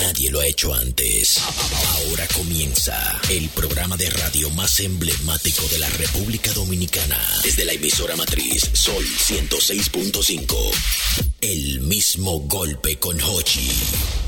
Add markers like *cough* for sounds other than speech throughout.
Nadie lo ha hecho antes. Ahora comienza el programa de radio más emblemático de la República Dominicana. Desde la emisora matriz Sol 106.5. El mismo golpe con Hochi.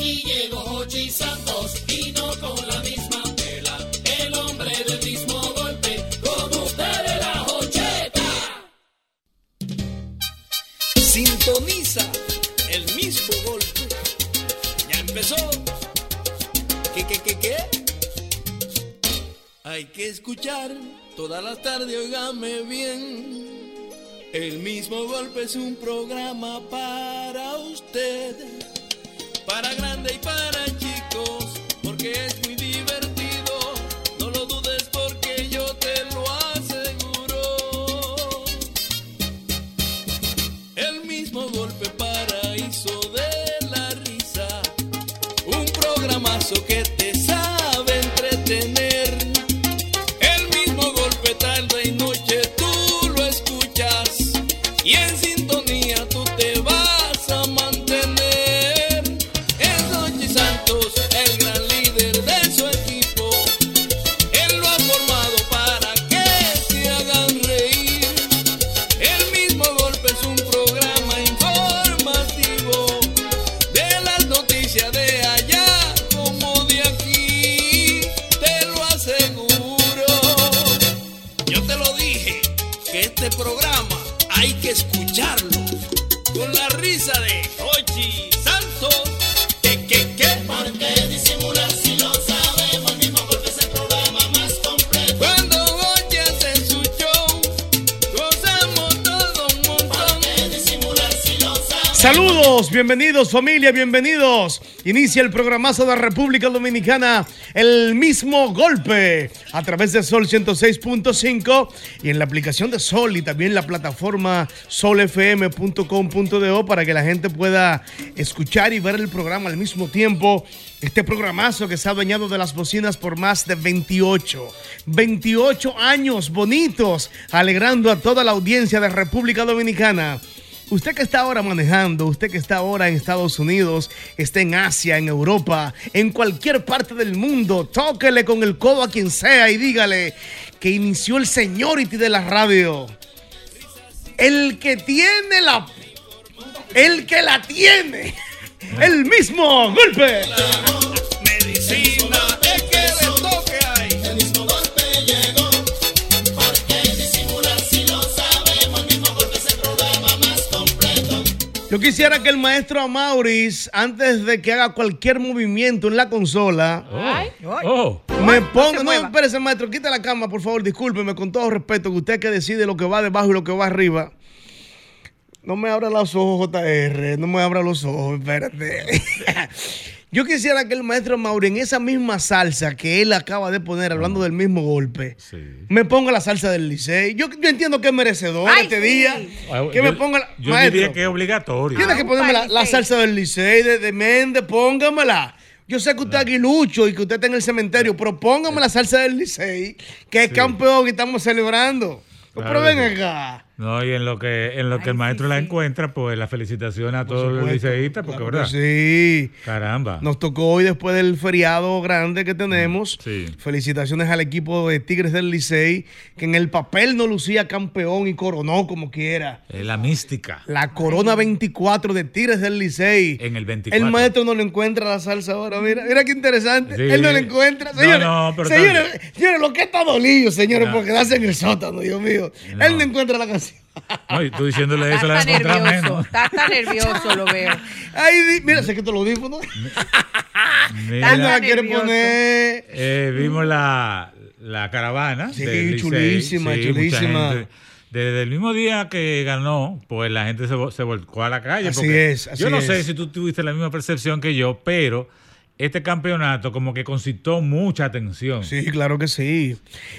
Aquí llegó Hochi Santos y no con la misma tela. El hombre del mismo golpe, con ustedes la Hocheta. Sintoniza el mismo golpe. Ya empezó. ¿Qué, qué, qué, qué? Hay que escuchar todas las tardes, oígame bien. El mismo golpe es un programa para usted. Para grande y para chicos, porque es muy divertido. No lo dudes porque yo te lo aseguro. El mismo golpe paraíso de la risa. Un programazo que te Bienvenidos familia, bienvenidos. Inicia el programazo de República Dominicana, el mismo golpe, a través de Sol 106.5 y en la aplicación de Sol y también la plataforma solfm.com.do para que la gente pueda escuchar y ver el programa al mismo tiempo. Este programazo que se ha adueñado de las bocinas por más de 28, 28 años bonitos, alegrando a toda la audiencia de República Dominicana. Usted que está ahora manejando, usted que está ahora en Estados Unidos, está en Asia, en Europa, en cualquier parte del mundo, tóquele con el codo a quien sea y dígale que inició el seniority de la radio. El que tiene la... El que la tiene. *laughs* El mismo golpe. Yo quisiera que el maestro Amauris, antes de que haga cualquier movimiento en la consola, Oh, me ponga. No, espérese, maestro, quita la cama, por favor, discúlpeme, con todo respeto, que usted que decide lo que va debajo y lo que va arriba. No me abra los ojos, JR, no me abra los ojos, espérate. *laughs* Yo quisiera que el maestro Mauri, en esa misma salsa que él acaba de poner, hablando del mismo golpe, sí. me ponga la salsa del Licey. Yo, yo entiendo que es merecedor Ay, este sí. día. Ah, Que yo- me ponga la. Yo maestro, diría que es obligatorio. tiene que ponerme la, la salsa del Licey, de, de Méndez, póngamela. Yo sé que usted es aguilucho y que usted está en el cementerio, pero póngame la salsa del Licey, que es campeón y estamos celebrando. Pero ven que sí. acá. No, y en lo que, en lo que el maestro sí, la sí. encuentra, pues la felicitación a todos los liceístas, porque Claro verdad. Sí. Caramba. Nos tocó hoy después del feriado grande que tenemos. Sí. Felicitaciones al equipo de Tigres del Licey, que en el papel no lucía campeón y coronó como quiera. La mística. La corona 24 de Tigres del Licey. En el 24. El maestro no le encuentra la salsa ahora. Mira, mira qué interesante. Sí. Él no le encuentra. No, Señores, no, pero señores, señores, lo que está dolido, señores, No. por quedarse en el sótano, Dios mío. No. Él no encuentra la canción. No, y tú diciéndole eso, la nervioso, menos. está, está nervioso, lo veo. Ay, mira, se quitó los audífonos. Mira, la quiere poner. eh, vimos la, la caravana. Sí, del chulísima, chulísima. Desde el mismo día que ganó, pues la gente se, se volcó a la calle. Así es, así yo no sé si tú tuviste la misma percepción que yo, pero este campeonato como que concitó mucha atención. Sí, claro que sí.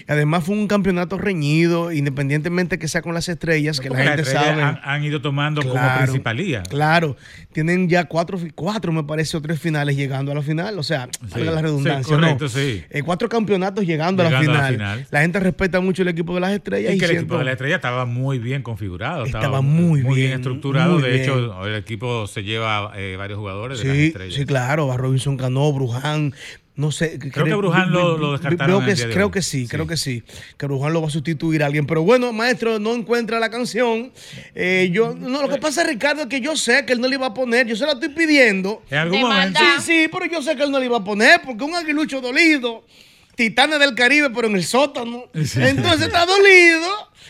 Además fue un campeonato reñido, independientemente que sea con las estrellas, que la las gente estrellas sabe. Han, han ido tomando como principalía. Claro, tienen ya cuatro, cuatro, me parece, o tres finales llegando a la final. O sea, valga la redundancia. Sí, correcto, ¿no? sí. Eh, cuatro campeonatos llegando, Llegando a, a la la final. final. La gente respeta mucho el equipo de las estrellas. Y Y, que el siento- equipo de la estrella estaba muy bien configurado. Estaba muy bien, estructurado. muy de bien. hecho, el equipo se lleva eh, varios jugadores de las Sí, estrellas. sí, claro, a Robinson Cano, Bruján, no sé. Creo que Bruján lo- lo descartaron Creo el que, día de creo hoy. que sí, Sí. creo que sí, que Bruján lo va a sustituir a alguien. Pero bueno, maestro, no encuentra la canción. Eh, yo, no, lo que pasa, Ricardo, es que yo sé que él no le iba a poner, yo se la estoy pidiendo. En algún momento. Sí, sí, pero yo sé que él no le iba a poner, porque un aguilucho dolido, Titanes del Caribe, pero en el sótano. Sí. Entonces está dolido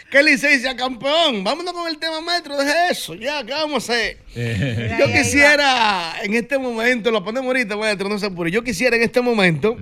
que el Licey sea campeón. Vámonos con el tema, maestro, deje eso, ya, ¿qué vamos a hacer? Eh, Yo quisiera en este momento, lo ponemos ahorita, maestro, no se apure. Yo quisiera en este momento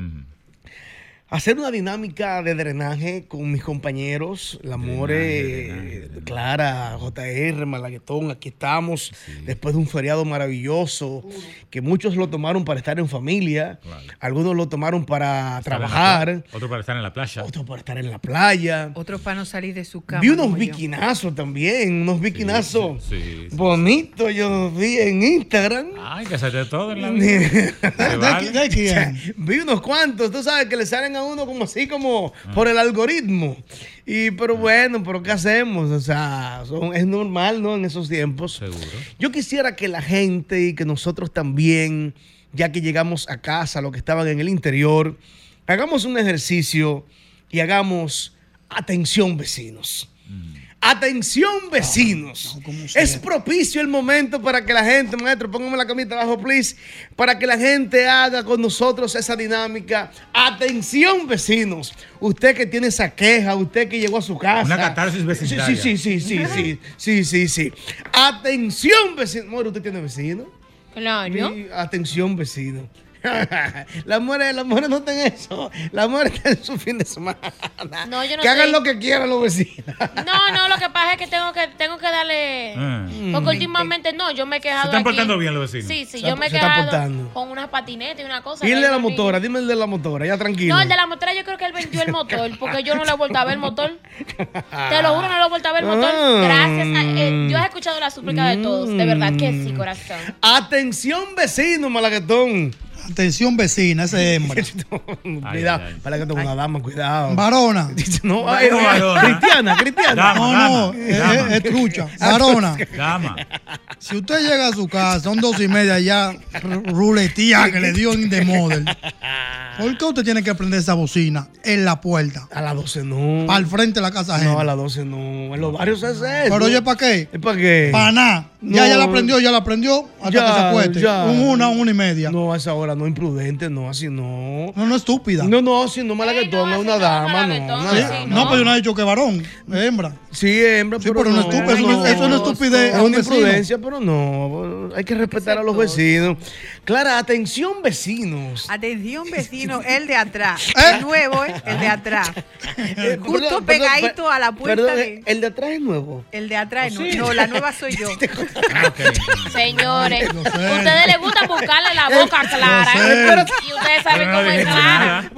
hacer una dinámica de drenaje con mis compañeros, la More, Clara, JR, Malaguetón, aquí estamos, después de un feriado maravilloso, que muchos lo tomaron para estar en familia, algunos lo tomaron para trabajar, Otro para estar en la playa. otros para estar en la playa. Otros para no salir de su cama. Vi unos biquinazos también, unos biquinazos sí, sí. bonitos, yo los vi en Instagram. Ay, que se de todo en la vida. *laughs* Se vale. ¿De quién? Vi unos cuantos, tú sabes que le salen a uno como así, como por el algoritmo. Y, pero bueno, pero ¿qué hacemos? O sea, son- es normal, ¿no? En esos tiempos. Seguro. Yo quisiera que la gente y que nosotros también, ya que llegamos a casa, los que estaban en el interior, hagamos un ejercicio y hagamos atención, vecinos. Atención, vecinos. es propicio el momento para que la gente, maestro, póngame la camita abajo, please, para que la gente haga con nosotros esa dinámica. Atención, vecinos. Usted que tiene esa queja, usted que llegó a su casa. Una catarsis vecindaria. Sí, sí, sí, sí, sí, sí, sí, sí. Atención, vecino. More, ¿usted tiene vecino? Claro. Sí, atención, vecino. *laughs* las mujeres, las mujeres no están en eso. Las mujeres están en su fin de semana. No, yo no que hagan estoy- lo que quieran los vecinos. No, no, lo que pasa es que tengo que, tengo que darle. Mm. Porque últimamente no, yo me he quejado. Se están aquí. portando bien los vecinos. Sí, sí, Se yo me he quejado con unas patinetas y una cosa. Y el de la motora, dime el de la motora, ya tranquilo. No, el de la motora yo creo que él vendió el motor, porque yo no le he vuelto a ver el motor. Te lo juro, no le he vuelto a ver el motor. Ah. Gracias a eh, Yo he escuchado la súplica de todos, de verdad que sí, corazón. Atención, vecino, malaguetón. Atención vecina, ese *laughs* hembra. cuidado, ay. malaguetón, una dama, cuidado. Varona. No, ay, No, varona. *laughs* Cristiana, cristiana. Dama. No, no, Dama, es, dama. es- es trucha. Varona. Dama. Si usted llega a su casa, son dos y media ya, ruletía que le dio en The Model. ¿Por qué usted tiene que prender esa bocina en la puerta? A las 12 no. Para el frente de la casa ajena. No, a las 12 no. En los barrios hace eso. Pero oye, ¿para qué? ¿Es para qué? Para nada. Ya, No. ya la prendió, ya la prendió hasta Ya, que se acueste. ya. Un una, una y media. No, No, a esa hora no, imprudente, no, así no. no, estúpida. No, no, si no malaguetón, no, es una así no, dama, no. una así dama. no, pero yo no he dicho que varón, hembra. Sí, hembra, Sí, pero, pero no no, es estúpido, eso no- eso no es estupidez Es una imprudencia, pero no. Hay que respetar a los vecinos. Clara, atención, vecinos. Atención, vecino, el de atrás. *laughs* ¿Eh? El nuevo, ¿eh? El de atrás. *laughs* Eh, Justo perdón, pegadito perdón, a la puerta perdón, de- El de atrás es nuevo. El de atrás, no. Sí. No, la *laughs* nueva soy yo. Ah. Señores, a sé. ustedes les gusta buscarle la boca clara. sé. Y ustedes saben no cómo es clara.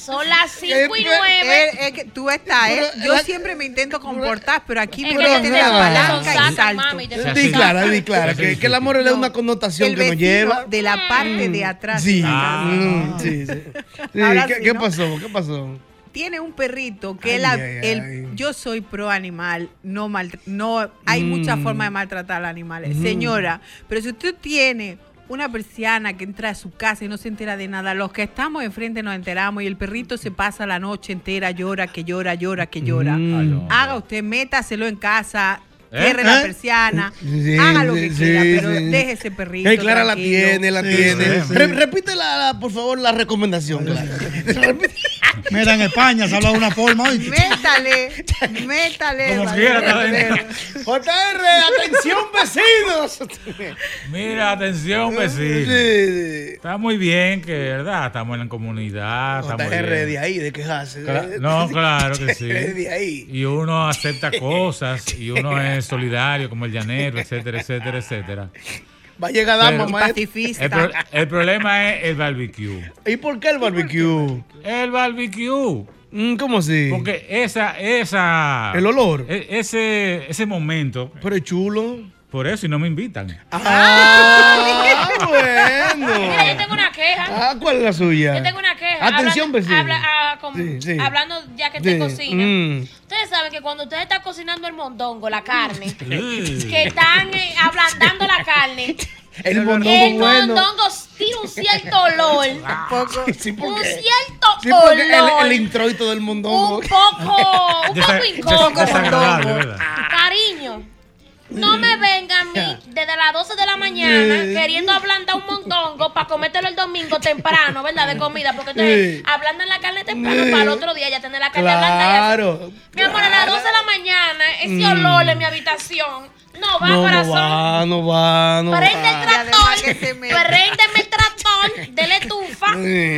Son las 5 y Eh, 9. Eh, es que tú estás, ¿eh? Yo siempre me intento comportar, pero aquí me meten te la palanca y salto. mami, te sí. clara, di clara. Sí, Que, sí, el sí. amor le da No, una connotación que nos vecino lleva. de la parte de atrás. Sí. de la casa. Mm, sí, sí. *laughs* Sí, Ahora ¿Qué, sí, qué ¿no? pasó? ¿Qué pasó? Tiene un perrito que Ay, la- ay, el- ay. yo soy pro animal, no mal, no hay muchas formas de maltratar a los animales. Señora, pero si usted tiene una persiana que entra a su casa y no se entera de nada, los que estamos enfrente nos enteramos y el perrito se pasa la noche entera, llora, que llora, llora, que llora. Ay, no. Haga usted, métaselo en casa. ¿Eh? Cierre la ¿Eh? persiana, Sí, haga lo sí, que quiera, sí, pero sí. deje ese perrito. Hey, Clara la tiene, la Sí, tiene. sí, sí. Re- repite, la, la- por favor, la recomendación. Clara. *laughs* Mira, en España se habla de una forma. ¿oíste? Métale, *laughs* métale. Como quiera. JR, atención vecinos. *laughs* Mira, atención, vecino. Sí, Está muy bien que, ¿verdad? Estamos en la comunidad. Estamos JR de ahí, de quejarse. Cla- No, claro que sí. De ahí. Y uno acepta cosas y uno es solidario como el llanero, etcétera, etcétera, etcétera. Va a llegar dama. Pacifista. El, pro- el problema es el barbecue. ¿Y por qué el barbecue? El barbecue. Mm, ¿Cómo así? Porque esa, esa. El olor. e- Ese, ese momento. Pero es chulo. Por eso y no me invitan. Ah, *laughs* Mira, yo bueno. tengo una queja. Ah, ¿cuál es la suya? Yo tengo una queja. Atención, Hablando- vecino. habla- ah, com- Sí, sí. Hablando ya que te Sí, cocina. mm. Ustedes saben que cuando ustedes están cocinando el mondongo, la carne, *laughs* que están eh, ablandando la carne, *laughs* El el mondongo bueno. tiene un cierto olor. *laughs* Poco. Sí, un cierto sí, olor. el, el introito del mondongo. un poco, un poco incómodo. Cariño, no me vengan a mí desde las 12 de la mañana queriendo ablandar un montongo para comértelo el domingo temprano, ¿verdad? De comida, porque Sí. ablandan la carne temprano para el otro día ya tener la carne ablanda. y así. Claro. Mi amor, a las 12 de la mañana, ese olor en mi habitación no va, No, no corazón. va, no va, no Prende el va. Se tractor, mete. préndeme el tractor de la estufa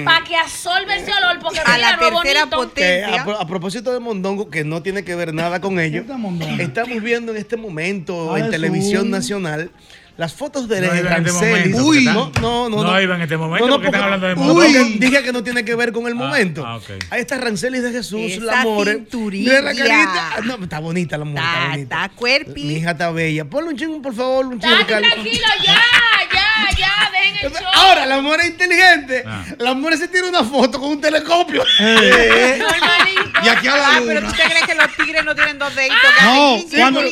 para que absorbe ese olor, porque A mira, la no tercera bonito. Potencia. a, pro- a propósito de Mondongo, que no tiene que ver nada con ello, estamos viendo en este momento Ah, en televisión un- nacional las fotos de No este Rancelis. momento, Uy, porque no, están- no, no. no iba en este momento porque están hablando de Uy, Mondongo. dije que no tiene que ver con el Ah, momento. ah, ok. Ahí está Rancelis de Jesús, Esa la more. cinturilla. Mira la carita. Ah, No, está bonita la mujer, está, Está, bonita. está cuerpi. Mi hija está bella. Ponle un chingo, por favor, un chingo. Tranquilo, ya, ya, ya, dejen el show. Ahora, la mujer es inteligente. Ah. La mujer se tira una foto con un telescopio. *laughs* Normalito. Y aquí a la Ah, pero tú te crees que los tigres no tienen dos deditos. No,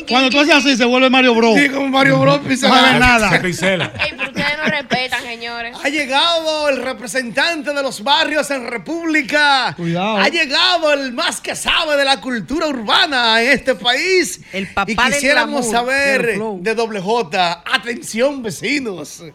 cuando, tú haces así se vuelve Mario Bros. Sí, como Mario Bros. No pizarra. sabe nada. Se pincela. Ey, pero ustedes no respetan, señores. Ha llegado el representante de los barrios en República. Cuidado. Ha llegado el más que sabe de la cultura urbana en este país. El papá y del quisiéramos glamour, del saber flow. de doble J. Atención, vecinos.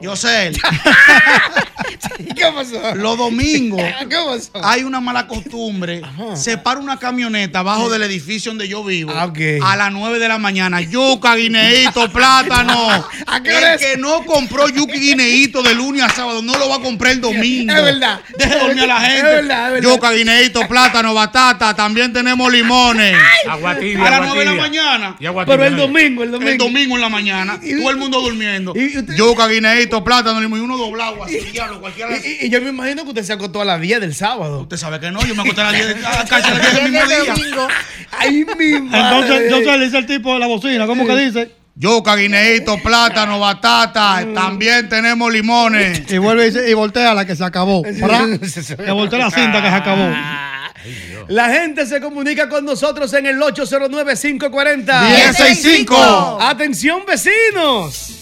Yo sé. ¿Qué pasó? Los domingos *laughs* ¿Qué pasó? hay una mala costumbre. Se para una camioneta abajo del edificio donde yo vivo Ah, a las 9 de la mañana. Yuca, guineíto, plátano. *laughs* ¿A qué hora el es? que no compró yuca y guineíto de lunes a sábado no lo va a comprar el domingo. Es verdad. Deje dormir a la gente. Es verdad, es verdad. Yuca, guineíto, plátano, batata. También tenemos limones. Agua tibia, A las agua 9 de la mañana. Y agua Pero el domingo, el domingo. El domingo en la mañana, todo el mundo durmiendo. y usted- Yuca, guineíto, plátano, limón y uno doblado así, diablo, cualquiera. Y, y- y yo me imagino que usted se acostó a las 10 del sábado. Usted sabe que no, yo me acosté a las 10, de- *laughs* a- casi a las 10 del mismo día. domingo. Ay, mi *laughs* madre. Entonces, yo le dice el tipo de la bocina, ¿cómo que dice? Yuca, guineíto, plátano, batata, *laughs* también tenemos limones. Y vuelve y, dice- y voltea la que se acabó. Que voltea la cinta que se acabó. La gente se comunica con nosotros en el 809-540. 1065. Atención, vecinos.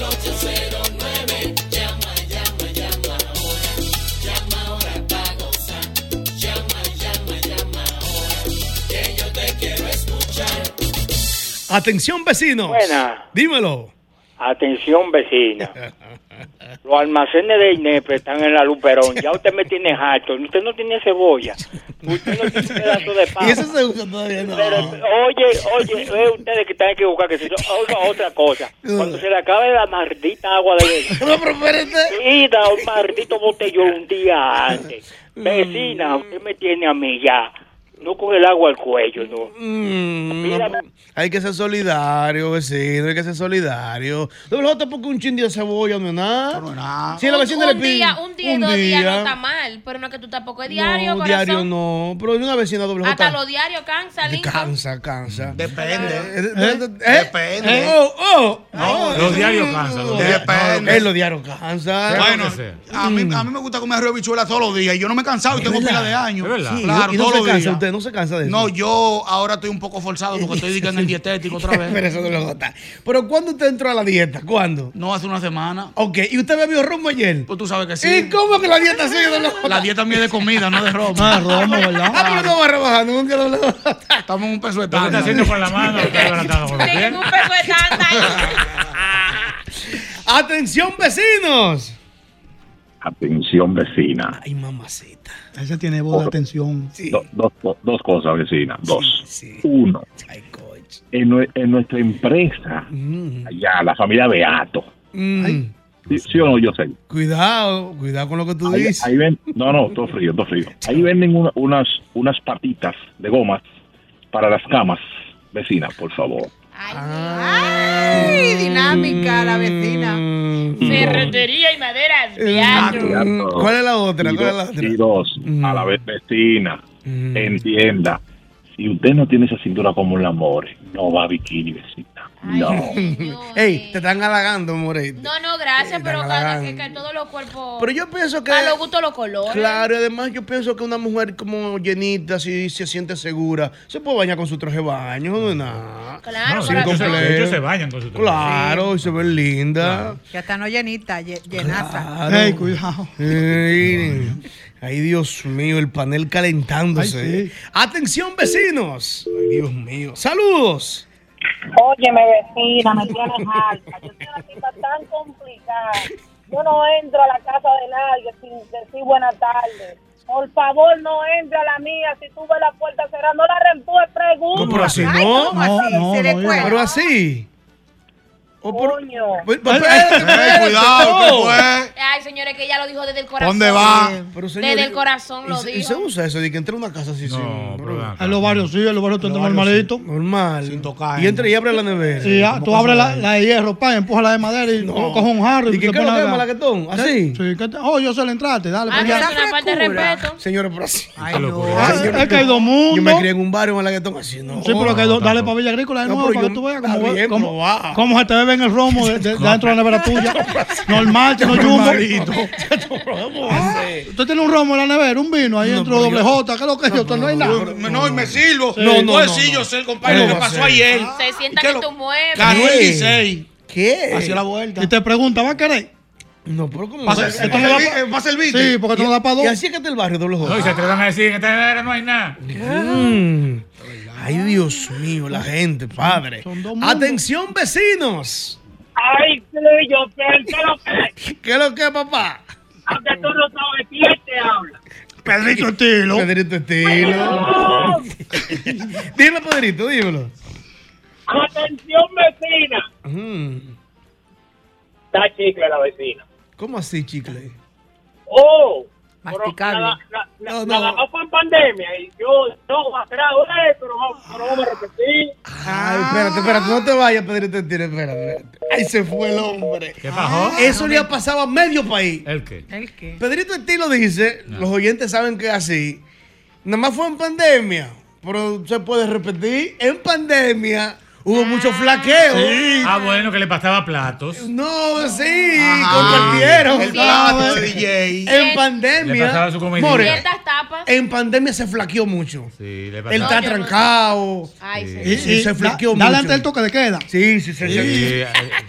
El 809 llama, llama, llama ahora llama ahora para gozar llama, llama, llama ahora que yo te quiero escuchar Atención, vecinos. Buena. Dímelo. Atención, vecina. *laughs* Los almacenes de INEP están en la Luperón. Ya usted me tiene harto. Usted no tiene cebolla. Usted no tiene *laughs* pedazo de pan. Y eso se usa todavía, no. Pero, oye, oye, ve ustedes que están equivocados. Que si oiga otra cosa. Cuando se le acabe la maldita agua de... *laughs* No, pero espérate. Da un maldito botellón un día antes. Vecina, usted me tiene a mí ya. No con el agua al cuello, no. Mm, Mira. no, hay que ser solidario, vecino. Hay que ser solidario. Doble J, porque un chin de cebolla no es nada. No es nada. Si la un, vecina le un pide. día, un día y dos días no está mal, pero no es que tú tampoco es diario, No, corazón. diario no. Pero una vecina doble J. Hasta los diarios cansa, Lincoln. cansa, cansa. Depende. Eh, eh, eh, Depende. Oh, oh, oh. Los diarios cansan. Los Depende. Eh, los diarios cansa. Sea Bueno, lo a mí, a mí me gusta comer arroz y bichuela todos los días. y Yo no me he cansado y tengo pila de años. Es Claro, no todos los días. Usted? ¿No se cansa de eso? No, yo ahora estoy un poco forzado porque estoy en el *laughs* dietético otra vez. Pero eso no lo está. Pero ¿cuándo usted entró a la dieta? ¿Cuándo? No, hace una semana. Ok, ¿y usted bebió romo ayer? Pues tú sabes que sí. ¿Y cómo que la dieta sigue de lo La dieta mía es de comida, no de romo. No, de romo, ¿verdad? Ah, pero no va a rebajar nunca. No, no. Estamos en un peso de ¿Lo que está haciendo con la mano? ¿Lo está levantando con los? Tengo un peso de tanta *laughs* ¡Atención, vecinos! Atención vecina. Ay, mamacita. Ese tiene voz de atención. Do- dos, do- dos cosas vecina. Dos. Uno. En, nue- en nuestra empresa, allá, la familia Beato. Mm. ¿Sí, sí o no, yo sé? Cuidado, cuidado con lo que tú Ahí, dices. ahí ven, no, no, todo frío, todo frío. *laughs* Ahí venden una- unas, unas patitas de gomas para las camas. Vecina, por favor. Ay, dinámica la vecina. Ferretería y maderas. Beato. ¿Cuál es la otra? Y, ¿Cuál es do- la otra? y dos, a la vez vecina, entienda. Si usted no tiene esa cintura como el amor, no va a bikini, vecina. No. Ey, te están halagando, Moretti. No, no, gracias, pero cada que, que todos los cuerpos. Pero yo pienso que. A los gustos, los colores. Claro, y además yo pienso que una mujer como llenita, si se siente segura, se puede bañar con su traje de baño, no es nada. Claro, No, Sin ellos se- complejo. ellos se bañan con su traje. Claro, y se ven linda. Que hasta no llenita, lle- llenaza. Claro. Ey, cuidado. Ey, Ay, Dios mío, el panel calentándose. Ay, sí. Atención, vecinos. Ay, Dios mío. Saludos. Óyeme, vecina, me tienes harta. Yo tengo una cita tan complicada. Yo no entro a la casa de nadie sin decir buenas tardes. Por favor, no entre a la mía. Si tú ves la puerta cerrada, no la reempuje, pregunta. No, pero así Ay, no. ¿cómo así? no, no. Pero así. O por- Coño. Pues, pues, Ay, señores, que ella lo dijo desde el corazón. ¿Dónde va? Pero, Desde el corazón y lo se- Y dijo. se usa eso de que entra a una casa así, sí. No, pero acá. En los barrios sí, en los barrios tú entras normalito. sí, Normal. Sin tocar, Y entra y abre la nevera. Sí, ah, tú abres la, la de hierro, pa, empuja la de madera y No. coges un jarro. ¿Y qué te qué es lo pones que? ¿Así? Sí, que te- oh, yo sé la entrate, dale. Ah, pues ya. una falta de respeto. Señores, pero así. Ay, no. Ah, yo es que hay dos Yo mundos. me crié en un barrio en malaguetón así, ¿no? Sí, pero que dale para Villa Agrícola de No, nuevo pero para yo- que tú veas cómo, va. cómo se te bebe en el romo de, de- de *laughs* dentro de la nevera tuya. Normal, que no jumbo. Ah, Usted tiene un romo en la nevera, un vino ahí dentro doble yo- J, ¿qué es lo que es? Usted no hay nada. No, y me sirvo. Sí. No, no, Pues no. yo sé el compadre ¿Cómo lo que pasó ayer. Se sientan ¿Qué en lo- tu mueble. Ganó el ¿Qué? 16. ¿Qué? Hacia la vuelta. Y te pregunta, ¿va a querer? No, pero ¿cómo? Pasa- va a ser? esto no Va a servir. Sí, porque esto no da para dos. Y así es que está el barrio, doble No, y J. se atrevan a decir, en esta nevera no hay nada. Ay, Dios mío, la gente, padre. Son. Atención, vecinos. Ay, sí, yo sé, ¿qué es lo que? ¿Qué es lo que, papá? Aunque tú no sabes quién te habla. Pedrito Estilo. Pedrito Estilo. Dime, Pedrito, dímelo. Atención, vecina. Mm. Está chicle la vecina. ¿Cómo así, chicle? Oh. Masticable. la- No, no. ganó fue en pandemia y yo no atrás pero vamos, pero vamos a repetir. Ay, espérate, espérate, no te vayas, Pedrito Estilo, espérate, espérate. Ay, se fue el hombre. ¿Qué pasó? Eso le ha pasado a medio país. ¿El qué? ¿El qué? Pedrito Estilo dice, los oyentes saben que es así. Nada más fue en pandemia, pero se puede repetir. En pandemia hubo mucho flaqueo. Ah, bueno, que le pasaba platos. No, sí, compartieron. El Sí. plato de DJ. En Le pandemia, pasaba su comidita. More, Ciertas tapas. en pandemia se flaqueó mucho. Sí, le Él pasaba. está yo no trancado. Ay, Sí. Y, sí. Y y se flaqueó da- Dale mucho. antes el toque de queda. Sí, sí, sí. Sí, sí. eh,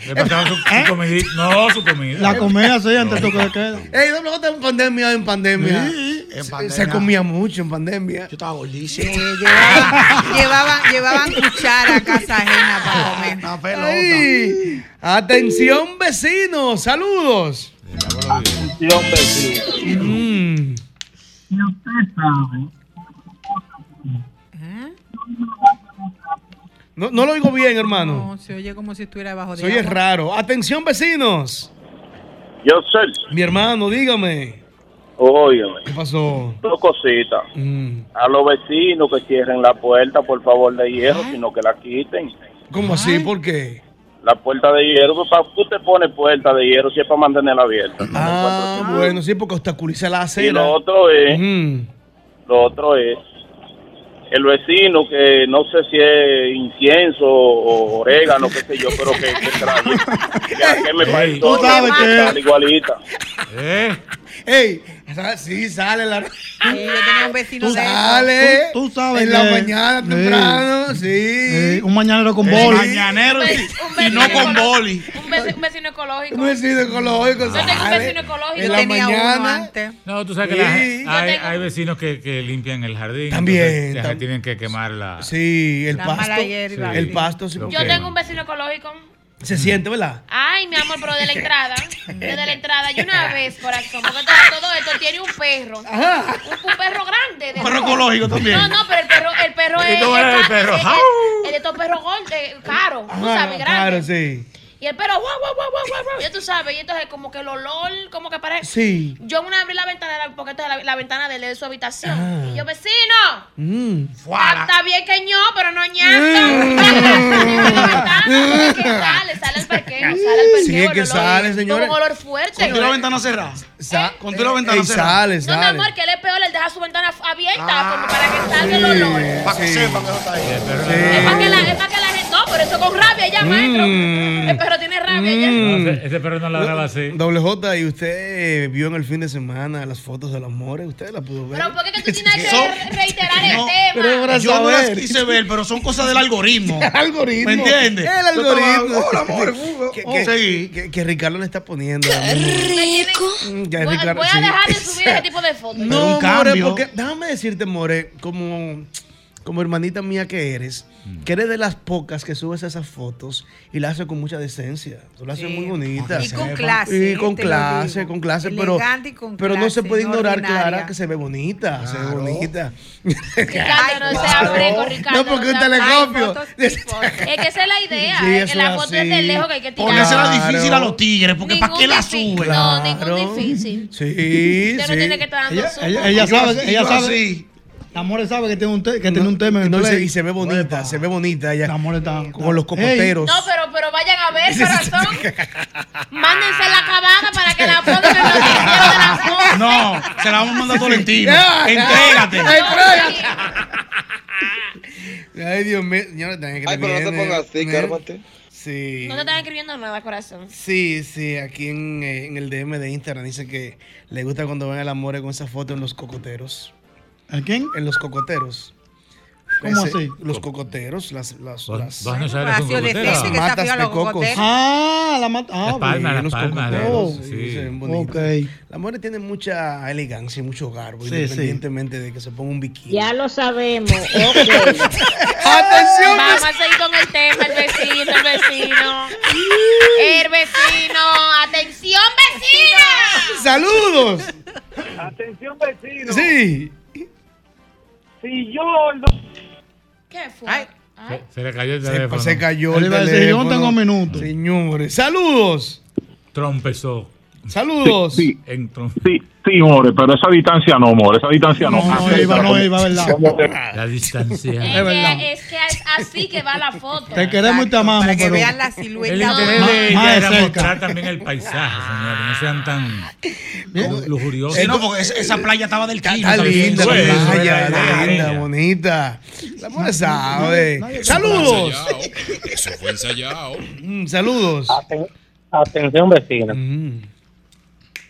le pasaba su, su comidita. No, su comida. La comida sí, antes el toque de queda. Ey, doble J en pandemia, en pandemia. Sí, en Se- pandemia. Se comía mucho en pandemia. Yo estaba gordísimo. Sí, llevaban, llevaban, llevaban cuchara a casa ajena para *laughs* comer. Una pelota. Atención vecinos, saludos. Atención. Mm. No, no lo oigo bien, hermano. No, se oye como si estuviera debajo de Se oye agua. raro. Atención vecinos. Yo sé, Mi hermano, dígame. Óyeme, ¿Qué pasó? dos cositas. Mm. A los vecinos que cierren la puerta, por favor, de hierro, sino que la quiten. ¿Cómo así? ¿Por qué? La puerta de hierro, pues, ¿para qué usted pone puerta de hierro si es para mantenerla abierta? Ah, bueno, sí, porque obstaculiza la Y acera. lo otro es, lo otro es, el vecino que no sé si es incienso o orégano, qué sé yo, pero que, que trae, *laughs* que, que me parece Tú sabes que- igualita. ¿Eh? Ey, sí, sale la. Sí, yo tenía un vecino Tú de sale. Tú- tú sabes En la que- mañana Sí. temprano, sí. Eh, un mañanero con Eh, boli. mañanero Un y- no con boli. Un vecino, un vecino ecológico. Un vecino ecológico. Yo tengo un vecino ecológico. En Yo la mañana. antes. No, tú sabes que la- Sí. hay, Yo tengo- hay vecinos que, que limpian el jardín. También, entonces tam- tienen que quemar la. Sí, el La pasto. mala hierba. El pasto sí, Lo Yo tengo un vecino ecológico. Se siente, ¿verdad? Ay, mi amor, pero de la entrada. Desde la entrada. Y una *laughs* vez, corazón, porque todo, todo esto tiene un perro. Un, un perro grande. de- Perro ecológico también. No, no, pero el perro, el perro *laughs* ¿Y es. el ¡Jau! es- es de estos perros gordos, caros. Tú sabes, grandes. claro, sí. Y el perro, guau, guau, guau, guau, guau. Ya tú sabes, y entonces como que el olor, como que parece. Sí. Yo una abrí la ventana, la- porque esta es la, la ventana de, él, de su habitación. Ah. Y yo, vecino, Mm. está, está bien que ño, pero no ñato. que *laughs* sale, sale al parqueo, sale al parqueo. Sí, es que el olor- sale, señores. Como un olor fuerte. Con la ventana cerrada. Sa- Con la ventana Ey, cerrada. sale, No, mi sale. amor, que él es peor, él deja su ventana abierta como para que salga el olor. Para que Sí. sepan que eso está ahí. Es para que la, pero eso con rabia ya, maestro. Mm. El perro tiene rabia ya. No, ese, ese perro no ladraba así. Doble J, ¿y usted eh, vio en el fin de semana las fotos del amor? ¿Usted la pudo ver? Pero ¿por qué que tú tienes que reiterar el No, tema? pero para Yo no las saber. quise ver, pero son cosas del algoritmo. *laughs* El algoritmo. ¿Me entiendes? El algoritmo. Hola, amor. uh, que, oh, que- que- que Ricardo le está poniendo. rico. Mm, ya Voy, Ricardo, voy a sí. dejar de subir ese tipo de fotos. No, un More, porque déjame decirte, More, como, como hermanita mía que eres, que eres de las pocas que subes esas fotos y las haces con mucha decencia. Tú las haces Sí. muy bonitas. Y con clase. Y con clase, con clase, pero, y con pero no se puede ignorar, ordinaria. Clara, que se ve bonita, se ve bonita. Ricardo, no *laughs* sea freco, Ricardo. No, porque un sea- telescopio. *laughs* Es que esa es la idea. Sí, eso la foto es de lejos que hay que tirar. Ponérsela Claro. difícil a los tigres, porque ¿para qué la difícil. sube? No, Claro. ningún difícil. Sí, Usted sí. no tiene que estar dando Ella, sabe, ella sabe. La amor sabe que tiene un, te- que tiene un tema en el No, y se- play. y se ve bonita, se ve bonita ella. La amor está Con los cocoteros. No, pero, pero vayan a ver, corazón. *laughs* Mándense la acabada para que la pongan en los de las cosas. No, se la vamos a mandar a Tolentino. Ya, ya. Entrégate. Entrégate. Ay, Dios mío. Señora, que Ay, pero no te pongas así, cálmate. Sí. No te están escribiendo nada, corazón. Sí, sí, aquí en, eh, en el DM de Instagram dice que le gusta cuando ven el amor con esa foto en los cocoteros. ¿A quién? En los cocoteros. ¿Cómo Ese- así? Los cocoteros, las, las, las, vos no sabes lo que que Matas de los cocos. Ah, la mata. Ah, Las palmas, bien. las palmas de cocoteros, los- sí, sí. se ven bonitos. Ok. La mujer tiene mucha elegancia y mucho garbo, Sí, independientemente de que se ponga un bikini. Ya lo sabemos. *laughs* Ok. ¡Atención! Vamos a seguir con el tema, el vecino, el vecino. El vecino. ¡Atención, vecina! ¡Saludos! Atención, vecino. Sí. Si yo ¿Qué fue? Ay. Se, se le cayó el Se, teléfono. se cayó el a decir, yo no teléfono. tengo minutos. Señores, saludos. Trompezó. Saludos. Sí, En trom- sí, sí, more, pero esa distancia no, more, esa distancia no. No, no iba, no iba, ¿verdad? La distancia. Es, Es verdad. que, es que es así que va la foto. Te queremos y te amamos, Para que pero. vean la El silueta. interés Más- de ella era cerca. mostrar también el paisaje, señores. No sean tan lu- lujuriosos. Sí, no, porque esa, playa estaba del kilo. está linda la playa, linda, ella. bonita. La mujer sabe. Saludos. Eso fue ensayado. Mm, Saludos. Atención, vecino.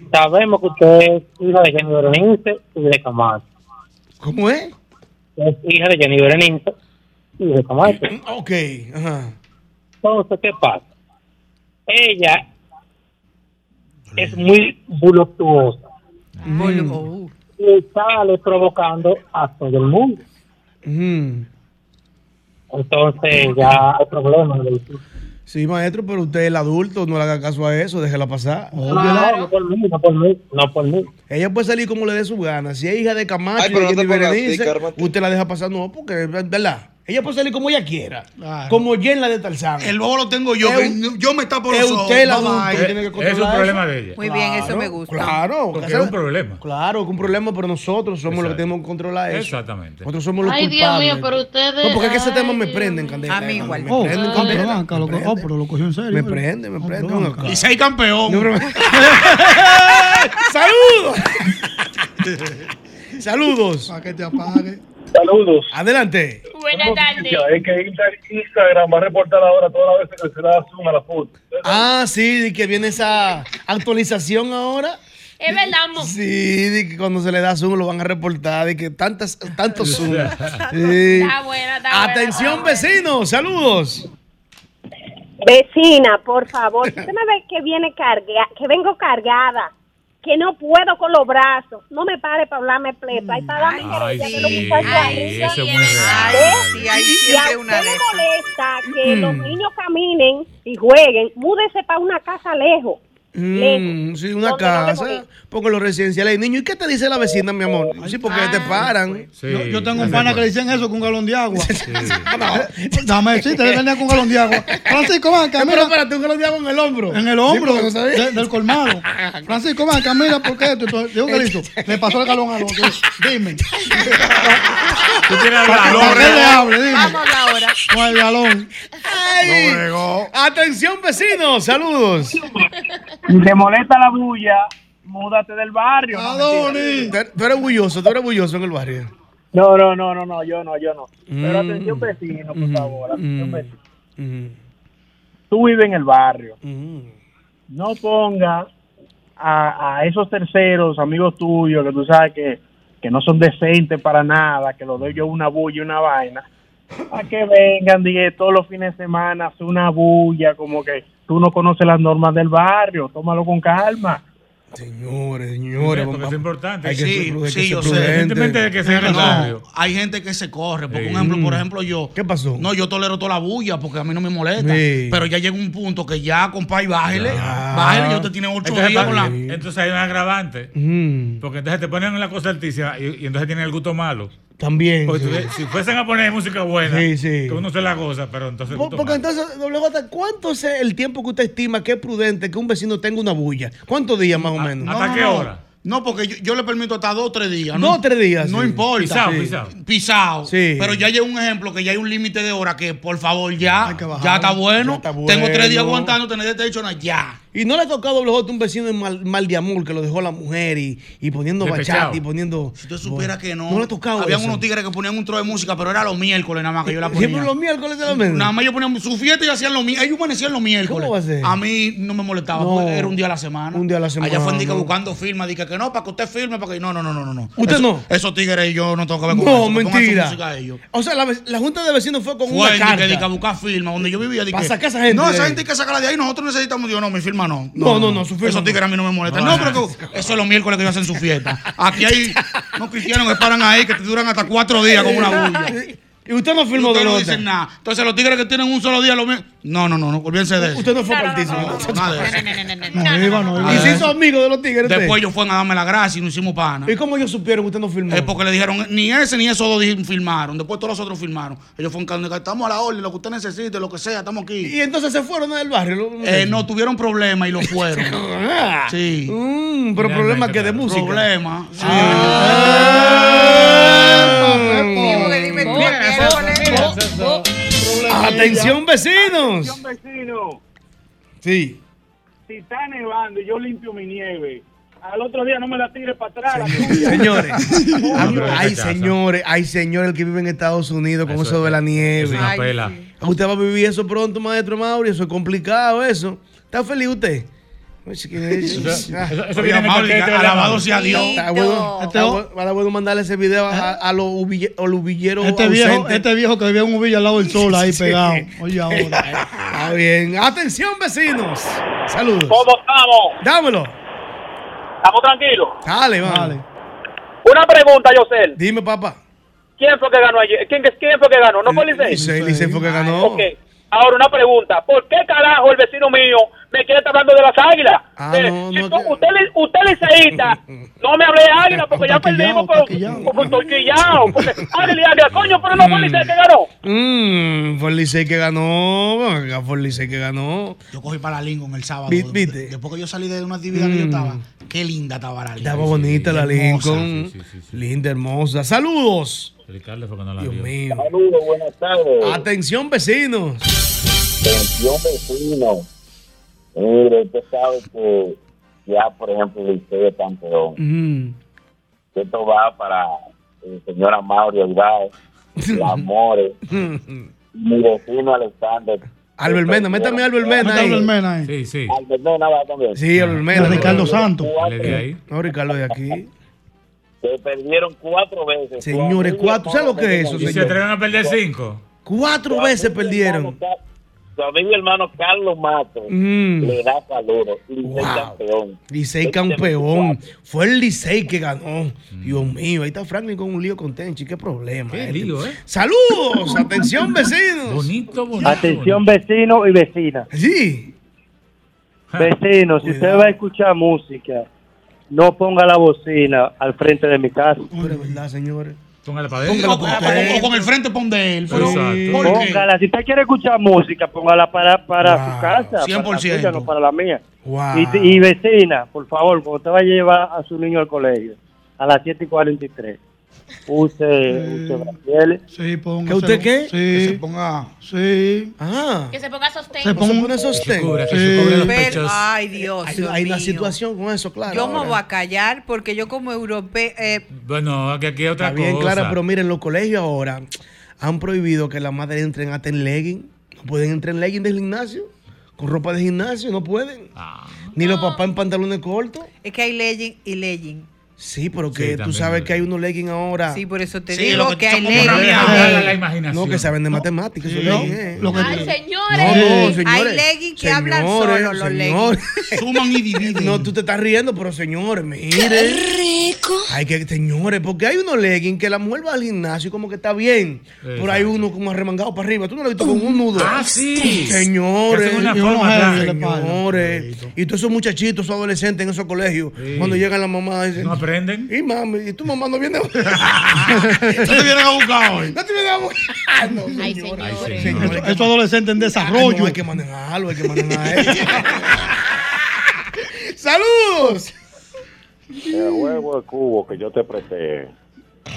Mm. Sabemos que usted es hija de Jenny Berenice y de Camacho. ¿Cómo es? Es hija de Jenny Berenice y de Camacho. Mm, Ok, ajá. Entonces, ¿qué pasa? Ella es muy voluptuosa Vol- oh. y sale provocando a todo el mundo. Mm. Entonces, ya hay problemas. Sí, maestro, pero usted es el adulto, no le haga caso a eso, déjela pasar. No, no por mí, no por mí, no por mí. Ella puede salir como le dé su gana. Si es hija de Camacho Ay, y no así, Berenice, usted la deja pasar, no, porque, ¿verdad? Ella puede salir como ella quiera. Claro. Como Jen la de Tarzán. El bobo lo tengo yo. Es que yo me tapo los es ojos. usted bye, adulto que tiene que Es controlar un problema eso. de ella. Muy bien, eso me gusta. Claro. Porque que es un problema. Claro, que un problema, pero nosotros somos los que tenemos que controlar eso. Exactamente. Nosotros somos los Ay, Dios culpables. mío, pero ustedes. No, porque es que ese ay, tema me Dios prende en mío. candela. A mí igual. Me Oh, prende en candela. pero acá, lo, Me oh, prende. pero lo cogió en serio. Me prende, me Oh, prende. Y seis campeón. *laughs* *laughs* ¡Saludos! Saludos. Para que te apague. Saludos. Adelante. Buenas tardes. Es que Instagram va a reportar ahora todas las veces que se da zoom a la foto. Ah, sí, de que viene esa actualización ahora. Es verdad, mo. Sí, de que cuando se le da zoom lo van a reportar, de que tantas, tantos zoom. *laughs* Sí. Está buena, está buena. Atención, vecinos, saludos. Vecina, por favor, *laughs* usted me ve que viene cargada, que vengo cargada, que no puedo con los brazos, no me pare para hablarme pleito. Ahí para darme Ay, querella de los sí, muchachos ay, arriba. eso es muy real. Sí, hay siempre una de molesta que Mm. los niños caminen y jueguen, múdese para una casa lejos. Mm, sí, una ¿Dónde no le casa, porque los residenciales hay niños. ¿Y qué te dice la vecina, mi amor? Sí, porque te paran. Sí, Yo, yo tengo un pana que le dicen eso con un galón de agua. *laughs* Dame decirte, le venía con un galón de agua. *laughs* Francisco, acá, Eh, Pero mira. espérate, un galón de agua en el hombro. En el hombro Sí, no de- del colmado. *laughs* Francisco, ven acá, mira, ¿por qué Digo que le hizo. Le pasó el galón al otro. Dime. Tú tienes Para razón. que le hable, dime. Vamos ahora. Con el galón. Ay. Atención, vecinos, saludos. Si te molesta la bulla, múdate del barrio. no, Adoni. Tú tú eres bulloso, tú eres bulloso en el barrio. No, no, no, no, no, yo no, yo no. Pero Mm. atención vecino, por Mm. favor, atención Mm. vecino. Mm. Tú vives en el barrio. Mm. No pongas a, a esos terceros, amigos tuyos, que tú sabes que, que no son decentes para nada, que los doy yo una bulla y una vaina, a que vengan, dije, todos los fines de semana, hacer una bulla, como que tú no conoces las normas del barrio, tómalo con calma. Señores, señores. Porque es importante. Hay que Sí, ser, hay que sí, ser yo sé. prudente. Independientemente de que sea en el No, barrio. hay gente que se corre. Por Sí. ejemplo, por ejemplo, yo. ¿Qué pasó? No, yo tolero toda la bulla porque a mí no me molesta. Sí. Pero ya llega un punto que ya, compadre, bájele. Ya. Bájele, yo te tiene ocho Entonces, días con la. Entonces hay un agravante. Mm. Porque entonces te ponen la cosa altísima y, y entonces tienen el gusto malo. También. Porque sí. tú- si fuesen a poner música buena, Sí, sí. que uno se la goza, pero entonces. Porque entonces, doble J, ¿cuánto es el tiempo que usted estima que es prudente que un vecino tenga una bulla? ¿Cuántos días más o menos? ¿Hasta qué hora? No, porque yo, yo le permito hasta dos o tres días. Dos ¿no? o tres días, No sí. importa. Pisao, Sí. pisao. Pisao. Sí. Pero ya llega un ejemplo que ya hay un límite de hora que, por favor, ya, Hay bajar. ya está bueno. Ya está Tengo tres días aguantando tener este hecho, no, ya. Y no le ha tocado doble J un vecino en mal, mal de amor que lo dejó la mujer y, y poniendo Despechado. bachata y poniendo. Si usted supiera que no. No le ha tocado Habían eso. unos tigres que ponían un tro de música, pero era los miércoles nada más que yo la *laughs* ponía. Siempre los miércoles de la mesa. Nada más ellos ponían su fiesta y hacían los miércoles. Ellos amanecían los miércoles. ¿Cómo va a ser? mí no me molestaba, No. era un día a la semana. Un día a la semana. Allá fue que buscando firma, dije que no, para que usted firme, para que. No, no, no, no, no. no. ¿Usted Eso- no? Esos tigres yo no tengo que ver con No, eso. pongan su mentira. música a ellos. O sea, la, junta de vecinos fue con Fue una carta. que a buscar firma, donde yo vivía. de Pa' que, sacar a esa gente No, esa gente hay que sacarla de ahí. Nosotros necesitamos. Yo no, mi firma no. No, no, no, su firma Esos tigres a mí no me molestan. No, No, pero que eso es los miércoles que ellos hacen su fiesta. Aquí hay *laughs* unos cristianos que paran ahí que te duran hasta cuatro días con una bulla. *laughs* Y usted no firmó ustedes de no nota. dicen nada. Entonces los tigres que tienen un solo día, lo mi- No, no, no, no, olvídense de eso. Usted no fue No, no, partícipe. no, no, no. No, no, no, no, no, No, no, no, no, no. Y se hizo amigo de los tigres. usted? Después ellos fueron a darme la gracia y nos hicimos pana. ¿Y cómo ellos supieron que usted no firmó? Es porque le dijeron, ni ese ni esos dos firmaron. Después todos los otros firmaron. Ellos fueron estamos a la orden, lo que usted necesite, lo que sea, estamos aquí. Y entonces se fueron del barrio. Eh, no tuvieron problemas y lo fueron. Ah. Sí. Mm, pero Finalmente, problema que de música. Problema. Sí. Sí, Atención, vecinos. vecino, Sí. si está nevando y yo limpio mi nieve, al otro día no me la tires para atrás. *laughs* Señores, hay señores, hay señores que viven en Estados Unidos con eso, Eso de la Es nieve. una Ay, pela. sí. Usted va a vivir eso pronto, maestro Mauri, eso es complicado, eso. ¿Está feliz usted? Pues, que- Eso, Ah, eso, eso Oye, viene en alabado sea Dios. Está bueno, mandarle ese video a, a los ubille- a los ubilleros Este viejo, este viejo que vivía en un villa al lado del sol ahí *laughs* Sí. pegado. Oye, ahora. Está bien. Atención, vecinos. Saludos. ¿Cómo estamos? Dámelo. ¿Estamos tranquilos? Dale, vale. Vale. Una pregunta, Yosel. Dime, papá. ¿Quién fue que ganó ayer? ¿Quién, quién fue que ganó? ¿No fue Licey? Licey, Licey fue que ganó. Ok. Ahora una pregunta. ¿Por qué carajo el vecino mío me quiere estar hablando de las águilas? Ah, Eh, no, si no, tú- que- usted, usted liceísta, no me hable de águila porque ya perdimos, pero está quillao. porque *laughs* águila y águila, coño, pero no fue Licey que ganó. Mmm, fue el Licey que ganó. Fue el Licey que ganó. Yo cogí para la Lincoln el sábado. Vi- ¿viste? De- Después que yo salí de una actividad que yo estaba. Qué linda estaba la Lincoln. Estaba bonita la hermosa. Lincoln. Sí, sí, sí, sí. Linda, hermosa. Saludos. Ricardo fue cuando la Dios vio. mío. Saludos, buenas tardes. Atención, vecinos. Atención vecino. Mire, usted sabe que ya, por ejemplo, el Liceo de campeón. Mm. Esto va para el señor Amaury el Amores, *laughs* *laughs* mi vecino Alexander. Albert Mena, métame a Albert Mena ahí. Albert Mena ahí. Sí, sí. Albert Mena va también. Sí, Albert Mena. Ricardo Santos. No, Ricardo de aquí. Se perdieron cuatro veces. Señores, cuatro. ¿Sabes lo que es eso, ¿Y se atreven a perder cinco? Cuatro veces perdieron. Su amigo y hermano Carlos Mato Mm. le da saludos. Licey Wow. campeón. Licey campeón. Fue el Licey que ganó. Dios mío, ahí está Franklin con un lío con Tenchi. Qué problema. Qué este. lío, ¿eh? Saludos. Atención, *laughs* vecinos. Bonito, bonito. Atención vecino y vecina. Sí. Vecino, si usted va a escuchar música, no ponga la bocina al frente de mi casa. Pero verdad, señores. Póngale para O, adentro. o- o- o con el frente pon de él. Pero, Exacto. ¿por qué? Póngala, si usted quiere escuchar música, póngala para, para Wow, su casa. 100%. Para la suya, no para la mía. Wow. Y, y vecina, por favor, cuando usted vaya a llevar a su niño al colegio, a las 7 y 43, use, use. Sí, póngase. ¿Que usted qué? Sí. Que se ponga. Sí. Ah. Que se ponga sostén. Se ¿Se ponga- sostén? Pero- ay, Dios. Hay, Dios hay una mío. situación con eso, claro. Yo me ahora. voy a callar porque yo como europeo... eh, Bueno, que aquí hay otra Está bien, cosa. claro, pero miren, los colegios ahora han prohibido que las madres entren hasta en legging. No pueden entrar en legging del gimnasio. Con ropa de gimnasio, no pueden. Ah, Ni los papás en pantalones cortos. es que hay legging y legging. Sí, pero Sí, que tú sabes que hay unos leggings ahora. Sí, por eso te Sí, digo lo que hay como Una una legging. mierda. viajada a la imaginación. No, que saben de matemáticas. esos No, leggings, eh. lo que- Ay, No, señores. no, señores. Hay leggings que hablan solo, los señores. Suman y dividen. No, tú te estás riendo, pero señores, miren. rico! Hay que, señores, porque hay unos leggings que la mujer va al gimnasio y como que está bien. Pero hay uno como arremangado para arriba. Tú no lo has visto con un nudo. Ah, sí. Señores. Una forma. Señores. Y todos esos muchachitos, esos adolescentes en esos colegios, Sí. cuando llegan las mamás, dicen, No aprenden. y mami, y tu mamá no viene. *laughs* No te vienen a buscar hoy. no te viene a buscar. No, Ay, señores. señores. Señores, Estos adolescentes en desarrollo. no, hay que manejarlo, hay que manejar eso. *laughs* ¡Saludos! El juego de cubo que yo te presté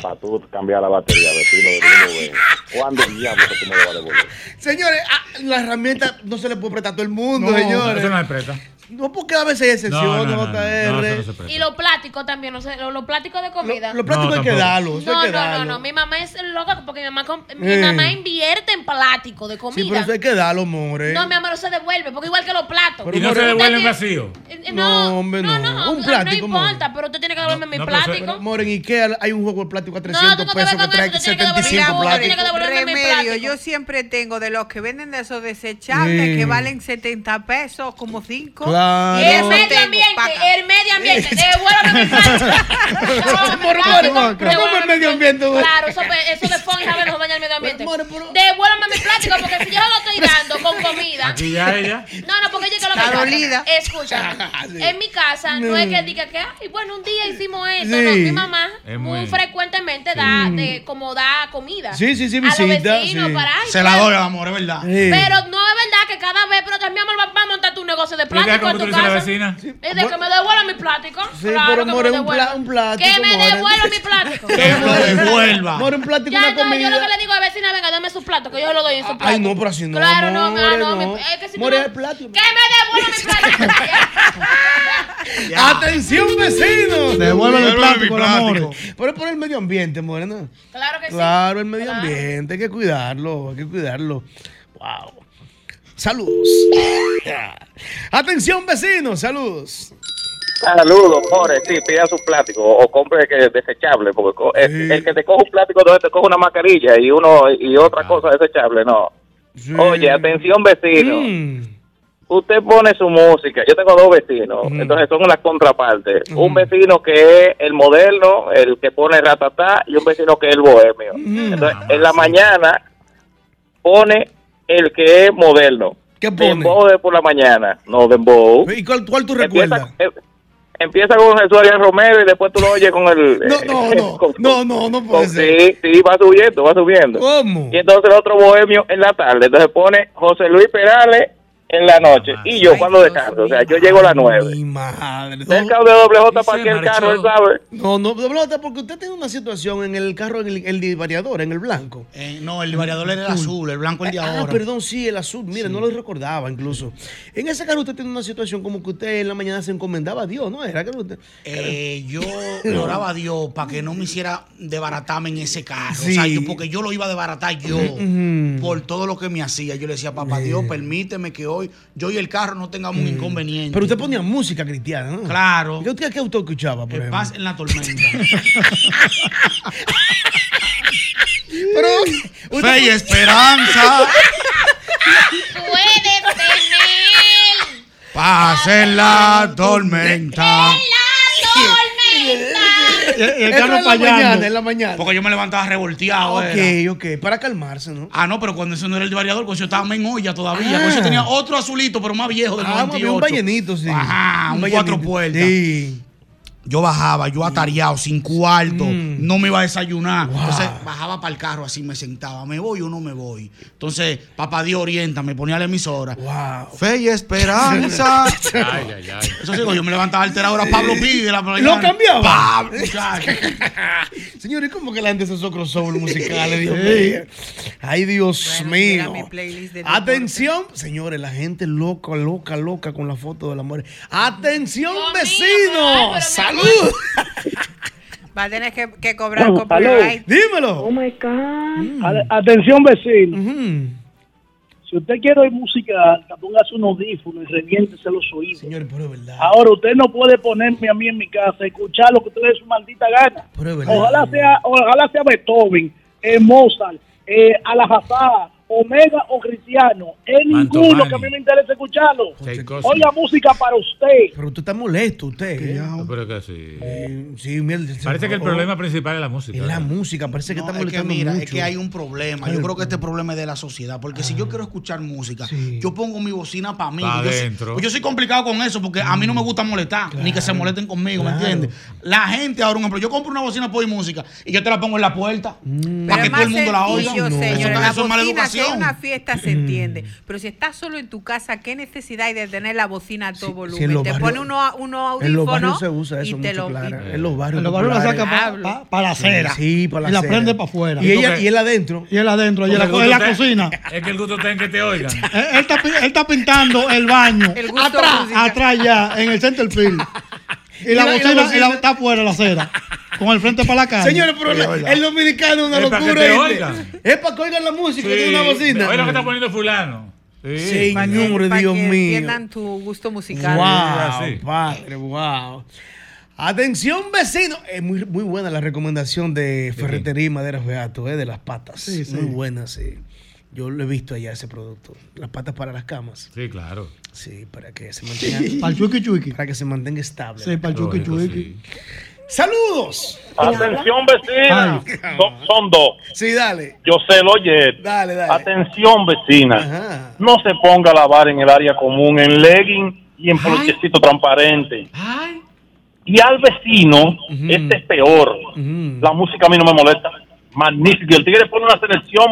para tú cambiar la batería, vecino de. ¿Cuándo diablo que tú me lo vas a devolver? Señores, ah, la herramienta no se le puede prestar a todo el mundo, No, señores. Eso no me presta. No, porque a veces hay excepciones, No, no, no, no, JR. no, eso no se presta. Y los plásticos también, no sé, los, los plásticos de comida. Lo- Los plásticos No, hay que darlos. eso no, hay que no, no, darlo. no. Mi mamá es loca porque mi mamá, mi Eh. mamá invierte en plástico de Sí, pero comida. eso hay que darlo, more. no, mi amor, no se devuelve, porque igual que los platos. Pero Y no more- se devuelven vacío. tiene- eh, No, No, hombre, no, no. no, Un no, plástico, no more. importa, pero usted tiene que devolverme mi no, pero eso- plástico. More, en Ikea hay un juego de plástico a 300 No, tengo que ver pesos que con trae eso, tiene que 75 devolver- plásticos. tiene que devolverme mi Remedio, plástico. yo siempre tengo de los que venden de esos desechables que valen 70 pesos, como 5. Claro. El medio ambiente, el medio ambiente, devuélvame mi plástico. *laughs* ¿cómo el medio ambiente? Claro, eso, eso de fondo y jabón no daña el medio ambiente. Devuélvame mi plástico, porque si yo lo estoy dando con comida. Aquí ya ella. No, no, porque llega lo que Carolina. pasa. Escucha, *laughs* Sí. en mi casa no es que diga que, ay, bueno, un día hicimos esto. No, mi mamá Es muy, muy- frecuentemente da, de, como da comida. Sí, sí, sí, A los visita, vecinos sí. para, ay, Se la doy, amor, es verdad. Sí. Pero no es verdad que cada vez, pero también, amor, va va a montar tu negocio de ¿Y qué plástico como en tú dices a la casa. vecina? Y de que me devuelva mi plástico. Sí, claro pero que more, me un pla- un plástico, Que me devuelva mi *laughs* plástico. Que lo devuelva. More, un plástico, Ya, una entonces yo lo que comida. le digo a la vecina, venga, dame su plato, que yo se lo doy en su plato. Ay, no, pero así no, Claro, no, more, no, no. no. mi- es que si tú More, el plástico. Que me devuelva mi *laughs* plástico. ¡Atención, vecinos! Devuélveme el plástico, amor. Pero es por el medio ambiente, more, ¿no? Claro que sí. Claro, el medio Claro. ambiente, hay que cuidarlo, hay que cuidarlo. Wow. Saludos. *laughs* Atención, vecinos, saludos. Saludos, more, sí, pida su plástico o compre que desechable, porque el, el que te coge un plástico, entonces te coge una mascarilla y uno y otra cosa desechable, no. Oye, atención vecino, Mm. usted pone su música, yo tengo dos vecinos, entonces son las contrapartes, un vecino que es el moderno, el que pone ratatá, y un vecino que es el bohemio. Entonces, en la mañana pone el que es moderno. ¿Qué pone? Dembow de por la mañana, no dembow. ¿Y cuál, cuál tú Empieza, recuerdas? em- empieza con Jesús Ariel Romero y después tú lo oyes con el... *laughs* No, no, no, *laughs* con- no, no, no puede con- ser. Sí, sí, va subiendo, va subiendo. ¿Cómo? Y entonces el otro bohemio en la tarde, entonces pone José Luis Perales en la noche. Y yo cuando descanso, o sea, yo llego a las 9. Madre. Cerca de doble J para que el carro, él sabe. No, no, doble J, porque usted tiene una situación en el carro, en el, el variador, en el blanco. Eh, no, el variador era el azul, el blanco el de Ah, ahora. perdón, sí, el azul. Mire, no lo recordaba incluso. En ese carro usted tiene una situación como que usted en la mañana se encomendaba a Dios, ¿no? Era que usted. Eh, yo *laughs* oraba a Dios para que no me hiciera desbaratarme en ese carro. Sí. O sea, yo- porque yo lo iba a desbaratar yo por todo lo que me hacía. Yo le decía, papá Dios, permíteme que hoy yo y el carro no tengamos un inconveniente. Pero usted ponía música cristiana, ¿no? Claro. ¿Y usted qué auto escuchaba, por El ejemplo? paz en la tormenta. *laughs* Pero. Fe y esperanza. Puedes tener Paz en la tormenta. Y el carro en la fallando. mañana, en la mañana. Porque yo me levantaba revolteado. Ok, era. ok, para calmarse, ¿no? Ah, no, pero cuando eso no era el variador, cuando yo estaba en olla todavía. Cuando yo Ah. tenía otro azulito, pero más viejo del Ah, 98. un ballenito, sí. Ajá, un, Un cuatro puertas. Sí. Yo bajaba, yo atareado, sin cuarto, Mm. no me iba a desayunar. Entonces bajaba para el carro así, me sentaba, ¿me voy o no me voy? Entonces, papá Dios orienta, me ponía la emisora. Fe y esperanza. *laughs* Ay, ay, ay. Eso sí, yo me levantaba alterado, era Pablo Pide la. ¿Lo cambiaba? Pablo. *laughs* *laughs* Señores, ¿cómo que la gente se crossover musicales? Dios mío. Ay, Dios Bueno, mío. mi playlist de Atención, señores, la gente loca, loca, loca con la foto del amor. Atención, vecino. Salud. *laughs* Va a tener que, que cobrar No, copyright. Dímelo. Oh my God. A- Atención, vecino. Si usted quiere oír música alta, póngase un audífono y reviéntese los oídos. Señor, pero es verdad. Ahora, usted no puede ponerme a mí en mi casa a escuchar lo que usted le dé su maldita gana. Pero es verdad. Ojalá sea, ojalá sea Beethoven, eh, Mozart, eh, Alajazá, Omega o Cristiano. Es ninguno que a mí me interesa escucharlo. Oiga música para usted. Pero usted está molesto, usted. ¿eh? No, pero que sí. Eh, sí, mierda, se- Parece que el problema principal es la música. Es la ¿verdad? música, parece que No, está es que molestando mira, mucho. es que hay un problema. Yo creo que este problema es de la sociedad. Porque si yo quiero escuchar música, yo pongo mi bocina para mí. Pa' Yo, soy- adentro. pues yo soy complicado con eso porque a mí no me gusta molestar, ni que se molesten conmigo, ¿me entiendes? La gente ahora, un ejemplo, yo compro una bocina para oír música y yo te la pongo en la puerta Mm. para Pero que todo el mundo la oiga. Eso La es mala bocina, si hay educación. una fiesta, se entiende. Pero si estás solo en tu casa, ¿qué necesidad hay de tener la bocina a todo en volumen? los te barrios- pone unos uno En los barrios audífonos se usa eso y te mucho, lo... Clara. y- En los barrios. En los barrios la saca para la acera. Sí, para la Y la acera. prende para afuera. Y, ella, y él adentro. Y él adentro, y en la gusto está- cocina. Es que el gusto está en que te oigan. *laughs* Él, está, él está pintando el baño *laughs* El gusto atrás, atrás ya, en el centerfield. Y, *laughs* Y la, la- y la bocina, bocina- y la- está afuera la acera, con el frente para la calle. Señores, pero la- el dominicano es una Es para que locura. oigan. Es para que oigan la música, Sí. tiene una bocina. Oye lo que está poniendo fulano. Sí. Señor, para Dios que mío. entiendan tu gusto musical. Wow, así. padre, wow. Atención, vecino. Es muy, muy buena la recomendación de Ferretería y Maderas Beato, eh, de las patas. Sí, sí. Muy buena, sí. Yo lo he visto allá ese producto. Las patas para las camas. Sí, claro. Sí, para que se mantenga, Para para que se mantenga estable. Sí, para el. Saludos. Atención, vecina. Son, son dos. Sí, dale. Yo sé lo oye. Dale, dale. Atención, vecina. Ajá. No se ponga a lavar en el área común, en legging y en polochecito transparente. Ay. Y al vecino, este es peor. La música a mí no me molesta. Magnífico. El tigre pone una selección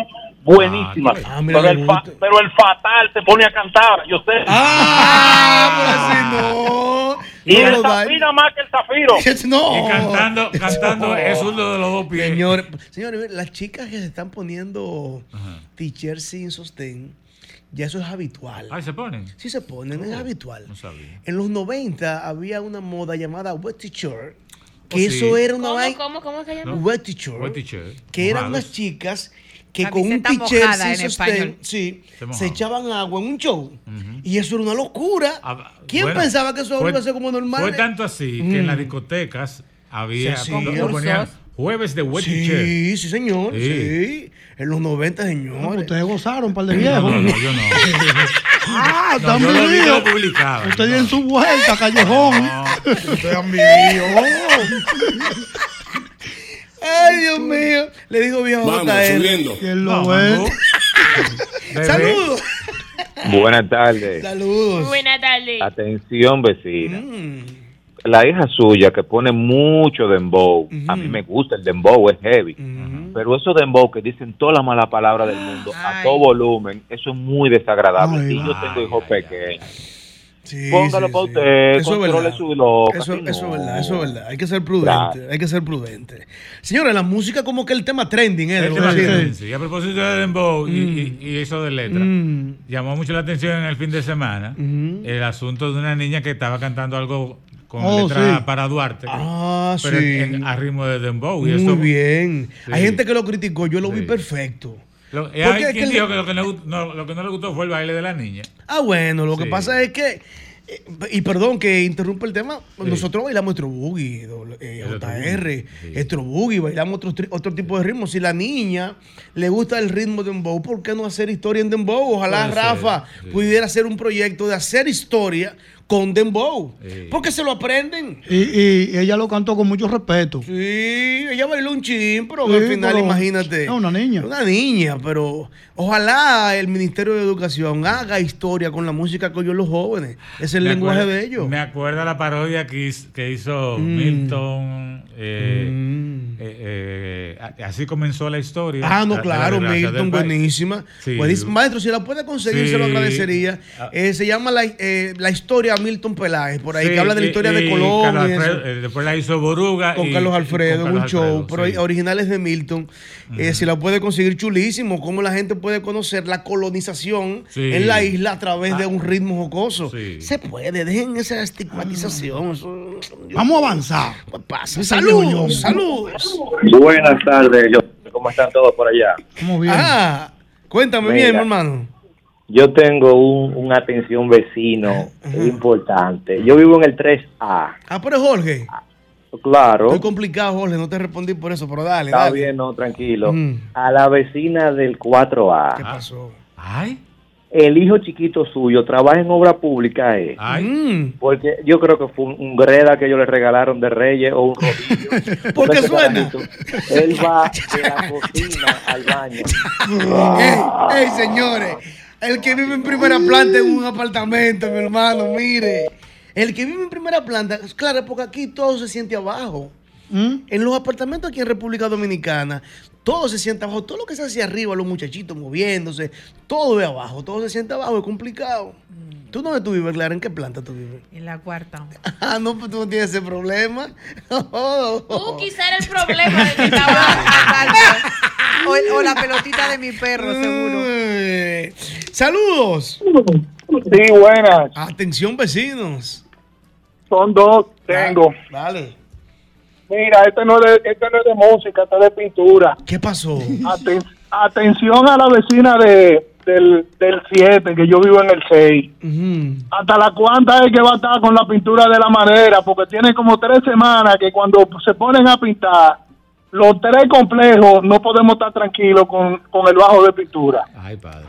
buenísima. Ah, mira, pero, el fa- gusta. pero el fatal se pone a cantar. Yo sé. Ah, pero así no. *laughs* y No da- desafina más que el zafiro. *laughs* No. Y cantando, cantando No. es uno de los dos pies. Señores, señores, las chicas que se están poniendo t-shirts sin sostén, ya eso es habitual. Ay, se ponen. Sí se ponen, es Oh, habitual. No sabía. En los 90 había una moda llamada wet t-shirt, que Oh, sí. eso era una ¿Cómo, vaina cómo, cómo se llama? No. wet t-shirt, Wet t-shirt, que eran unas chicas que con un sostén, español. sí, Se echaban agua en un show. Y eso era una locura. Ah, ¿Quién bueno, pensaba que eso fue- iba a ser como normal? Fue tanto así que en Mm. las discotecas había Sí, jueves de wet. Sí, sí, señor. Sí. Sí. En los 90, señores. Ustedes gozaron un par de viejos. no, no, yo no. *laughs* Ah, No, están vividos. yo lo publicaba. Ustedes en su vuelta, callejón. No. *laughs* Ustedes han vivido. *laughs* Ay, Dios mío. Le digo viejo JR. ¿Quién lo No, ve? Manu. Bebé. Saludos. Buenas tardes. Saludos. Buenas tardes. Atención, vecina. Mm. la hija suya que pone mucho dembow, a mí me gusta el dembow, es heavy, pero esos dembow que dicen todas las malas palabras del mundo a todo volumen, eso es muy desagradable. y yo tengo hijos pequeños. Póngalo para usted, Eso es controle verdad. su loca. Eso, que eso no. es verdad, eso es verdad. Hay que ser prudente, hay que ser prudente. Señores, la música como que el tema trending, ¿eh? de El tema sí, a propósito de Dembow y, y- y eso de letra, Mm. llamó mucho la atención en el fin de semana el asunto de una niña que estaba cantando algo con Oh, letra sí. para Duarte. Ah, pero sí. en- a ritmo de Dembow. Y Muy eso, bien. Sí. Hay gente que lo criticó, yo lo vi Sí. perfecto. Lo, Porque es quien que dijo que lo que, no, lo que no le gustó fue el baile de la niña. Ah, bueno, lo que Sí. pasa es que, eh, y perdón que interrumpa el tema, nosotros bailamos nuestro boogie, eh, JR, nuestro boogie, bailamos otro, otro tipo de ritmo. Si la niña le gusta el ritmo de dembow, ¿por qué no hacer historia en dembow? Ojalá Puede Rafa sí. pudiera hacer un proyecto de hacer historia con dembow, porque se lo aprenden. Y, y- y ella lo cantó con mucho respeto. Sí, ella bailó un chin, pero Sí, al final, pero imagínate. es una niña. Una niña, pero ojalá el Ministerio de Educación haga historia con la música que oyen los jóvenes. Es el Me lenguaje acuerdo- de ellos. Me acuerda la parodia que, hiz- que hizo Mm. Milton. eh, eh, eh, a- así comenzó la historia. Ah, no, claro, Milton, buenísima. Sí. Maestro, si la puede conseguir, se lo agradecería. Ah. Eh, se llama la, eh, la historia Milton Peláez, por ahí, Sí, que habla de la y- historia de Colón. Y eh, después la hizo Boruga. con y- Carlos Alfredo, con un show, Alfredo, pero sí. originales de Milton. Eh, si la puede conseguir, chulísimo. Cómo la gente puede conocer la colonización Sí. en la isla a través de Ah. un ritmo jocoso. Sí. Se puede, dejen esa estigmatización. eso- Vamos a avanzar. Pasa. Saludos, saludos. Buenas tardes, yo, ¿cómo están todos por allá? Muy bien. Ah, cuéntame Mira. bien, mi hermano. Yo tengo un, una atención vecino importante. Yo vivo en el 3A. Ah, pero Jorge. Claro. Estoy complicado, Jorge, no te respondí por eso, pero dale, Está dale. bien, no, tranquilo. Mm. A la vecina del 4A. ¿Qué pasó? Ay. El hijo chiquito suyo trabaja en obra pública, eh. Ay. Mm. Porque yo creo que fue un, greda que ellos le regalaron de Reyes o un *laughs* rodillo. ¿Por Porque qué suena? carajito, Él va *laughs* de la cocina al baño. *laughs* Ey, ey, señores, el que vive en primera planta en un apartamento, mi hermano, mire. El que vive en primera planta, claro, porque aquí todo se siente abajo. En los apartamentos aquí en República Dominicana, todo se siente abajo. Todo lo que se hace arriba, los muchachitos moviéndose, todo es abajo, todo se siente abajo, es complicado. ¿Tú dónde tú vives, Clara? ¿En qué planta tú vives? En la cuarta. *laughs* Ah, no, pues tú no tienes ese problema. Tú *laughs* quizá era el problema de mi trabajo. *laughs* O, o la pelotita de mi perro, seguro. Uy. Saludos. Sí, buenas. Atención, vecinos. Son dos, tengo. Dale. Mira, este no, es de, este no es de música, este es de pintura. ¿Qué pasó? Aten- atención a la vecina de, del, del 7, que yo vivo en el 6. Hasta la cuanta es que va a estar con la pintura de la madera, porque tiene como tres semanas que cuando se ponen a pintar, los tres complejos no podemos estar tranquilos con, con el bajo de pintura. Ay, padre.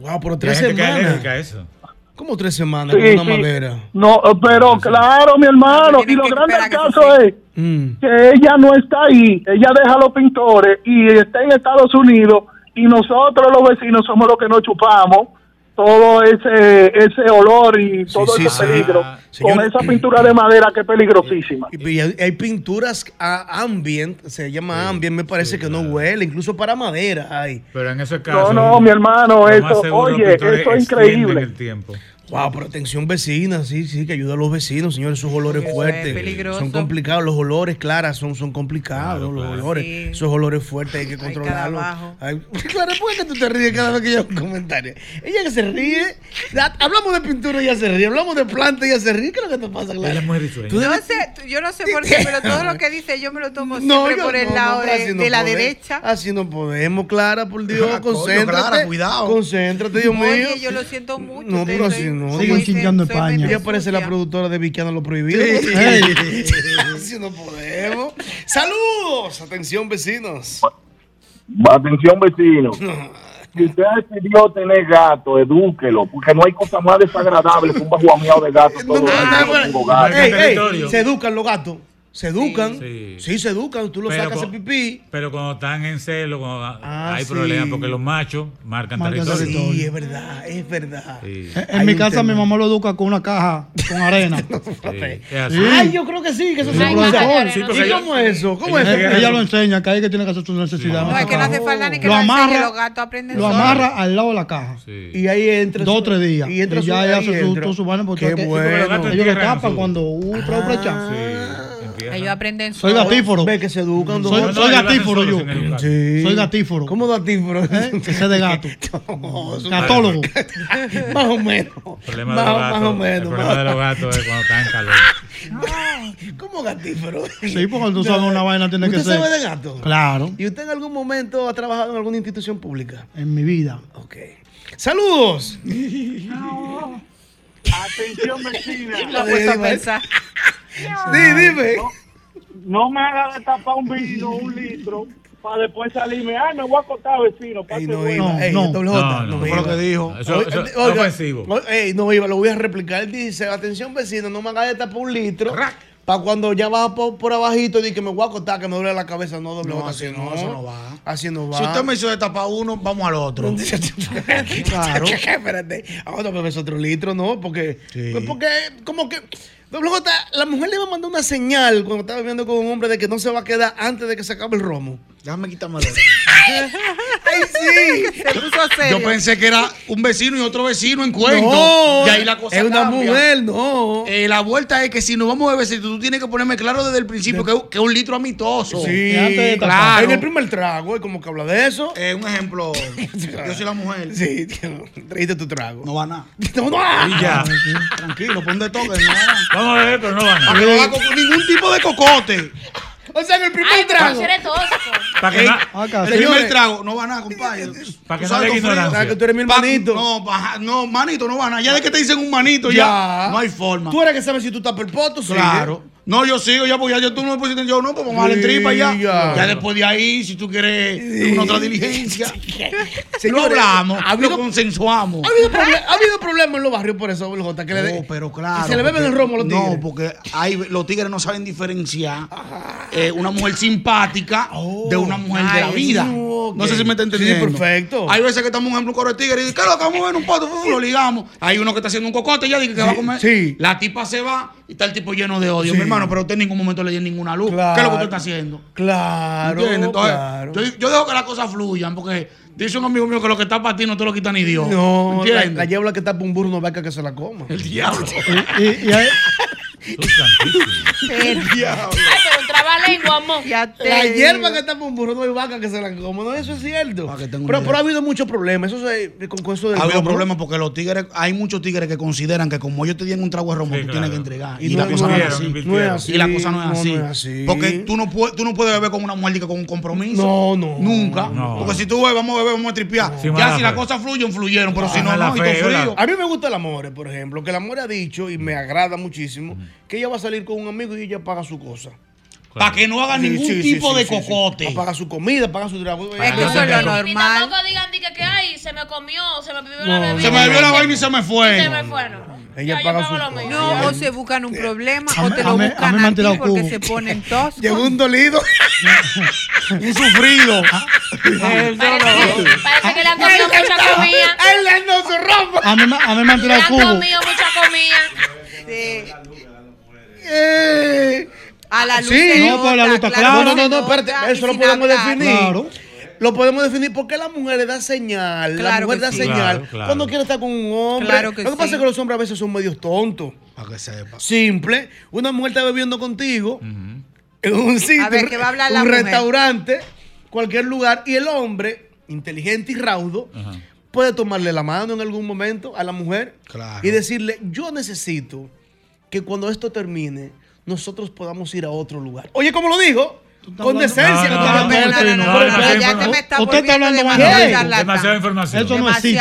Wow, pero Hay tres gente que es semanas. eso. ¿Cómo tres semanas Sí, con una sí. madera? No, pero claro, mi hermano, y lo grande del caso es Mm. que ella no está ahí, ella deja a los pintores y está en Estados Unidos y nosotros los vecinos somos los que nos chupamos todo ese ese olor y todo sí, ese sí. peligro Ah, con señor- esa pintura de madera que es peligrosísima. Y, y hay, hay pinturas a ambient, se llama ambient, me parece que no huele, incluso para madera hay. Pero en ese caso. No, no, mi hermano, eso, oye, eso es increíble. el tiempo. Wow, pero atención vecina, sí, sí, que ayuda a los vecinos, señores, esos olores Eso fuertes. es peligroso. Son complicados, los olores, claras, son, son complicados, los olores. Sí. Esos olores fuertes hay que controlarlos. Ay, *laughs* Clara, ¿por qué tú te ríes cada vez que yo hago un comentario? Ella que se ríe, la- hablamos de pintura y ella se ríe, hablamos de planta y ella se ríe, ¿qué es lo que te pasa, Clara? Ella es muy risueña. Tú No debes- sé, yo no sé por qué, pero todo lo *laughs* que dice yo me lo tomo No, siempre yo por el no, lado de, así no de la derecha. Así no podemos, Clara, por Dios, Ah, concéntrate. Clara, cuidado. Concéntrate, Dios mío. Oye, yo lo siento mucho. No, pero así no. Como Siguen dicen, chinchando España. Ella parece la productora de Vicana lo prohibido. Sí. Así no podemos. Saludos. Atención, vecinos. Atención vecino, si usted decidió tener gato, edúquelo, porque no hay cosa más desagradable que un bajuameado de gato todo No, el no, no, no, se educan los gatos. Se educan. Sí. Sí, se educan. Tú lo Pero sacas con- el pipí. Pero cuando están en celo, cuando Ah, hay sí. problemas, porque los machos marcan, Marcan territorio. Sí, es verdad, es verdad. Sí. En mi un casa tema. mi mamá lo educa con una caja con arena. *laughs* Ay, yo creo que sí, que eso Sí, se Sí, ¿Y cómo es eso? ¿Cómo es Ella- eso? Ella lo enseña, que hay que tiene que hacer sus necesidades. No, es que no hace falta ni que lo lo, amarra, los gatos aprenden lo amarra al lado de la caja. Y ahí entra. Dos o su- tres días. Y entra Y su- ya ella ahí hace su, su vaina porque ellos le tapan cuando uh, trae flechá. Ellos aprenden Soy gatíforo. Ve que se educan. Soy, dos- soy gatíforo yo. Sí. Soy gatíforo. ¿Cómo gatíforo? ¿Eh? Que sé de *laughs* gato. No, *laughs* más o menos. El problema, Más, de los más gatos, o menos. el problema de los gatos es cuando están en calor. ¿Cómo gatífero? Sí, porque cuando tú sabes una vaina tiene que ¿Usted ser. sabe de gato? Claro, ¿Y usted en algún momento ha trabajado en alguna institución pública? en mi vida. Ok. ¡Saludos! Atención, vecina. *laughs* Lo he puesto a pensar. Sí, dime. No, me haga destapar un vino, un litro, para después salirme. Ay, me voy a acostar, vecino. Ey, no iba. Ey, no. No, no, no fue lo que dijo. Eso, eso es Oiga, ofensivo. ey, no iba, lo voy a replicar. Él dice, atención vecino, no me haga esta por un litro. Para cuando ya baja por, por abajito, di que me voy a acostar, que me duele la cabeza, no doble No, así así no, eso no va. Así no va. Si usted me hizo destapar uno, vamos al otro. *laughs* Claro. *laughs* Espérate, ahora me ves otro litro, ¿no? Porque, Sí. pues porque, como que, doble J, la mujer le iba a mandar una señal cuando estaba viviendo con un hombre de que no se va a quedar antes de que se acabe el romo. Déjame quitarme *laughs* de ¡Ay, sí! *laughs* Se puso serio. Yo pensé que era un vecino y otro vecino en cuento. No, y ahí la cosa es una cambia. mujer, no. Eh, la vuelta es que si nos vamos a beber, tú tienes que ponerme claro desde el principio que, que es un litro amistoso. Sí, antes de claro. En el primer trago, y como que habla de eso. Eh, un ejemplo, *laughs* yo soy la mujer. Sí, tío, trajiste tu trago. No va nada. No, no. Y ya. Tranquilo, pon de toque. No va nada. Vamos a ver, pero no van Para que no haga con ningún tipo de cocote. O sea, en el primer Ay, trago. Para que, Acá, el Señores. primer trago, no va nada, compadre. pa' que no le ignorancia. Sabes que tú eres mi Pa- hermanito. No, no, manito, no va nada. Ya de que te dicen un manito, ya, Ya. no hay forma. Tú eres que sabes si tú estás perpoto, sí. Claro. No, yo sigo, ya, porque ya yo, tú no me pusiste yo, no, pues vamos a darle Sí, tripa ya. ya. después de ahí, si tú quieres una otra diligencia, *laughs* lo hablamos, ha habido- lo consensuamos. Ha habido, proble- ha habido problemas en los barrios por eso, doble J, que le de- pero claro. se le beben el romo a los tigres. No, porque hay, los tigres no saben diferenciar eh, una mujer simpática de una mujer de la vida. No sé si me está Sí, entendiendo. perfecto. Hay veces que estamos en ejemplo un coro de tigres y dice, ¿qué es lo que vamos a ver un poto? Fu, Lo ligamos. Hay uno que está haciendo un cocote ya dice que va a comer. sí. La tipa se va y está el tipo lleno de odio. Sí. Mi hermano, pero usted en ningún momento le dio ninguna luz. Claro. ¿Qué es lo que usted está haciendo? Claro, ¿Entiendes? Entonces, claro. yo, yo dejo que las cosas fluyan porque dice un amigo mío que lo que está para ti no te lo quita ni Dios. No, la, ¿Entiendes? la yebla que está por un burro no vaca que se la coma. El diablo. Y, y- *laughs* el diablo. Ay, pero un trabalengua, amor. Ya te La hierba que está por un burro no hay vaca que se la coma. No, eso es cierto. Una Pero, pero ha habido muchos problemas. Eso se, con, con eso del Ha habido problemas porque los tigres, hay muchos tigres que consideran que como ellos te dieron un trago de romo, Sí, tú claro. tienes que entregar. Y, Y la cosa no, no es es- así. No es así. Y la cosa no es así. No, es así. Porque tú no, puedes, tú no puedes beber con una mujer con un compromiso. No, no. Nunca. No. Porque si tú bebes, vamos a beber, vamos a tripear. Sí, ya si las fe. cosas fluyen, fluyeron. Pero Ah, si no, no. A mí me gusta el amor, por ejemplo, que el amor ha dicho y me agrada muchísimo que ella va a salir con un amigo y ella paga su cosa. Para que no haga Sí, ningún sí, tipo sí, de sí, sí. cocote. Paga su comida, paga su trago. Es que eso es lo normal. tampoco digan di que, que ay, se me comió, se me bebió No, la bebida. Se me bebió la vaina y se me fue. Y se me fue, no. Ella Ya, yo paga pago su. No, o se buscan un problema A o te a lo a buscan a, han ti porque cubo. se ponen toscos. Llegó un dolido. *laughs* Un sufrido. Parece que, parece que le han comido mucha comida. Él le no su ropa. A mí, me- a mí me han Le tirado han cubo. comido mucha comida. Sí. A la luz Sí. se No, pero la luz está claro clara. No, no, no, espérate. Eso lo podemos hablar. definir. Claro. Lo podemos definir porque la mujer le da señal. la Claro mujer da sí. señal Claro, claro. cuando quiere estar con un hombre. Claro que Lo que pasa sí. es que los hombres a veces son medios tontos. Para que sepa. Simple. Una mujer está bebiendo contigo en un sitio, A ver, ¿qué va a hablar la un mujer? restaurante, cualquier lugar, y el hombre, inteligente y raudo, puede tomarle la mano en algún momento a la mujer Claro. y decirle, yo necesito que cuando esto termine, nosotros podamos ir a otro lugar. Oye, ¿cómo lo dijo? Con decencia. No, no, tú no, usted está hablando ¿Qué? charlatán. Demasiada información. Eso no existe.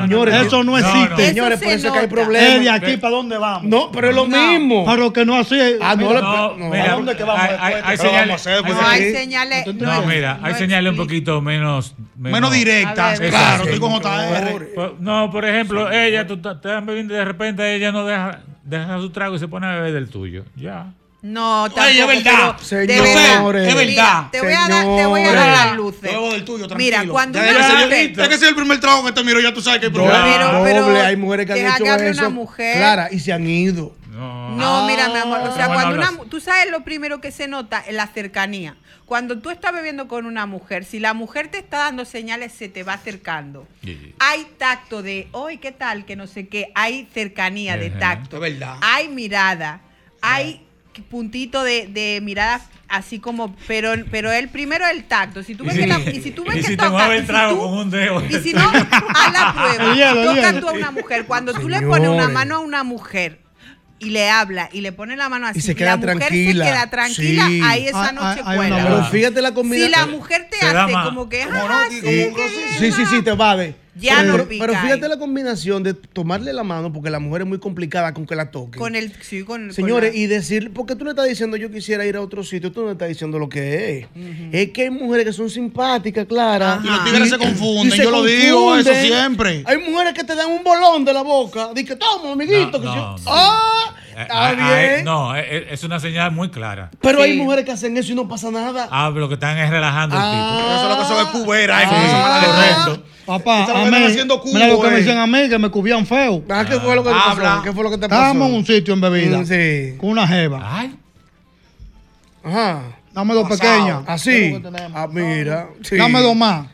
Señores, Eso no existe. Señores, por eso es que hay. Es de problemas. aquí para dónde vamos. No, pero es lo mismo. Pero que no así. Ah, no, ¿a dónde que vamos hay, señales, vamos a hacer? hay No hay señales- no, mira, hay señales un poquito menos... Menos directa. A ver, Claro, estoy con JR. No, por ejemplo, ella, tú estás y de repente ella no deja, deja su trago y se pone a beber del tuyo. Ya. No, tampoco. Oye, es verdad. Señores. Es verdad. Mira, te voy a dar, te voy a dar las luces. Yo del tuyo, Mira, tranquilo. cuando Ya una mujer- Es que ese es el primer trago que te miro, ya tú sabes que hay problema. pero- doble, hay mujeres que han hecho eso. una mujer. Clara, y se han ido. No, mira, mi amor. O sea, cuando una, mu- tú sabes lo primero que se nota es la cercanía. Cuando tú estás bebiendo con una mujer, si la mujer te está dando señales, se te va acercando. Hay tacto de, hoy, ¿qué tal? Que no sé qué. Hay cercanía de tacto. Es verdad. Hay mirada. Hay puntito de, de mirada así como, pero, pero el primero el tacto. Si tú ves que la, y si tú ves Y que si te toca- mueve y el si trago tú- con un dedo. y si no, haz la *laughs* prueba. Toca tú a una mujer. Cuando tú le pones una mano a una mujer y le habla y le pone la mano así Y se y queda la mujer tranquila. se queda tranquila, Sí. ahí esa Hay- noche hay cuela. Pero fíjate la combinación. Si la mujer te hace como que, ah, no, sí, como- que- Sí, sí, sí, te va de. Ya pero, no pica pero fíjate ahí. la combinación de tomarle la mano, porque la mujer es muy complicada con que la toque. con el, sí, con con Señores, la- y decir, porque tú le estás diciendo yo quisiera ir a otro sitio, tú no le estás diciendo lo que es. Es que hay mujeres que son simpáticas, Clara. Y los tigres se confunden, se yo lo digo, eso siempre. Hay mujeres que te dan un bolón de la boca. Dice, toma, amiguito. que No, yo- no. ¡Ah! Eh, Está ah, bien. ah, eh, no, eh, es una señal muy clara. Pero hay mujeres que hacen eso y no pasa nada. Ah, pero lo que están es relajando el tipo. Eso es lo que son es cubera, Ah, de correcto. Papá, a mí, haciendo cubo, mira lo que eh. me dicen a mí, que me cubían feo. Ah, ¿qué fue lo que te pasó? ¿Qué fue lo que te pasó? Estábamos en un sitio en bebida. Mm, sí. Con una jeva. Ajá. Dame dos Pasado. pequeñas. Así. Ah, mira. sí. Dame dos más.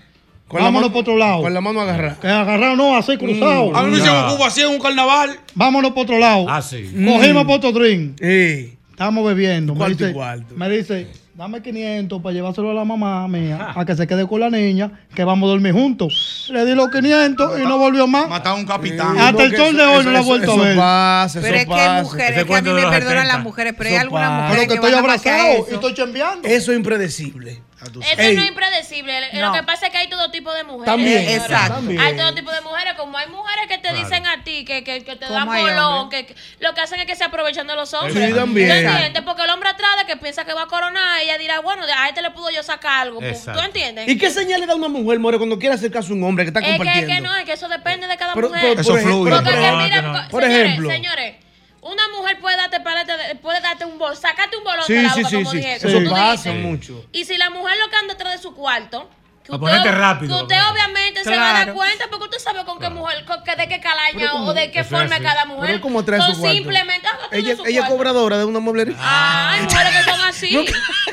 Con Vámonos por otro lado. Con la mano agarrada. Que agarrado no, así cruzado. Mm. A mí me hicieron Cuba así en un carnaval. Vámonos por otro lado. Ah, sí. Cogimos Mm. por otro drink. Sí. Estamos bebiendo. Me ¿Cuánto y dice, cuánto? me dice, dame 500 para llevárselo a la mamá mía, *laughs* a que se quede con la niña, que vamos a dormir juntos. Le di los 500 y no volvió más. Matar a un capitán. Hasta el sol de hoy no la ha vuelto a ver. Pero es que hay mujeres, que a mí me perdonan las mujeres, pero hay algunas mujeres Pero que, que estoy abrazado eso. y estoy chambeando. Eso es impredecible. Eso Ey, no es impredecible. Lo que pasa es que hay todo tipo de mujeres. También, señora. exacto. También. Hay todo tipo de mujeres. Como hay mujeres que te Claro. dicen a ti que, que, que te Como dan hay bolón, que, que lo que hacen es que se aprovechan de los hombres. Sí, también. ¿Tú entiendes? Porque el hombre atrás de que piensa que va a coronar, ella dirá, bueno, a este le pudo yo sacar algo. pues, ¿Tú entiendes? ¿Y qué señal le da una mujer, More, cuando quiere acercarse a un hombre que está Es que, compartiendo? que no, es que eso depende de cada Pero- mujer. pero- Eso por ej- fluye. Porque que mira, co- Por señores, ejemplo. señores, una mujer puede darte, paleta de- puede darte un bolón, sacarte un bolón Sí, de la sí, boca, sí, como sí. dije. Eso como tú pasa dices. mucho. Y si la mujer lo que anda atrás de su cuarto, que ponerte rápido. que usted obviamente se va a dar Claro. cuenta porque usted sabe con qué mujer, con qué, de qué Pero calaña o de qué Eso es forma es así. cada Pero mujer. él como Son su cuarto. simplemente, ah, Ella, su ella es cuarto. cobradora de una mueblería. Ah, hay mujeres que son así.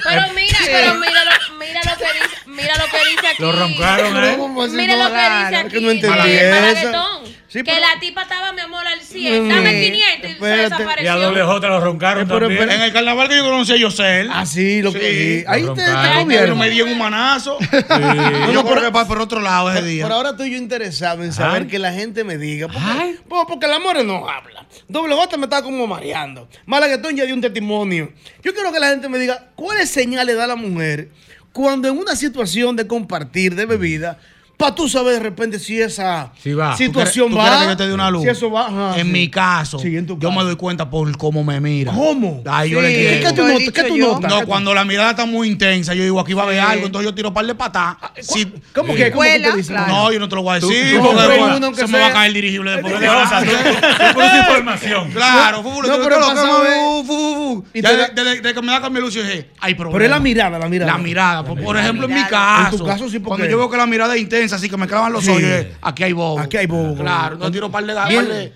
Pero mira, pero mira lo, mira lo que dice, mira lo que dice aquí. Lo roncaron, ¿eh? ¿Cómo así? Mira lo que dice es aquí. que no entendí eso. Sí, que pero- la tipa estaba, mi amor, al 100. Dame 500 y se espérate. Y a desapareció. doble J lo roncaron Eh, pero- también. pero- En el carnaval que yo conocí a Yosel. Ah, sí, lo que sí. Ahí te, te comieron. me di en un manazo. *laughs* No, Yo que va por otro lado ese día. por ahora estoy yo interesado en saber Ay. que la gente me diga. Porque, Ay. pues, porque el amor no habla. Doble J me está como mareando. Malaguetón ya dio un testimonio. Yo quiero que la gente me diga cuáles señales da la mujer cuando en una situación de compartir de bebida, para tú saber de repente si esa Sí va. situación ¿Tú va. quieres que yo te dé una luz? Si eso va. ajá, en sí. mi caso, Sí, en tu yo caso. me doy cuenta por cómo me mira. ¿Cómo? Ay, yo Sí. le ¿Qué, llego. qué tú notas? ¿Qué tú notas? No, cuando la mirada está muy intensa, yo digo, aquí va a haber Sí. algo, entonces yo tiro par de patas. Sí. ¿Cómo Sí. que? ¿Cómo tú Cuela, te dices? claro. No, yo no te lo voy a decir, tú porque se me va a caer el dirigible después. *laughs* Pones información. Claro, fu- fu- No, pero lo que de- da- Desde que me da cambio de luz, yo dije, hay problema. Pero es la mirada, la mirada. La mirada. Por, ejemplo, en mi caso, En tu caso sí, porque- cuando yo veo que la mirada es intensa, así que me clavan los Sí. ojos, dije, aquí hay bobo. Aquí hay bobo. Claro, no tiro par de par Bien. de-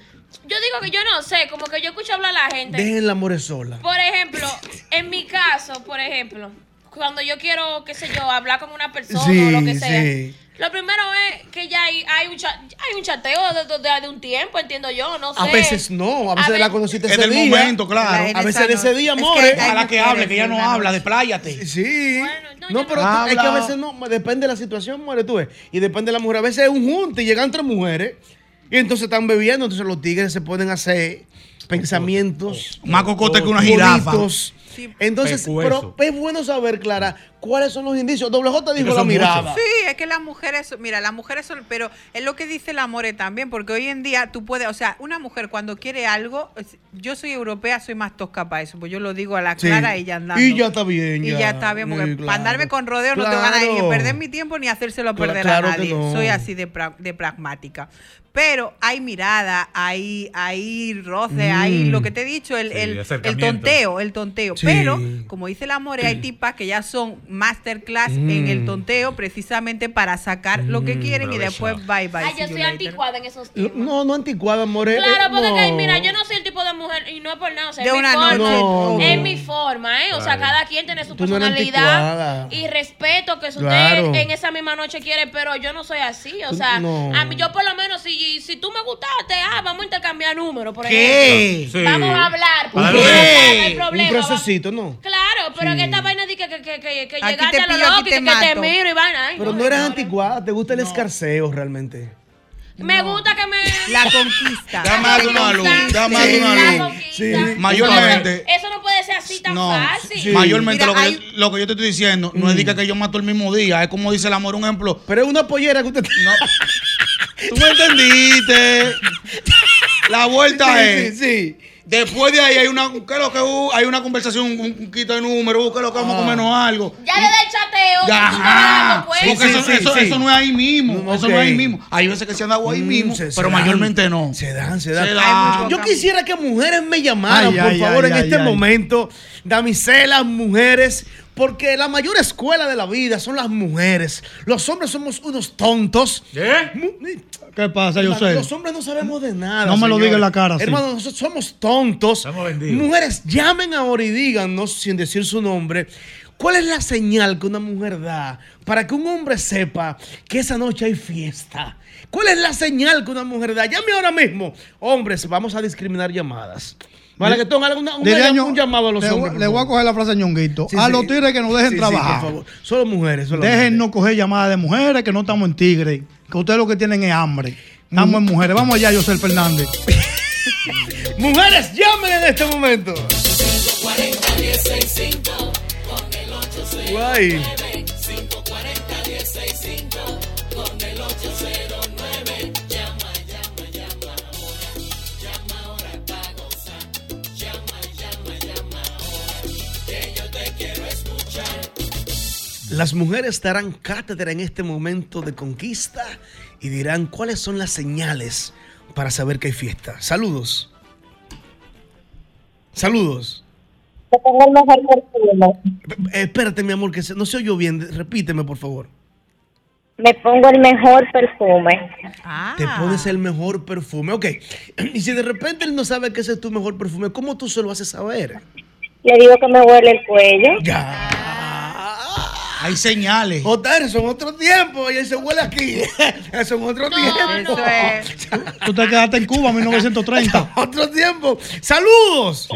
Yo digo que yo no sé, como que yo escucho hablar a la gente. Dejen el amor sola. Por ejemplo, en mi caso, por ejemplo, cuando yo quiero, qué sé yo, hablar con una persona Sí, o lo que sea. Lo primero es que ya hay, hay, un, cha- hay un chateo de, de- de un tiempo, entiendo yo, no sé. A veces no, a veces A la conociste ese del día. momento, claro. La A veces de ese día, Es que amores. hay Ojalá que hable, que ya no habla, despláyate. Sí. Bueno, no, no, pero no- es que a veces no, depende de la situación, muere tú ves. Y depende de la mujer. A veces es un junte y llegan tres mujeres y entonces están bebiendo, entonces los tigres se pueden hacer pensamientos Más cocote que una jirafa. Entonces, Pecueso. pero es bueno saber, Clara, ¿Cuáles son los indicios? Doble J dijo la mirada. Sí, es que las mujeres, mira, las mujeres son, pero es lo que dice el amore también, porque hoy en día tú puedes, o sea, una mujer cuando quiere algo, yo soy europea, soy más tosca para eso, pues yo lo digo a la Sí. clara y ya andando. Y ya está bien. Y ya está bien, porque Sí, para claro. andarme con rodeo no tengo ganas de ni perder mi tiempo ni hacérselo perder claro a que nadie. no. Soy así de, pra- de pragmática. Pero hay mirada, hay, hay roce, hay Mm. lo que te he dicho, el, Sí, el, el tonteo, el tonteo. Sí. Pero, como dice el amor, hay tipas que ya son masterclass en el Mm. tonteo precisamente para sacar lo que quieren y después bye bye. Ay, yo you soy later. anticuada en esos temas. No, no anticuada, more. Claro, porque eh, que, no. mira, yo no soy el tipo de mujer, y no es por nada, o sea, De es mi una forma. noche. No, es mi forma, ¿eh? O sea, Claro. cada quien tiene su Tú personalidad y respeto que si Claro. usted en esa misma noche quiere, pero yo no soy así, o sea, No. a mí yo por lo menos, si, si tú me gustaste, ah, vamos a intercambiar números, por ¿Qué? ejemplo. Sí. Vamos a hablar, porque pro- no hay Un problema. procesito, ¿no? Claro, pero Sí. que esta vaina de que, que, que, que, que Aquí llegaste te a lo loco y te que, que te mato. miro y ay, Pero no eres anticuada, te gusta el escarceo realmente. Me gusta que me... La conquista. Déjame darte una luz, déjame darte una La luz. Sí. Mayormente. Eso no puede ser así tan No, fácil. sí. Mayormente Mira, lo, que hay- yo, lo que yo te estoy diciendo no es de que- que yo mato el mismo día, es como dice el amor, un ejemplo. Pero es una pollera que usted No. *laughs* Tú me entendiste. *laughs* La vuelta Sí, es. sí, sí. Después de ahí hay una, ¿qué es lo que hay una conversación, un, un quito de número, ¿qué es lo que vamos a comernos algo? Ya desde el chateo, Ya, ajá. cuenta. Porque Sí, eso, sí, eso, sí. eso no es ahí mismo. Mm, Eso ok. no es ahí mismo. Hay veces que se han dado ahí Mm, mismo, se- se pero dan. mayormente no. Se dan, se dan. Se Ay, dan. Yo quisiera que mujeres me llamaran, Ay, por ay, favor, ay, en ay, este ay. momento. Damiselas, mujeres. Porque la mayor escuela de la vida son las mujeres. Los hombres somos unos tontos. ¿Qué? Mu- ¿Qué pasa, yo sé? Los hombres no sabemos de nada. No me lo diga en la cara, sí. Hermano, nosotros somos tontos. Estamos vendidos. Mujeres, llamen ahora y díganos, sin decir su nombre, ¿cuál es la señal que una mujer da para que un hombre sepa que esa noche hay fiesta? ¿Cuál es la señal que una mujer da? Llame ahora mismo. Hombres, vamos a discriminar llamadas. Vale, que tengan una- una- Dile a Ño- un llamado a los le, hombres. le voy a coger la frase a Ñonguito. Sí, a sí. los tigres que nos dejen Sí, sí, trabajar. por favor. Solo mujeres. solamente. Déjennos coger llamadas de mujeres que no estamos en tigre. Que ustedes lo que tienen es hambre. Estamos en mujeres. Vamos allá, José Fernández. *laughs* Mujeres, llamen en este momento. 540 165 con el 809 Guay. Las mujeres darán cátedra en este momento de conquista y dirán cuáles son las señales para saber que hay fiesta. Saludos. Saludos. Te pongo el mejor perfume. Eh, espérate, mi amor, que se- no se oyó bien. Repíteme, por favor. Me pongo el mejor perfume. Ah. Te pones el mejor perfume. Ok. *clears throat* Y si de repente él no sabe que ese es tu mejor perfume, ¿cómo tú se lo haces saber? Le digo que me huele el cuello. Ya. Hay señales. JR, son otro tiempo. Y él se huele aquí. *laughs* Eso es otro tiempo. Eso es. Tú te quedaste en Cuba en 1930. *laughs* Otro tiempo. Saludos.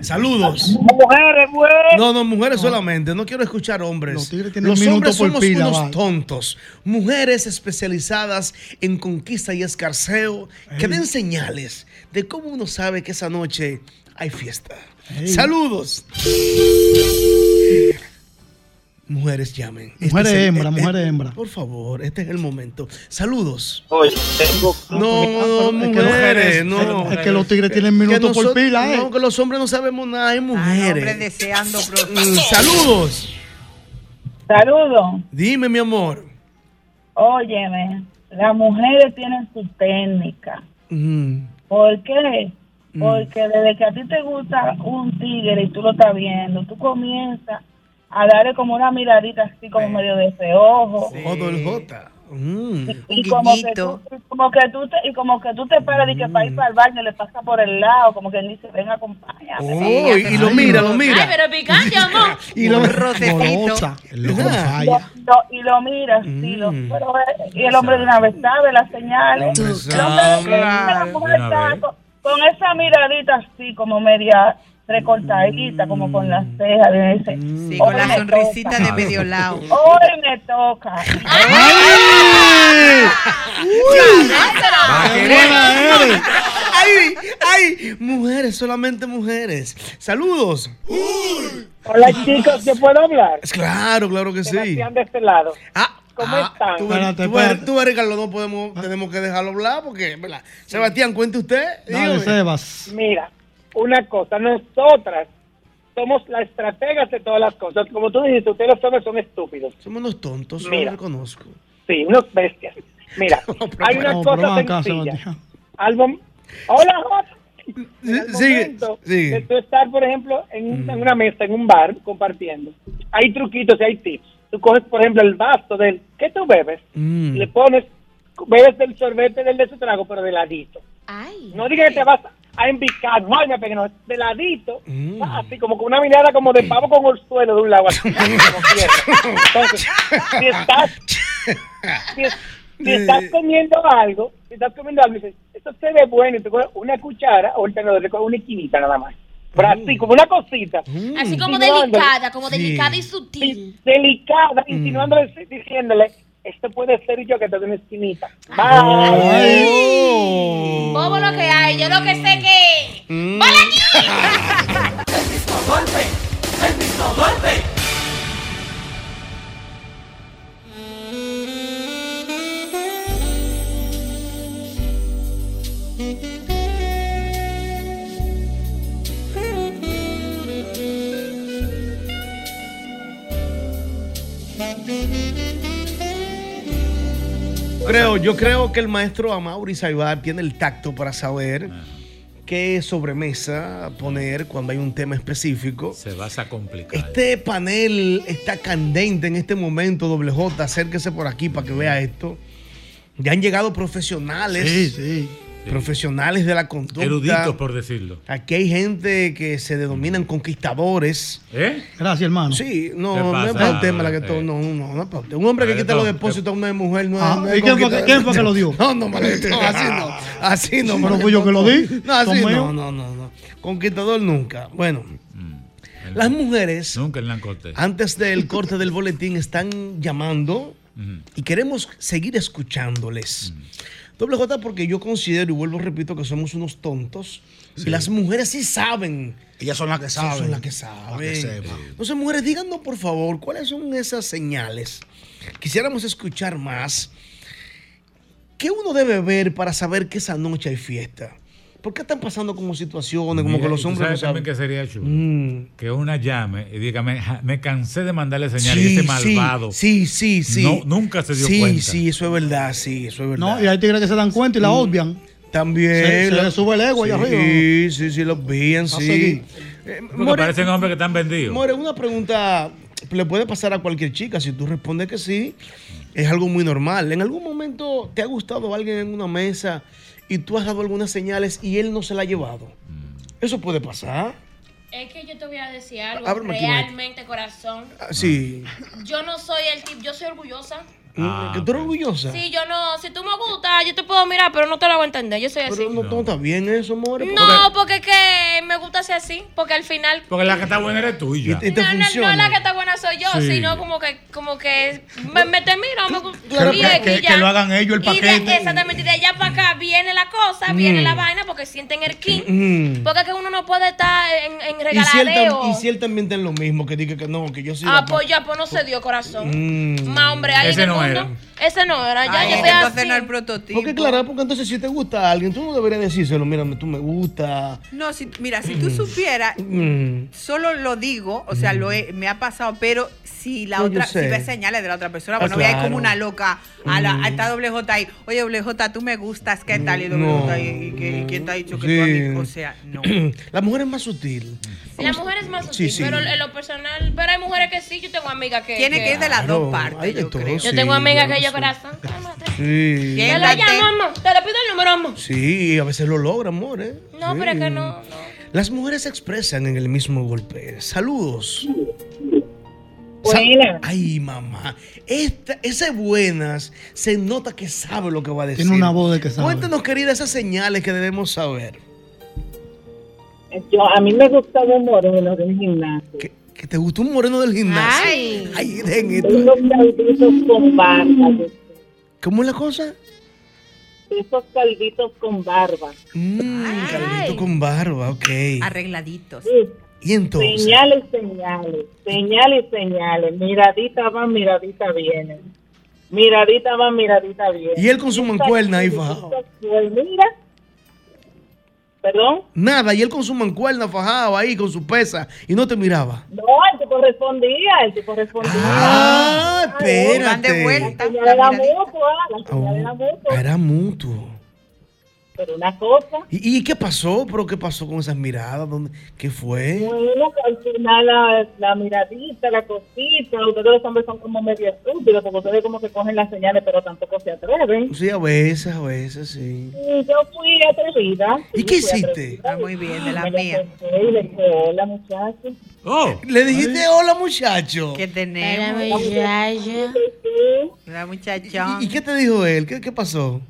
Saludos. Mujeres, mujeres. No, no, mujeres solamente. No quiero escuchar hombres. Tienen Los hombres por somos pila, unos tontos. Mujeres especializadas en conquista y escarceo que den señales de cómo uno sabe que esa noche hay fiesta. Ey. Saludos. Mujeres llamen. Este Mujeres es hembra, eh, mujeres eh, hembra. Por favor, este es el momento. Saludos. Oye, tengo No, no, Es que mujeres, los- no. Es que los tigres tienen Que minutos por pila, ¿eh? No, que los hombres no sabemos nada, hay Ay, mujeres. hombres deseando. Mm, Saludos. Saludos. Dime, mi amor. Óyeme, las mujeres tienen su técnica. Mm. ¿Por qué? Mm. Porque desde que a ti te gusta un tigre y tú lo estás viendo, tú comienzas a darle como una miradita así como medio de. Jodo el J. Mm. Y como, que tú, y como que tú te, y como que tú te esperas y que para ir para el baño le pasa por el lado, como que él dice, ven acompáñame. Oh, y, y lo mira, lo Ay, mira. pero picante, *laughs* amor. Y lo. Lo- y lo mira, sí, lo- Mm. pero, eh, y el hombre de una vez sabe las señales. El hombre de- una vez. con esa miradita así, como media recortadita, como con las cejas. de ese. Sí, con "Hoy la sonrisita toca, de medio *laughs* lado. Hoy me toca. ¡Ay! *laughs* Ay, ay, mujeres, solamente mujeres. Saludos. Hola chicos, ¿yo puedo hablar? Claro, claro que sí. Sebastián de este lado. Ah, ¿Cómo ah, están? Tú, tú, ves- tú no podemos, tenemos que dejarlo hablar porque, ¿verdad? Sebastián, cuente usted. Dale. Sebas. Mira, una cosa, nosotras somos las estrategas de todas las cosas. Como tú dijiste, ustedes los hombres son estúpidos. Somos unos tontos, yo Mira. lo reconozco. Sí, unos bestias. Mira, *laughs* hay una no, cosa acá, sencilla. Al Hola, Jota. Sigue, de tú estar, por ejemplo, en, un- en una mesa, en un bar, compartiendo, hay truquitos y hay tips. Tú coges, por ejemplo, el vaso del... ¿Qué tú bebes? Mm. Le pones... Bebes del sorbete del de su trago, pero de ladito. No digas que te vas a embicar. No, ay, me pegué, no. De ladito. Mm. Así como con una mirada como de pavo con el suelo de un lado. Así, como quiera. Entonces, si estás... Si, es- si estás comiendo algo, si estás comiendo algo dices, esto se ve bueno, y te coges una cuchara o el tenedor, le coges una esquinita nada más. Pero así, como una cosita. Así como delicada, como Sí. delicada y sutil. Delicada, Mm. insinuándole, diciéndole, esto puede ser yo que te doy una esquinita. Ay. Bobo lo que hay, yo lo que sé que. Mm. ¡Vale aquí! golpe, el mismo golpe. Creo, yo creo que el maestro Amaury Saibar tiene el tacto para saber qué sobremesa poner cuando hay un tema específico. Se vas a complicar. Este panel está candente en este momento, doble J. Acérquese por aquí para que vea esto. Ya han llegado profesionales. Sí, sí. Profesionales de la conducta. Eruditos, por decirlo. Aquí hay gente que se denominan conquistadores. ¿Eh? Gracias, hermano. Sí, no, ¿Qué no es para el tema la que Eh. todo, no, no, no es para usted. Un hombre que quita los depósitos a una mujer no es. Ah, no es ¿y quién fue quién fue que lo dio? *laughs* No, no, Margarito, no, así no. Así no, Pero fui yo que lo no. di. No, así no, no, no, no. Conquistador nunca. Bueno, las mujeres, Nunca en la corte. antes del corte del boletín, están llamando y queremos seguir escuchándoles. Doble J, porque yo considero y vuelvo repito que somos unos tontos. Y las mujeres sí saben. Ellas son las que saben. Son las que Las saben. que. Entonces, mujeres, díganos por favor, ¿cuáles son esas señales? Quisiéramos escuchar más. ¿Qué uno debe ver para saber que esa noche hay fiesta? ¿Por qué están pasando como situaciones, como Mira, que los ¿y tú hombres no sabes también saben? que sería chulo? Mm. Que una llame y diga, me, me cansé de mandarle señales Sí, y este sí, malvado. Sí, sí, sí. No, nunca se dio sí, cuenta. Sí, eso es verdad, sí, eso es verdad. No, y hay tigres que se dan cuenta y la Mm. obvian. También. Se- le sube el ego allá sí, arriba. Sí, sí, sí, los veían, A sí. Eh, More- parecen hombres que están vendidos. More, una pregunta le puede pasar a cualquier chica. Si tú respondes que sí, es algo muy normal. ¿En algún momento te ha gustado alguien en una mesa y tú has dado algunas señales y él no se la ha llevado? Eso puede pasar. Es que yo te voy a decir algo. Ábreme aquí, realmente, corazón. Ah, Sí. Yo no soy el tipo, yo soy orgullosa. Mm, ¿Que tú eres orgullosa? Sí, yo no, si tú me gustas, yo te puedo mirar, pero no te lo voy a entender. Yo soy así. Pero no, no está bien eso, More. No, porque es que me gusta ser así, porque al final Porque la que está buena eres tú y ya. Y te no, no, funciona. no la que está buena soy yo, Sí. sino como que, como que me, me te miro, me gusta. Claro, y que- es- y que- ya. que lo hagan ellos el Y de- paquete. exactamente, y de allá para acá viene la cosa, viene Mm. la vaina, porque sienten el king. Mm. Porque es que uno no puede estar en, en Y si, él regaladeo. tam- y si él también está en lo mismo, que diga que no, que yo soy. Ah, pues ya, pues no se dio corazón. Mm. Más hombre hay Ese en el no mundo. Ese no era, ya, Ay, yo es soy que entonces así. no el prototipo. Porque claro, porque entonces si te gusta alguien, tú no deberías decírselo, mira, tú me gusta. No, si, mira, si tú supieras, Mm. solo lo digo, o sea, lo he- me ha pasado, pero si la No, yo otra, si ves señales de la otra persona, Ah, bueno, voy a ir claro. como una loca a, la, Mm. a esta doble J ahí, oye, doble J, tú me gustas, ¿qué tal? Y doble No. J, ¿y, y quién te ha dicho que Sí. tú a mí? O sea, no. *clears throat* La mujer es más sutil. La mujer es más sutil, sí. pero en lo personal, pero hay mujeres que sí, yo tengo amigas que... Tiene que ir de las Claro, dos partes, yo todo, creo. Yo sí, tengo amigas que yo corazón. Sí. Te lo llamo. Te le pido el número, mamá. Sí, a veces lo logra, amor. ¿eh? No, Sí. pero es que no. Las mujeres se expresan en el mismo golpe. Saludos. Buenas. Ay, mamá. Esta, ese buenas se nota que sabe lo que va a decir. Tiene una voz de que sabe. Cuéntanos, querida, esas señales que debemos saber. Yo, a mí me gusta un moreno del gimnasio. ¿Que te gustó un moreno del gimnasio? Ay. Ay, esto. Unos saltitos con barba. ¿Cómo es la cosa? esos calditos con barba. Mmm, caldito con barba, ok. Arregladitos. Y entonces. Señales, señales, señales, señales. Miradita va, miradita viene. Miradita va, miradita viene. Y él con su mancuerna ahí fajado. Pues mira. ¿Perdón? Nada, y él con su mancuerna fajado ahí, con su pesa, y no te miraba. No, el que correspondía, el que correspondía. Ah, espérate. Van de vuelta. La señal era mutua, la señal era mutua. Era mutuo. Pero una cosa, ¿Y, y qué pasó? ¿Pero qué pasó con esas miradas? ¿Dónde, ¿Qué fue? bueno, que al final la, la miradita, la cosita, ustedes los hombres son como medio estúpidos, porque ustedes como que cogen las señales, pero tampoco se atreven. Sí, a veces, a veces, sí. Y yo fui atrevida. ¿Y sí, qué hiciste? atrevida. Muy bien, de la Me le mía. acerqué Y le dije, hola muchachos. Oh, le dijiste hola, muchacho. ¿Qué tenemos? Hola, muchacha. La muchacha. ¿Y, y qué te dijo él? ¿Qué, qué pasó?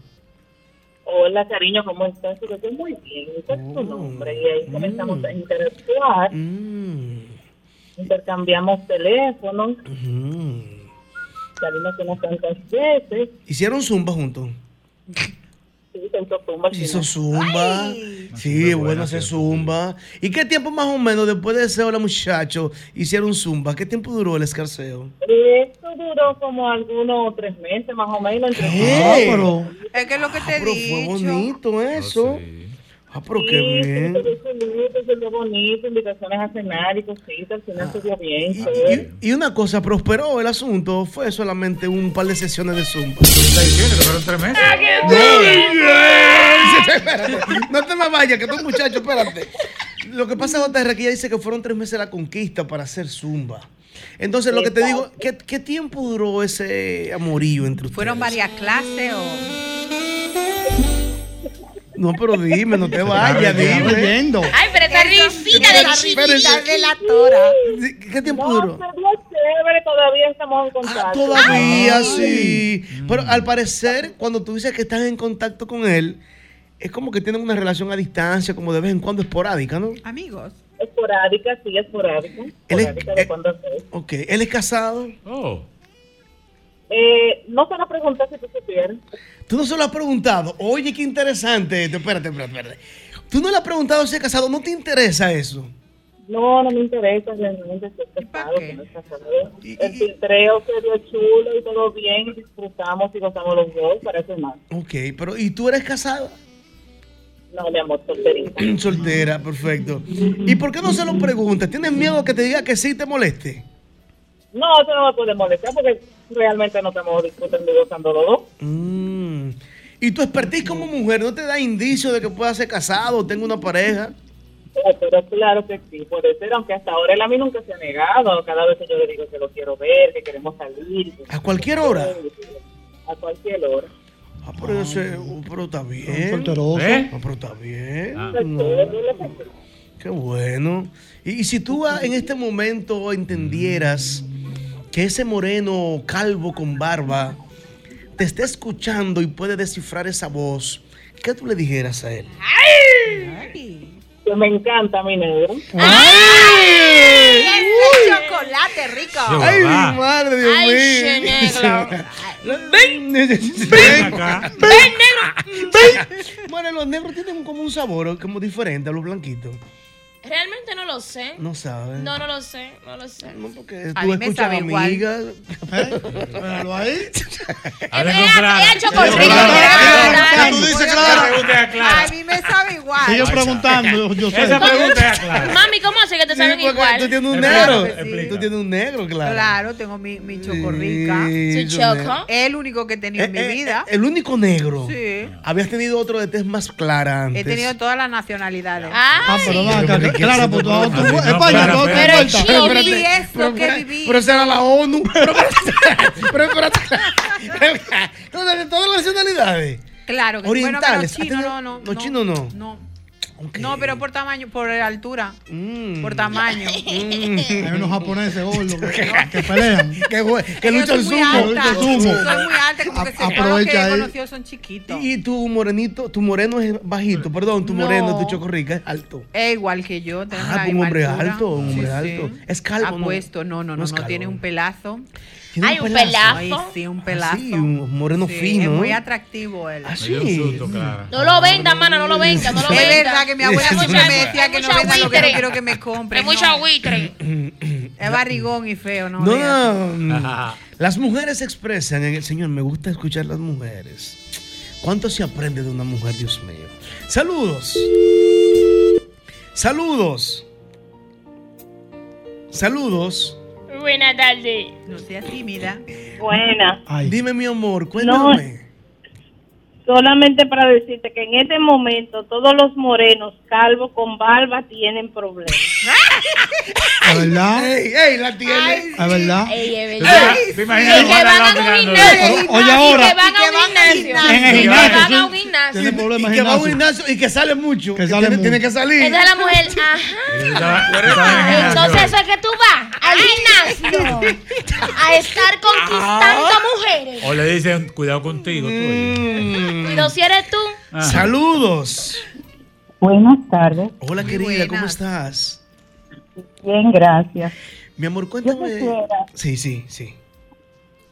Hola, cariño, ¿cómo estás? Yo estoy muy bien. ¿Cuál es tu nombre? Y ahí comenzamos a interactuar. Intercambiamos teléfonos. Salimos unas tantas veces. ¿Hicieron zumba juntos? *laughs* Sí, hizo zumba. Se hizo zumba. Sí, es bueno hacer zumba. ¿Y qué tiempo más o menos después de ese hola, muchacho, hicieron zumba? ¿Qué tiempo duró el escarceo? Esto duró como algunos tres meses más o menos. Entre Ah, pero- Es que es lo que te Pero fue bonito eso. Ah, pero qué bien. Se hizo bonito, se vio bonito, invitaciones a cenar y cositas, al final se vio bien. todo. Y una cosa, prosperó el asunto. Fue solamente un par de sesiones de zumba. fueron tres meses. No te me vayas, que tú muchacho, espérate. Lo que pasa, JR, que ella dice que fueron tres meses de la conquista para hacer zumba. Entonces, lo que te digo, ¿qué, qué tiempo duró ese amorío entre ustedes? ¿Fueron varias clases o...? No, pero dime, no te vayas, dime. Ay, pero esa risita de chiquita. de la tora. ¿Qué tiempo No, duró? todavía estamos en contacto. Todavía sí. Pero al parecer, cuando tú dices que estás en contacto con él, es como que tienen una relación a distancia, como de vez en cuando esporádica, ¿no? Amigos. Esporádica, sí, esporádica. Él es- Esporádica de cuando en vez. Ok, ¿él es casado? Oh. Eh, no se la pregunta si tú supieras. Tú no se lo has preguntado. Oye, qué interesante. Espérate, espérate, espérate. Tú no le has preguntado si es casado. ¿No te interesa eso? No, no me interesa realmente si es casado, si no es casado. El filtreo se dio chulo y todo bien, disfrutamos y gozamos los dos, parece más. Ok, pero ¿y tú eres casada? No, mi amor, solterita. *clears throat* Soltera, perfecto. ¿Y por qué no se lo preguntas? ¿Tienes miedo que te diga que sí te moleste? No, eso no me puede molestar porque realmente no estamos disfrutando y gozando los dos. Mm. ¿Y tu expertise como mujer no te da indicio de que puedas ser casado o tenga una pareja? Oh, pero claro que sí, puede ser, aunque hasta ahora él a mí nunca se ha negado. Cada vez que yo le digo que lo quiero ver, que queremos salir. ¿A cualquier hora? A cualquier hora. Ah, pero, ese- pero está bien. solteroso. ¿Eh? Ah, pero está bien. No. Qué bueno. Y, y si tú ah, en este momento entendieras que ese moreno calvo con barba te está escuchando y puede descifrar esa voz, ¿qué tú le dijeras a él? Que me encanta mi negro. ¡Ese chocolate rico! Ay, mi madre, Dios Ay, mío. che, Ven, ven acá. Ven, negro. Bueno, los negros tienen como un sabor como diferente a los blanquitos. Realmente no lo sé. No saben. No, no lo sé, no lo sé. No, porque A tú mí me escuchas sabe igual. amigas. Míralo ahí. *laughs* Habla con Clara. Ella chocolate. Clara, tú dices, Clara. Pregunta a mí me sabe igual. Sigue preguntando, yo sé. Esa pregunta es a Clara. Mami, ¿cómo hace que te saben igual? Tú tienes un Claro negro. Tú tienes un negro, claro. Claro, tengo mi, mi chocorrica. Su choco. El único que he tenido en mi Eh, eh, vida. eh, el único negro. Sí. Habías tenido otro de tez más clara antes. He tenido todas las nacionalidades. Ah, pero Ay, ven acá, Pero, ¿qué Clara, es pues tú No, España, tú. Pero Y espérate, es pero que viví. Pero esa era la ONU. Pero espérate. Pero espérate. Todas las- nacionalidades. Claro que. Orientales. Bueno, que los ¿Has chinos, tenido- no, no. los chinos no. No. No, pero por tamaño, por altura. Mm. Por tamaño. *laughs* Hay unos japoneses gordos que, *laughs* que pelean. *laughs* Que, que luchan sumo. alta. luchan sumo. Soy muy alta, como que se- todos los que Aprovecha he ahí. conocido son chiquitos. Y tu morenito, tu moreno es bajito, perdón, tu No. moreno, tu chocorrica es alto. Es igual que yo. Ah, un hombre altura. alto, un hombre Sí, alto. sí. Es calvo, ¿no? Apuesto, no, no, no, es no, calvo. tiene un pelazo. Tiene Ay, un pelazo. Ay, sí, un pelazo. Sí, un moreno Sí, fino. Es muy ¿no? atractivo él. Ah, sí. No lo venda, mana, no lo venda, no lo Es venda. verdad que mi abuela siempre mucha- me decía que no venda lo que no quiero que me compre. Hay mucho buitre. *clears throat* Es barrigón y feo, ¿no? No, no. Las mujeres expresan en el Señor, me gusta escuchar las mujeres. ¿Cuánto se aprende de una mujer, Dios mío? Saludos. Saludos. Saludos. Buenas tardes. No seas tímida. Buena. Dime, mi amor, cuéntame. Solamente para decirte que en este momento todos los morenos calvos con barba tienen problemas. ¿Es verdad? Ey, ey, la tiene. ¿Es verdad? Ey, es Ey, verdad. ¿te imaginas Y que van a un gimnasio. Oye, Y ahora. que van a un gimnasio. En el Y que gimnasio, van a un gimnasio. Tiene problemas Y que va a un gimnasio. gimnasio y que sale mucho. Que sale tiene, mucho. tiene que salir. Esa es la mujer. Ajá. Entonces eso es que tú vas al gimnasio a estar conquistando mujeres. O le dicen, cuidado contigo, tú. Cuidado si eres tú. Ajá. Saludos. Buenas tardes. Hola, Muy querida, ¿cómo estás? Bien, gracias. Mi amor, Yo cuéntame. quisiera, Sí, sí, sí.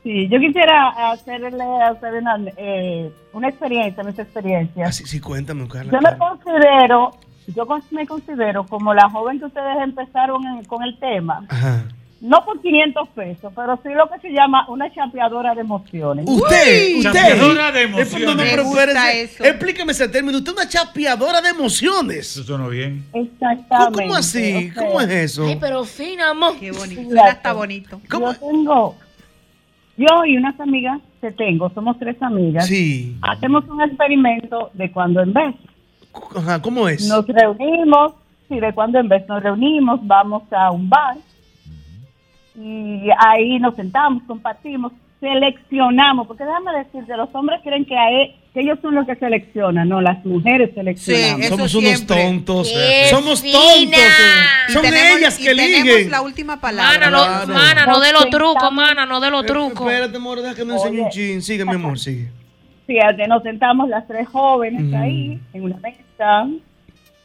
sí, yo quisiera hacerle a usted una, eh, una experiencia, mis experiencias. Ah, sí, sí, cuéntame, Carla. Yo me considero, yo me considero como la joven que ustedes empezaron en- con el tema, Ajá. No por 500 pesos, pero sí lo que se llama una chapeadora de emociones. Usted, usted. chapeadora de Eh, no, no, emociones. pero espérese, eso. Explíqueme ese término. Usted es una chapeadora de emociones. Eso sonó bien. Exactamente. ¿Cómo así? o sea, ¿Cómo es eso? Ay, pero fina, amor. Qué bonito. Sí, Suena hasta bonito. ¿Cómo? Yo tengo, yo y unas amigas que tengo, somos tres amigas, Sí. hacemos un experimento de cuando en vez. Ajá, ¿cómo es? Nos reunimos, sí, de cuando en vez nos reunimos, vamos a un bar y ahí nos sentamos, compartimos, seleccionamos, porque déjame decirte, los hombres creen que, a e- que ellos son los que seleccionan, no, las mujeres seleccionamos. eso Somos unos tontos. ¡Qué Somos fina! tontos. Son tenemos- ellas que Tenemos eligen. la última palabra. Mana, no, Claro. mana, no de los trucos, mana, no de los trucos. Espérate, amor, deja que me enseñe un chin. Sigue, mi amor, sigue. Fíjate, nos sentamos las tres jóvenes Mm. ahí, en una mesa,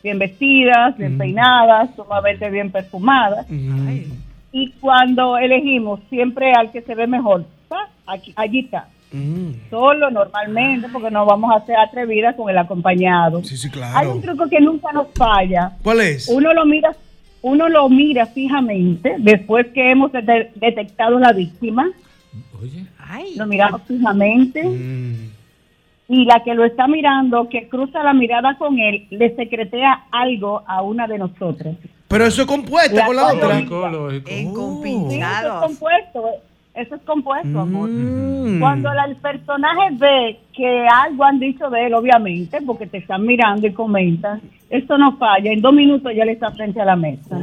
bien vestidas, bien peinadas, sumamente bien perfumadas. Mm. Y cuando elegimos siempre al que se ve mejor, ¡pa! Aquí, allí está. Mm. Solo normalmente, porque no vamos a ser atrevidas con el acompañado. Sí, sí, Hay claro. un truco que nunca nos falla. ¿Cuál es? Uno lo mira, uno lo mira fijamente después que hemos dete- detectado la víctima. Oye. Ay. Lo miramos fijamente Mm. y la que lo está mirando, que cruza la mirada con él, le secretea algo a una de nosotras. Pero eso es compuesta La con la otra. Lógico, lógico. Sí, eso es compuesto. Eso es compuesto, amor. Mm. Cuando la- el personaje ve que algo han dicho de él, obviamente, porque te están mirando y comentan, eso no falla. En dos minutos ya le está frente a la mesa.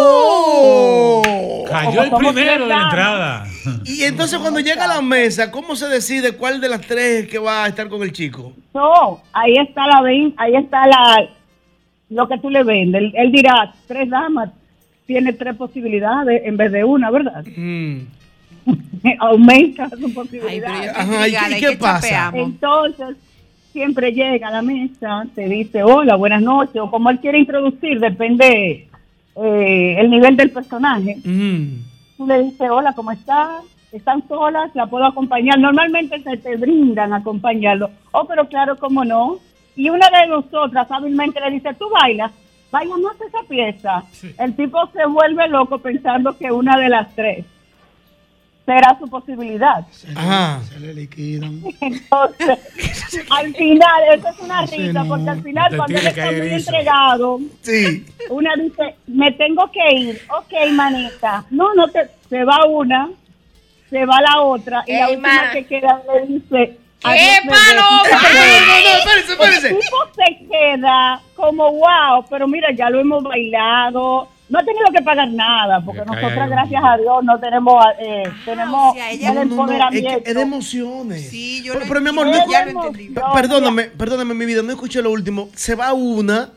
Oh. Cayó el primero de la entrada. *laughs* Y entonces cuando llega a la mesa, ¿cómo se decide cuál de las tres es que va a estar con el chico? No, ahí está la ahí está la lo que tú le vendes. Él, él dirá, tres damas, tiene tres posibilidades en vez de una, ¿verdad? Mm. *laughs* Aumenta su posibilidad. Ajá, ¿y qué- ¿y qué qué pasa? Entonces, siempre llega a la mesa, te dice hola, buenas noches, o como él quiere introducir, depende eh, el nivel del personaje. Mm. Tú le dices, hola, ¿cómo estás? ¿Están solas? ¿La puedo acompañar? Normalmente se te brindan a acompañarlo. Oh, pero claro, ¿cómo no? Y una de nosotras hábilmente le dice, ¿tú bailas? Bailamos esa pieza. El tipo se vuelve loco pensando que una de las tres será su posibilidad. Ajá. Se le liquidan. *laughs* Entonces, al final, eso es una Sí, risa, no. porque al final, cuando él está muy eso. entregado, Sí. una dice, me tengo que ir. Ok, manita. No, no te, se va una, se va la otra, y la última que queda le dice, ¡Qué! No, no, no, espérese, El tipo se queda como wow, pero mira, ya lo hemos bailado. No ha tenido que pagar nada, porque nosotras, gracias a Dios, no tenemos, eh, tenemos o sea, ella- el No, no, no, es, empoderamiento. que es de emociones. Sí, yo pero, lo pero, mi amor, entiendo, no- ya Es lo entendí. emoción. perdóname, perdóname mi vida, no escuché lo último. Se va una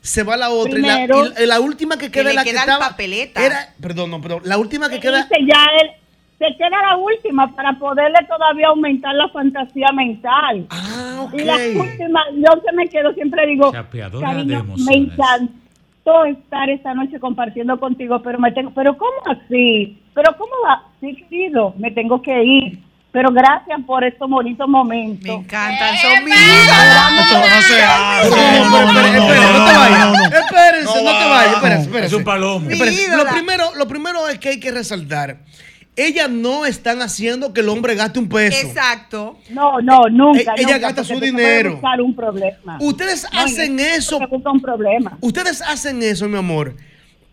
se va la otra. y la- Primero, y la, y la última que queda es la que queda el estaba. papeleta. Era, perdón, no, perdón. La última que queda. dice ya él, se queda la última para poderle todavía aumentar la fantasía mental. Ah, Y la última, yo que me quedo siempre digo, cariño, me encantó estar esta noche compartiendo contigo, pero me tengo, pero ¿cómo así? ¿Pero cómo va? Sí, querido, me tengo que ir. Pero gracias por estos bonitos momentos. Me encantan, son mi mis vida. Eso no se hace. No, espere, espere, no te vayas. no, no. Espérense, no, No te va. vayas. Espérense, espérense. Es un palomo. Lo primero, lo primero es que hay que resaltar. Ellas no están haciendo que el hombre gaste un peso. Exacto. No, no, nunca. E- ella nunca, gasta su dinero. buscar un problema. Ustedes No, hacen en eso. un problema. Ustedes hacen eso, mi amor,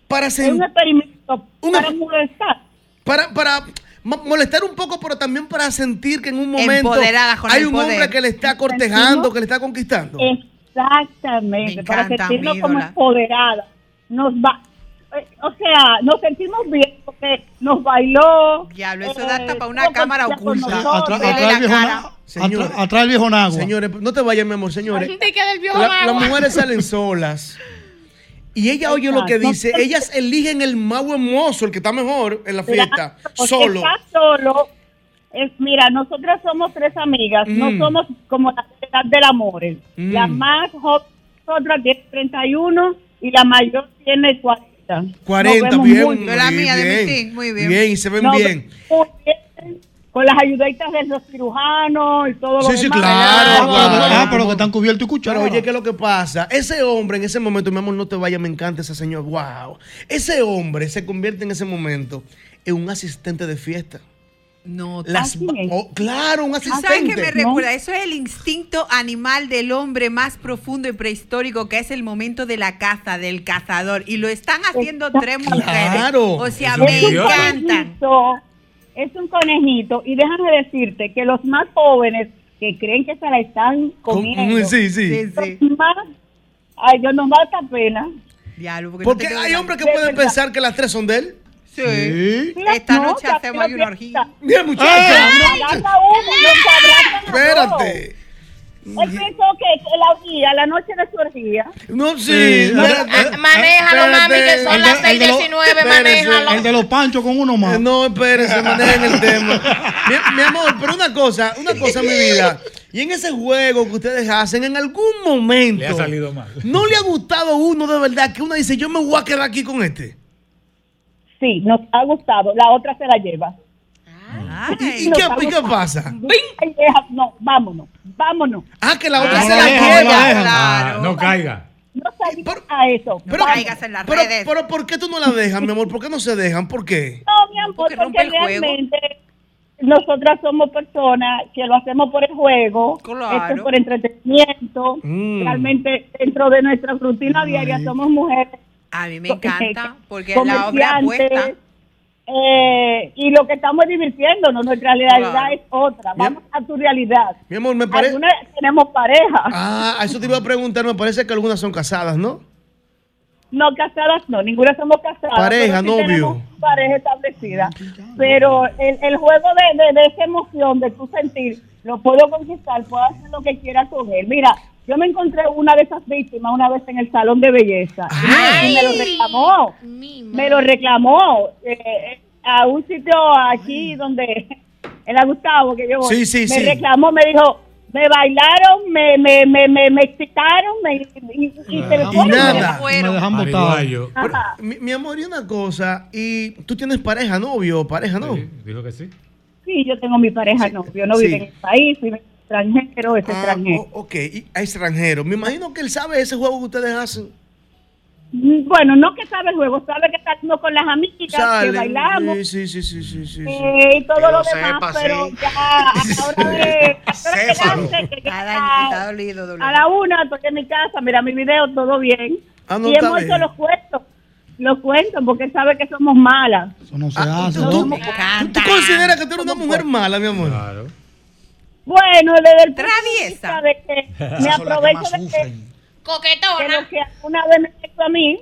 para Es un experimento Un para molestar. para, para mo- molestar un poco, pero también para sentir que en un momento Empoderada con hay un poder. hombre que le está cortejando, que le está conquistando. Exactamente, Me para sentirnos como ídola. empoderadas. Nos va, eh, o sea, nos sentimos bien porque nos bailó. Diablo, eso eh, da hasta para una cámara oculta. Atrás, el viejo Nagua. Señores, no te vayas, mi amor, señores. Te queda el viejo La- las mujeres salen solas. Y ella oye lo que Exacto. dice. Ellas eligen el más hermoso, el que está mejor en la fiesta, porque solo. Está solo. Es, mira, nosotras somos tres amigas, Mm. no somos como la edad del amor. Mm. La más joven, nosotras tiene 31 y la mayor tiene 40. Nos 40, vemos bien. muy Yo la mía de bien. Mitin, muy bien. Bien, y se ven Nos bien. bien, Con las ayuditas de los cirujanos y todo lo Sí, sí, demás. claro, Ah, pero- claro. ah, pero que están cubiertos y cuchados. Pero oye, ¿qué es lo que pasa? Ese hombre en ese momento, mi amor, no te vayas, me encanta ese señor. Wow. Ese hombre se convierte en ese momento en un asistente de fiesta. No, Las oh, claro, un ¿Tú sabes qué me asistente. recuerda? Eso es el instinto animal del hombre más profundo y prehistórico, que es el momento de la caza, del cazador. Y lo están haciendo tres mujeres. Claro. O sea, me encantan. conejito, es un conejito. Y déjame decirte que los más jóvenes que creen que se la están comiendo. Sí, sí. Sí, más, ay, nos da esta pena. Diablo, porque no hay hombres que De pueden pensar que las tres son de él. Sí. Esta no, noche hacemos ahí una orgía. Mira, muchachos. Abraza uno, nos abrazan a Espérate. Él pensó que, que la orgía, la noche de su orgía. No, sí. Sí. espérate. Ah, Manéjalo, mami, que son las de- el de los- 6:19, espérese, manéjalo. El de los panchos con uno más. Eh, No, espérense, manejen el tema. Mi, mi amor, pero una cosa, una cosa, mi vida. Y en ese juego que ustedes hacen, en algún momento. Le ha salido mal. ¿No le ha gustado uno de verdad que uno dice, yo me voy a quedar aquí con este? Sí, nos ha gustado. La otra se la lleva. Ay. ¿Y qué, y qué pasa? Deja- no, vámonos, vámonos. Ah, que la otra Ah, se no la no lleva. la dejan. Claro. Ah, no caiga. No a eso. No Pero- caigas en las Pero, redes. pero ¿por qué tú no la dejas, mi amor? ¿Por qué no se dejan? ¿Por qué? No, mi amor, Porque juego. realmente nosotras somos personas que lo hacemos por el juego, Claro. esto es por entretenimiento. Mm. Realmente, dentro de nuestra rutina diaria, somos mujeres A mí me encanta, porque la obra apuesta. eh, y lo que estamos es divirtiéndonos. Nuestra realidad Claro. es otra. Vamos a tu realidad. Mi amor, me parece... Algunas tenemos pareja. Ah, a eso te iba a preguntar, me parece que algunas son casadas, ¿no? No casadas, no, ninguna somos casadas. Pareja, sí novio. Pareja establecida. Pero el, el juego de, de, de esa emoción, de tu sentir, lo puedo conquistar, puedo hacer lo que quiera con él. Mira, yo me encontré una de esas vícmas una vez en el salón de belleza. Ay. Y me lo reclamó. Me lo reclamó eh, a un sitio aquí donde, *laughs* en la Gustavo, que yo voy. Sí, sí, me sí. reclamó, me dijo, me bailaron, me, me, me, me, me excitaron, me, y, y- y se me Ah, fueron, nada. me dejan botado. Mi, mi amor, y una cosa, y tú tienes pareja, novio, pareja, ¿no? Sí, dijo que sí. Sí, yo tengo mi pareja novio, no sí. vive en el país, vive extranjero, es Ah, extranjero. o- ok, y a extranjero. Me imagino que él sabe ese juego que ustedes hacen. Bueno, no que sabe el juego, sabe que está haciendo con las amigas, que bailamos. Sí, sí, sí, sí, sí, eh, y todo Que lo lo demás, sepa, pero sí. ya a la *laughs* hora de, a a la una estoy en mi casa, mira mi video, todo bien. Ah, no, y hemos hecho los cuentos, los cuentos, porque sabe que somos malas. Eso no se Ah, hace. ¿tú, ¿no? tú- tú consideras que tú eres una mujer mala, mi amor? Claro. Bueno, desde el de Traviesa. de que *laughs* me que aprovecho de que Coquetona. lo que una vez me hizo a mí,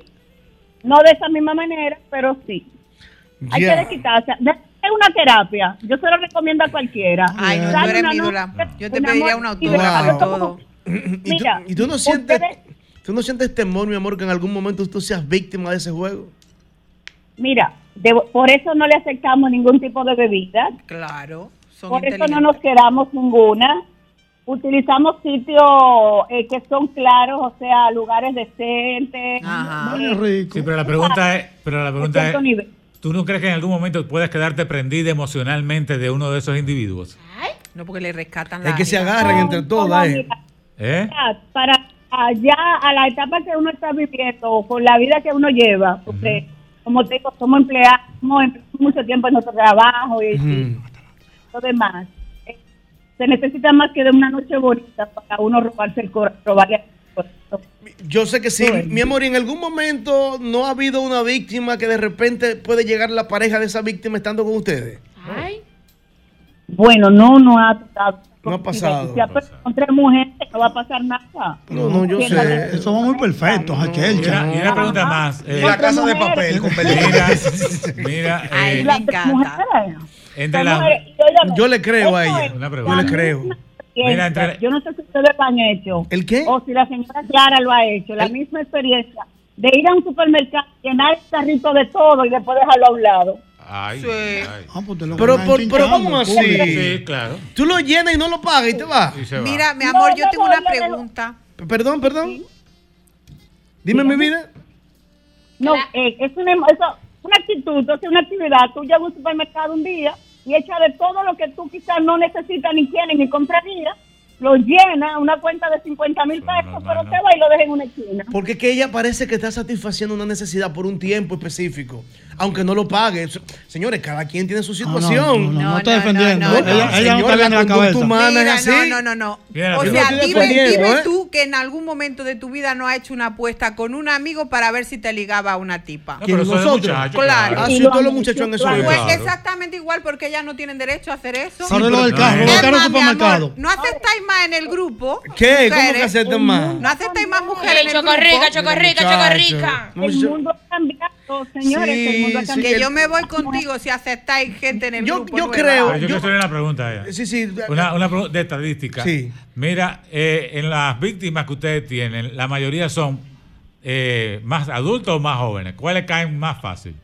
no de esa misma manera, pero sí. Hay que desquitarse. Es una terapia. Yo se lo recomiendo a cualquiera. Ay, no, tú eres una. Yo te una pediría noche un y autógrafo y todo. *clears throat* Y tú, Mira, y tú no sientes, ustedes- ¿Tú no sientes temor, mi amor, que en algún momento tú seas víctima de ese juego? Mira, de- por eso no le aceptamos ningún tipo de bebida. Claro. Son Por eso no nos quedamos ninguna. Utilizamos sitios eh, que son claros, o sea, lugares decentes. Sí, pero la pregunta es, pero la pregunta es. ¿tú no crees que en algún momento puedes quedarte prendida emocionalmente de uno de esos individuos? No, porque le rescatan Es la que se ánima. agarran entre todas, ¿eh? ¿Eh? Para allá, a la etapa que uno está viviendo, con la vida que uno lleva, porque, como te digo, somos empleados, mucho tiempo en nuestro trabajo y, y lo demás. Eh, Se necesita más que de una noche bonita para uno robarse el corazón. Yo sé que sí. Mi amor, ¿y en algún momento no ha habido una víctima que de repente puede llegar la pareja de esa víctima estando con ustedes? Bueno, no, no ha pasado. No ha pasado. Ya, pero con tres mujeres no va a pasar nada. No, no, yo sé. Somos muy perfectos, aquel. una, y una pregunta más. eh, La casa de papel con *laughs* Mira, mira, eh, Las tres mujeres. Entre mujeres, Yo le creo a ella. Una Yo le creo. Mira, entre- Yo no sé si ustedes lo han hecho. ¿El qué? O si la señora Clara lo ha hecho. La misma experiencia de ir a un supermercado, llenar el carrito de todo y después dejarlo a un lado. Ay, Ah, pues lo Pero, por, pero ¿cómo así? Sí, claro. Tú lo llenas y no lo pagas y te vas. Y va. Mira, mi amor, yo tengo una pregunta. Perdón, perdón. Dime mi vida. No, eh, es una, eso, una actitud, es una actividad. Tú llegas a un supermercado un día y echa de todo lo que tú quizás no necesitas ni quieres ni comprarías, lo llena, una cuenta de 50 mil pesos, pero te va y lo deja en una esquina. Porque es que ella parece que está satisfaciendo una necesidad por un tiempo específico, aunque no lo pague. Se- Señores, cada quien tiene su situación. no, no, no está defendiendo. no, no. Ella, ella no está la cabeza. humana Mira, es así. no, no, no, no. O sea, no estoy dime, dime ¿eh? tú que en algún momento de tu vida no has hecho una apuesta con un amigo para ver si te ligaba a una tipa. No, pero nosotros. muchacho, Claro. Ah, sí, todos los muchachos han hecho Pues eso. exactamente igual porque ellas no tienen derecho a hacer eso. Ahora lo del carro, no aceptáis más en el grupo. ¿Qué? ¿Cómo mujeres. que aceptan más? No aceptáis más mujeres en el Chocorrica, grupo. chocorrica, chocorrica. El mundo ha cambiado, señores, el mundo ha Sí, cambiado. Que yo me voy contigo si aceptáis gente en el Yo- grupo. yo nueva. creo- Pero yo, yo- quiero hacerle una pregunta ella. Sí, sí. Una, una pregunta de estadística. Sí. Mira, eh, en las víctimas que ustedes tienen, la mayoría son eh, más adultos o más jóvenes. ¿Cuáles caen más fácil?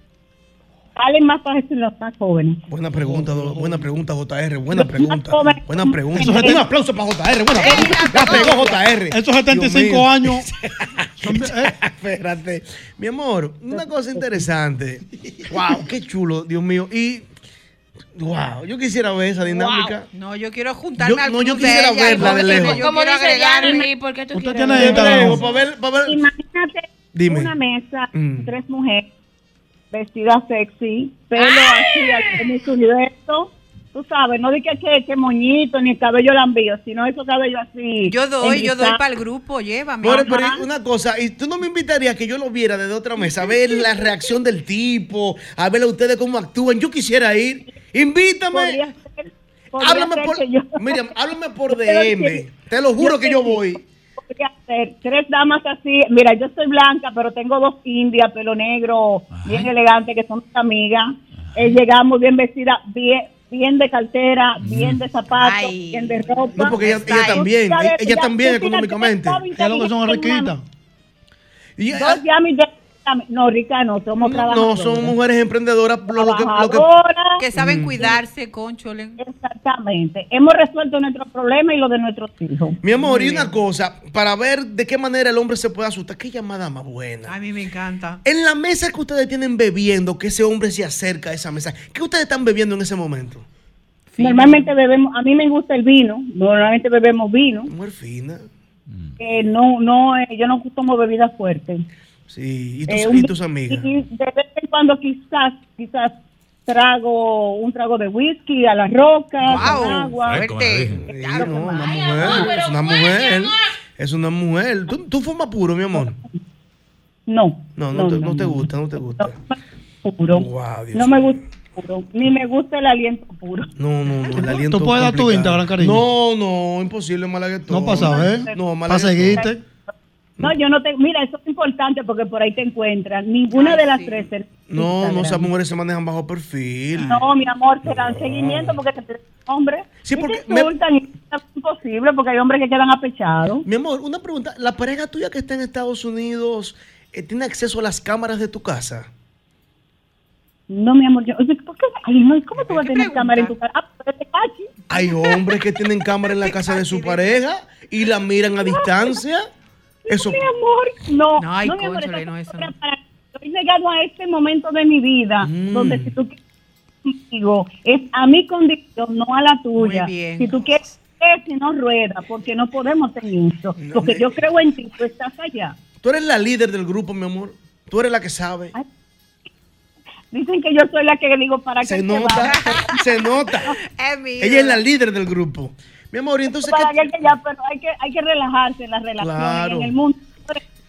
Salen más fácil los más jóvenes. Buena pregunta, do- buena pregunta, JR. Buena Los pregunta. Buena pregunta. Esos Un aplauso para JR. Buena pregunta. La pegó JR. Esos 75 Dios mío. años. *laughs* son- eh, *laughs* Espérate. Mi amor, una cosa interesante. Wow, qué chulo, Dios mío. Y, wow, yo quisiera ver esa dinámica. No, yo quiero juntarme Yo- al no, yo de quisiera ella, verla de lejos. Como dice. Yanni, ¿por qué tú Usted quieres tiene ver? Para ver, para ver. Imagínate Dime. una mesa, Mm. tres mujeres vestidas sexy, pelo así, al Miss Universo. Tú sabes, no di que, que, que moñito ni el cabello lambío, sino esos cabellos así. Yo doy, yo doy para el grupo, llévame. Bueno, pero una cosa, y tú no me invitarías a que yo lo viera desde otra mesa, a ver la reacción del tipo, a ver a ustedes cómo actúan. Yo quisiera ir. Invítame. Podría ser, podría Háblame ser por, yo- Miriam, háblame por Pero DM. sí, Te lo juro yo que yo voy. Podría ser tres damas así. Mira, yo soy blanca, pero tengo dos indias, pelo negro, bien elegante, que son mis amigas. Eh, llegamos bien vestidas, bien, bien de cartera, bien de zapatos, Ay. bien de ropa. No, porque ella, ella también, ella ya- también económicamente. estaba ¿Qué es lo que son riquitas? Y, Dos llamas de- No, rica, no, somos no, trabajadoras. son mujeres emprendedoras. Lo, lo que, lo que- Trabajadoras. Que saben Mm. cuidarse, conchole. Exactamente. Hemos resuelto nuestros problemas y los de nuestros hijos. mi amor, y una cosa, para ver de qué manera el hombre se puede asustar. Qué llamada más buena. A mí me encanta. En la mesa que ustedes tienen bebiendo, que ese hombre se acerca a esa mesa, ¿qué ustedes están bebiendo en ese momento? Normalmente bebemos, a mí me gusta el vino, normalmente bebemos vino. Mujer fina. Eh, no, no, eh, yo no tomo bebidas fuertes. Sí, y tus, Eh, y un- tus amigas. Y de vez en cuando quizás, quizás trago un trago de whisky a la roca, Wow. con agua. Fuerte. no, una Ay, mujer, amor, es una mujer. Es una mujer. ¿Tú, tú fumas puro, mi amor? No. No, no, te, no te gusta, no te gusta. Puro. Wow, Dios No me gusta puro. Ni me gusta el aliento puro. No, no, no, el aliento ¿Tú puedes dar tu. Instagram, cariño? No, no, imposible, malaguetón. No pasa, ¿eh? No, Para malaguetón. seguirte. No, yo no te. Mira, eso es importante porque por ahí te encuentran. Ninguna Ay, de las sí. tres. No, no, esas mujeres se manejan bajo perfil. No, mi amor, te dan seguimiento porque te nombre. Sí, porque me- es imposible porque hay hombres que quedan apechados. Mi amor, una pregunta. ¿La pareja tuya que está en Estados Unidos eh, tiene acceso a las cámaras de tu casa? No, mi amor, yo, ¿por qué? Ay, no, ¿cómo tú vas a tener cámara en tu casa? Ah, pero te cachi. Hay hombres que tienen cámara en la *laughs* casa de su pareja y la miran a distancia. Eso. Mi amor, no, No, ay, no, mi amor, no, eso cámara para- Estoy llegado a este momento de mi vida Mm. donde si tú quieres conmigo, es a mi condición, no a la tuya. Muy bien. Si tú quieres, es si no rueda, porque no podemos tener eso. Porque yo creo en ti, tú estás allá. Tú eres la líder del grupo, mi amor. Tú eres la que sabe. Dicen que yo soy la que digo para Se que nota, *laughs* se nota. Ella es la líder del grupo. Mi amor, y entonces para que que ya, pero hay que, hay que relajarse en las relaciones. Claro. En el mundo,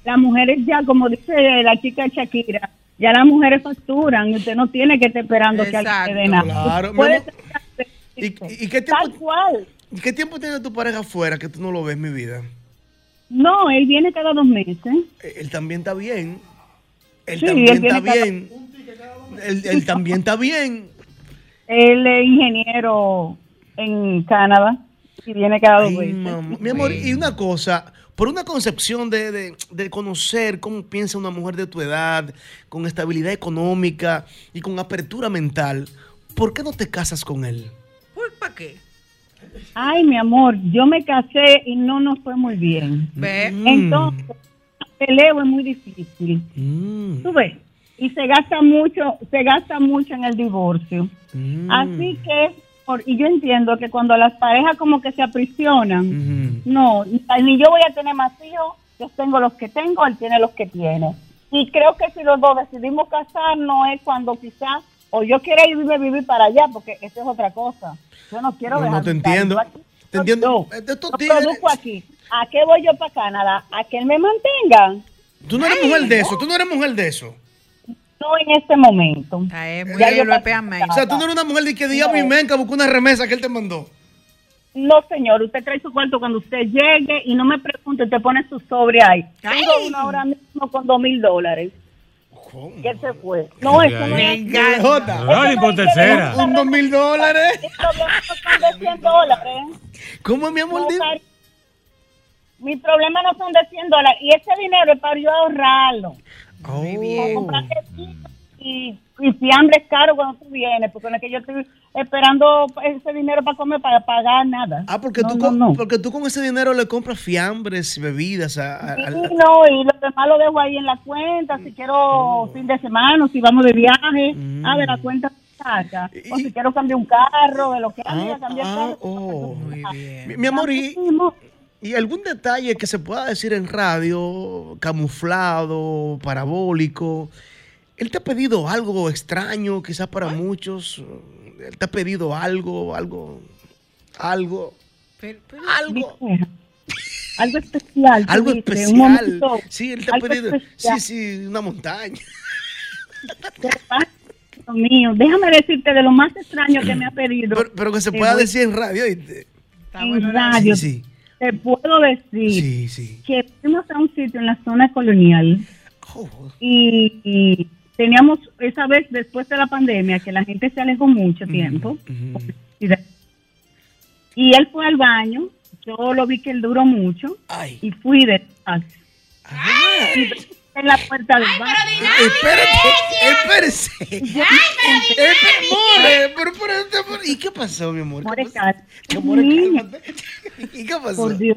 las mujeres ya, como dice la chica Shakira, ya las mujeres facturan y usted no tiene que estar esperando que alguien le dé nada. Claro, Puede ser- ¿Y, qué tiempo, Tal cual. ¿y qué tiempo tiene tu pareja afuera que tú no lo ves, mi vida? No, él viene cada dos meses. Eh, Él también está bien. Él Sí, también él está cada- bien. Él, él también está bien. Él es ingeniero en Canadá y viene cada dos Ay. Mi amor, y una cosa, por una concepción de, de- de conocer cómo piensa una mujer de tu edad, con estabilidad económica y con apertura mental, ¿por qué no te casas con él? ¿Para qué? Ay, mi amor, yo me casé y no nos fue muy bien. ¿Ve? Mm. Entonces, el peleo es muy difícil. Mm. ¿Tú ves? Y se gasta mucho, se gasta mucho en el divorcio. Mm. Así que, y yo entiendo que cuando las parejas como que se aprisionan, no, ni yo voy a tener más hijos, yo tengo los que tengo, él tiene los que tiene. Y creo que si los dos decidimos casarnos es cuando quizás, o yo quiero irme a vivir para allá, porque eso es otra cosa. Yo no quiero No, no dejar te mi casa. entiendo. Aquí- Te entiendo. Estos yo tigres- produzco aquí. ¿A qué voy yo para Canadá? ¿A que él me mantenga? Tú no eres mujer de eso, tú no eres mujer de eso. No en este momento. muy Ya yo. O sea, tú no eres una mujer de que diga mi menca, busca una remesa que él te mandó. No, señor, usted trae su cuarto cuando usted llegue y no me pregunte, usted pone su sobre ahí. Tengo una hora mismo con dos mil dólares. ¿Qué se fue? No, eso no es. No, ni por tercera. Un dos mil dólares. Mis problemas no son de 100 dólares. ¿Cómo, mi amor? No, Mis problemas no son de 100 dólares. Y ese dinero es para yo ahorrarlo. Para comprar quesito y, y fiambre es caro cuando tú vienes, porque no es que yo estoy esperando ese dinero para comer, para pagar nada. Ah, porque, tú con, porque tú con ese dinero le compras fiambres y bebidas a, a- Sí, no, y lo demás lo dejo ahí en la cuenta, si quiero fin de semana, si vamos de viaje, a ver, la cuenta saca. O si quiero cambiar un carro, de lo que amiga, cambiar ah, carro. Mi, mi amor, y, y algún detalle que se pueda decir en radio, camuflado, parabólico. ¿Él te ha pedido algo extraño, quizás para muchos? ¿Él te ha pedido algo, algo, algo? algo. Algo especial. Algo especial. momento, Sí, él te ha pedido. Sí, especial. sí, una montaña. Dios mío, déjame decirte de lo más extraño que me ha pedido. Pero, pero que se pueda voy- decir en radio. ¿oíste? en radio. Sí, sí. Te puedo decir Sí, sí. que fuimos a un sitio en la zona colonial Oh. y, y teníamos esa vez después de la pandemia que la gente se alejó mucho tiempo y de- y él fue al baño yo lo vi que él duró mucho y fui detrás Y en la puerta del baño Espérate, espérese. Pero, ¿Y qué pasó, mi amor? ¿Qué pasó? ¿Qué amor, Niña. cálmate. *laughs* ¿Y qué pasó? por Dios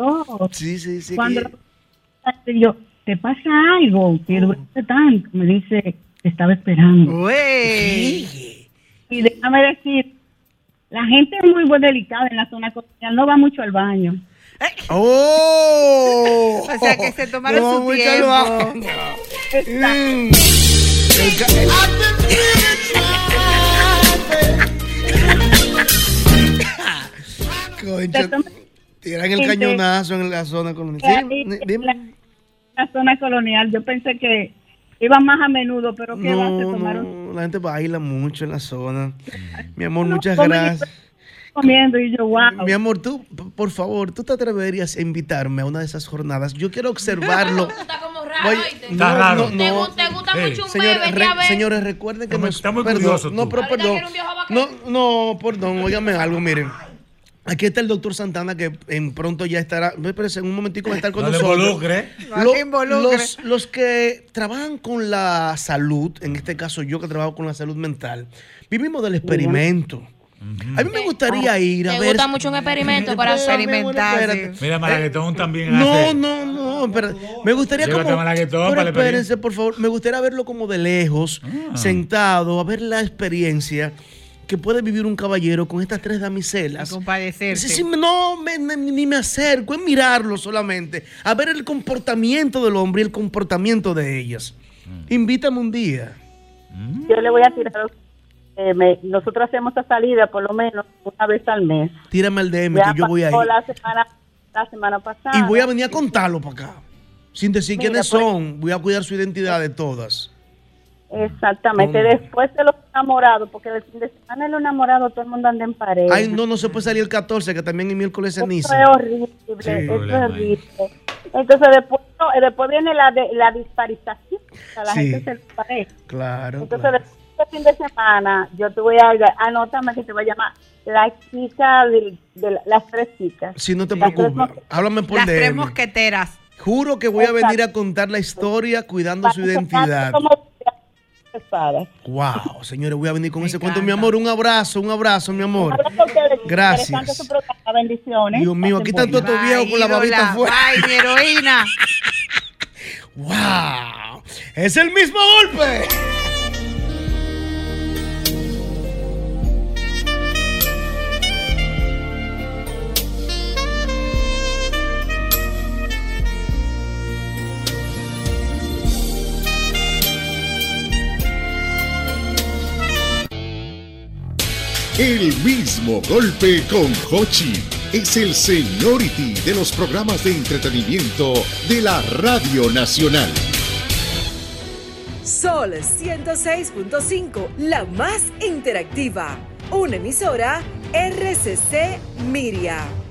Sí, sí, sí. cuando que- yo te pasa algo que duraste tanto me dice te estaba esperando y déjame decir la gente es muy buena delicada en la zona colonial no va mucho al baño ¡Oh! *laughs* O sea, que se tomaron No, su tiempo. Mm. El *laughs* tiran el Gente- cañonazo en la zona colonial. Sí, dime. la, la zona colonial yo pensé que iban más a menudo pero que va se No, tomaron no, la gente baila mucho en la zona. Mi amor, muchas comen y gracias. comiendo y yo wow Mi amor, tú, por favor, tú te atreverías a invitarme a una de esas jornadas. Yo quiero observarlo. *laughs* Oye, Está raro. ¿Te, gu- te gusta mucho un Señores, bebé? re- a ver. señores, recuerden que Está muy- nos- está muy perdón, curioso No, tú. pero perdón. No, no, perdón, óigame algo, miren. Aquí está el doctor Santana que en pronto ya estará, me parece, en un momentico va a estar con No le nosotros. involucre. No Lo- le involucre. los, los que trabajan con la salud, en este caso yo que trabajo con la salud mental, vivimos del experimento. A mí me gustaría ir a Me ver. gusta mucho un experimento, *laughs* corazón. Espérate. Mira, Malaguetón también No, hace. no, no, espérate. Me gustaría Llévate como. Malaguetón pero para espérense, por favor. Me gustaría verlo como de lejos, Ah. sentado, a ver la experiencia que puede vivir un caballero con estas tres damiselas. Compadecerse. Sí, sí, no, me- ni, ni me acerco, es mirarlo solamente, a ver el comportamiento del hombre y el comportamiento de ellas. Mm. Invítame un día. Yo le voy a tirar. eh, me- nosotros hacemos esa salida por lo menos una vez al mes. Tírame al DM Ya que yo voy a ir. La semana, la semana pasada. Y voy a venir a contarlo para acá. Sin decir Mira, quiénes pues- son, voy a cuidar su identidad de todas. Exactamente. ¿Cómo? Después de los enamorados, porque el fin de semana de los enamorados todo el mundo anda en pareja. Ay, no, no se puede salir el 14, que también es miércoles Eso ceniza. es horrible, Sí, eso es horrible. Entonces después, no, eh, después viene la, de, la disparización, o sea, la Sí. gente se pareja. Claro. Entonces claro. después de fin de semana, yo te voy a, anótame que te voy a llamar la chica de, de la- las tres chicas. Si no te Las preocupes, háblame por Las tres mosqueteras. Juro que voy a venir a contar la historia cuidando su identidad. Como espadas. Wow, señores, voy a venir con ese cuento. Mi amor, un abrazo, un abrazo, mi amor. Gracias. su programa, bendiciones. Dios mío, aquí están todos estos viejos con la babita afuera. Bye, mi heroína. *laughs* ¡Wow! ¡Es el mismo golpe! El mismo golpe con Hochi es el seniority de los programas de entretenimiento de la Radio Nacional. Sol 106.5, la más interactiva. Una emisora RCC Miria.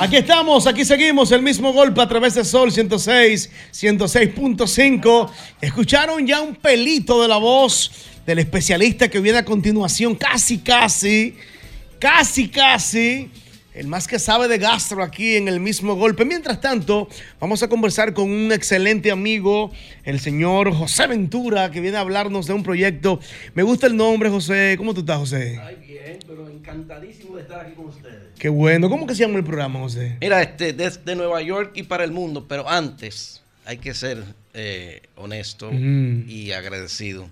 Aquí estamos, aquí seguimos, el mismo golpe a través de Sol 106, 106.5. Escucharon ya un pelito de la voz del especialista que viene a continuación, casi, casi, casi, casi. El más que sabe de gastro aquí en el mismo golpe. Mientras tanto, vamos a conversar con un excelente amigo, el señor José Ventura, que viene a hablarnos de un proyecto. Me gusta el nombre, José. ¿Cómo tú estás, José? Bien, pero encantadísimo de estar aquí con ustedes. Qué bueno. ¿Cómo que se llama el programa, José? Mira, este, desde Nueva York y para el mundo, pero antes hay que ser eh, honesto y agradecido.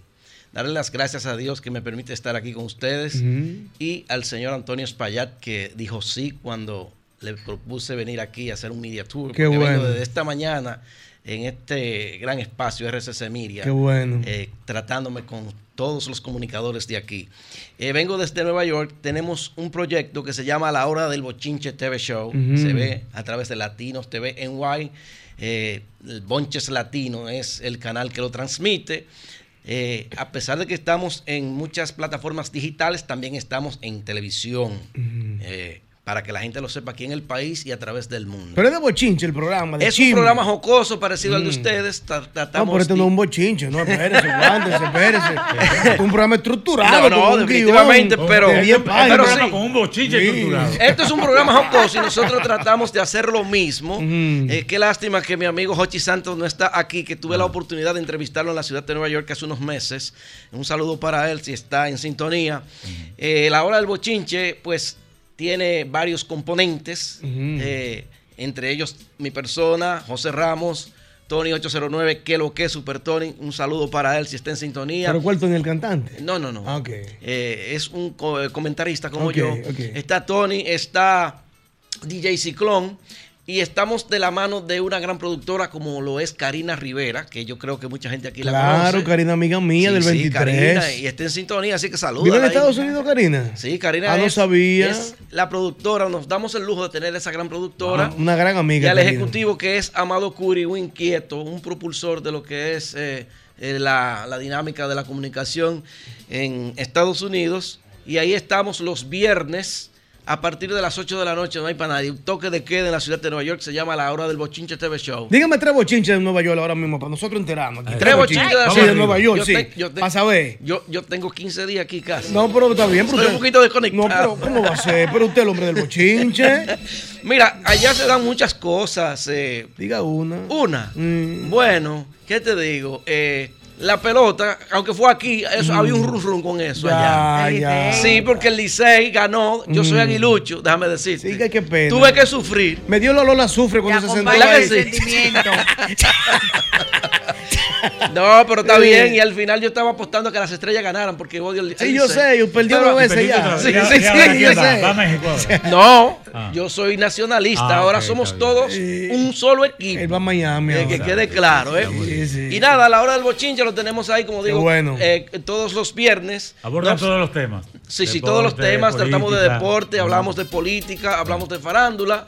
Darle las gracias a Dios que me permite estar aquí con ustedes Ujú. y al señor Antonio Espaillat que dijo sí cuando le propuse venir aquí a hacer un media tour. Qué porque vengo bueno. desde esta mañana en este gran espacio RCC Miria. Qué bueno. eh, tratándome con todos los comunicadores de aquí. Eh, vengo desde Nueva York. Tenemos un proyecto que se llama La Hora del Bochinche TV Show. Se ve a través de Latinos TV NY. Eh, el Bonches Latino es el canal que lo transmite. Eh, a pesar de que estamos en muchas plataformas digitales, también estamos en televisión. eh, para que la gente lo sepa aquí en el país y a través del mundo. Pero es de bochinche el programa. De es chisme. un programa jocoso parecido al de Mm. ustedes. tra- No, Tratamos pero este no es un bochinche, no, espérese, aguántese, espérese. *laughs* Este es un programa No, estructurado. no, con un definitivamente, guion pero- de 10 pero sí. Con un bochinche Sí. estructurado. Esto es un programa jocoso y nosotros tratamos de hacer lo mismo. Eh, qué lástima que mi amigo Jochi Santos no está aquí, que tuve la oportunidad de entrevistarlo en la ciudad de Nueva York hace unos meses. Un saludo para él si está en sintonía. Eh, la hora del bochinche, pues, tiene varios componentes, eh, entre ellos mi persona, José Ramos. Tony 809, que lo que Super Tony, un saludo para él si está en sintonía. ¿Pero cuál Tony el cantante? No, no, no. Ah. Eh, es un co- comentarista como yo. Está Tony, está DJ Ciclón Y estamos de la mano de una gran productora como lo es Karina Rivera, que yo creo que mucha gente aquí la Claro, conoce. Karina, amiga mía Sí, del sí, 23. Karina, y está en sintonía, así que saluda. ¿Vive en Estados Unidos, Karina? Sí, Karina Ah, no sabía. es la productora, nos damos el lujo de tener esa gran productora. Ah, una gran amiga, Y al Karina. ejecutivo que es Amado Curi, un inquieto, un propulsor de lo que es eh, eh, la, la dinámica de la comunicación en Estados Unidos. Y ahí estamos los viernes. A partir de las 8 de la noche no hay para nadie. Un toque de queda en la ciudad de Nueva York se llama La Hora del Bochinche TV Show. Dígame tres bochinches de Nueva York ahora mismo para nosotros enterarnos. aquí. Tres bochinches Sí, de Nueva York, Yo sí. te- yo te- Para saber. Yo, yo tengo 15 días aquí casi. No, pero está bien. pero Estoy un poquito desconectado. No, pero ¿cómo va a ser? Pero usted es el hombre del bochinche. *laughs* Mira, allá se dan muchas cosas. eh. Diga una. Mm. Una. Bueno, ¿qué te digo? Eh, la pelota, aunque fue aquí, eso, Mm. había un run con eso Ya, allá. ya. Sí, porque el Licey ganó. Yo soy Mm. aguilucho, déjame decirte. Sí, que qué pena. Tuve que sufrir. Me dio el olor a azufre cuando se sentó ¿Verdad ahí. *laughs* *laughs* No, pero está Sí. bien. Y al final yo estaba apostando a que las estrellas ganaran porque odio el Sí, yo sé, yo perdí dos veces ya. Sí, sí, sí, yo sé. va a México ahora. *laughs* No, Ah. yo soy nacionalista. Ah, ahora somos todos un solo equipo. Él va a Miami. Eh, que quede claro, ¿eh? Sí, sí. Y nada, a la hora del bochinche lo tenemos ahí, como digo, bueno. eh, todos los viernes. Abordan Nos- todos los temas. Sí, sí, todos los temas, tratamos de deporte, hablamos de política, hablamos de farándula.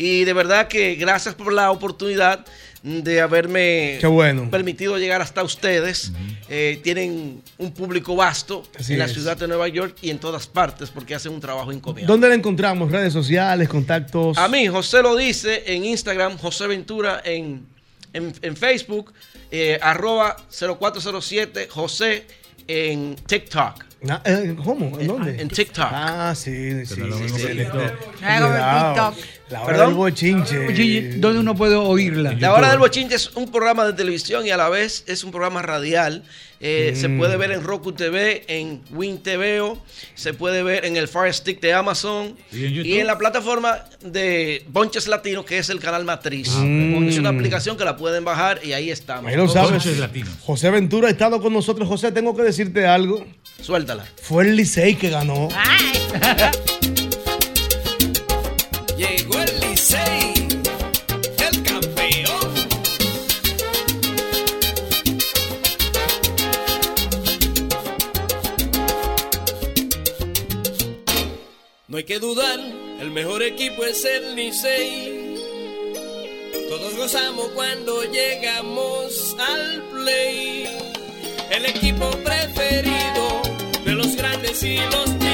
Y de verdad que gracias por la oportunidad de haberme Qué bueno. permitido llegar hasta ustedes. Eh, tienen un público vasto Así en la es. ciudad de Nueva York y en todas partes porque hacen un trabajo encomiable. ¿Dónde la encontramos? Redes sociales, contactos. A mí, José lo dice en Instagram, José Ventura en, en, en Facebook, eh, arroba 0407 José en TikTok. Na- eh, ¿Cómo? ¿En dónde? En TikTok. Ah, sí, sí. sí, sí. TikTok. La hora ¿Perdón? del bochinche. Oye, ¿dónde uno puede oírla? La Hora del Bochinche es un programa de televisión y a la vez es un programa radial. Eh, Se Mm. puede ver en Roku TV, en Win TVO, se puede ver en el Fire Stick de Amazon ¿Y en YouTube? y en la plataforma de Bonches Latino, que es el canal Matriz. Mm. Es una aplicación que la pueden bajar y ahí estamos. Ahí lo sabes. José Ventura ha estado con nosotros. José, tengo que decirte algo. Suéltala. Fue el Licey que ganó. Llegó *laughs* hay que dudar, el mejor equipo es el Licey. Todos gozamos cuando llegamos al play. El equipo preferido de los grandes y los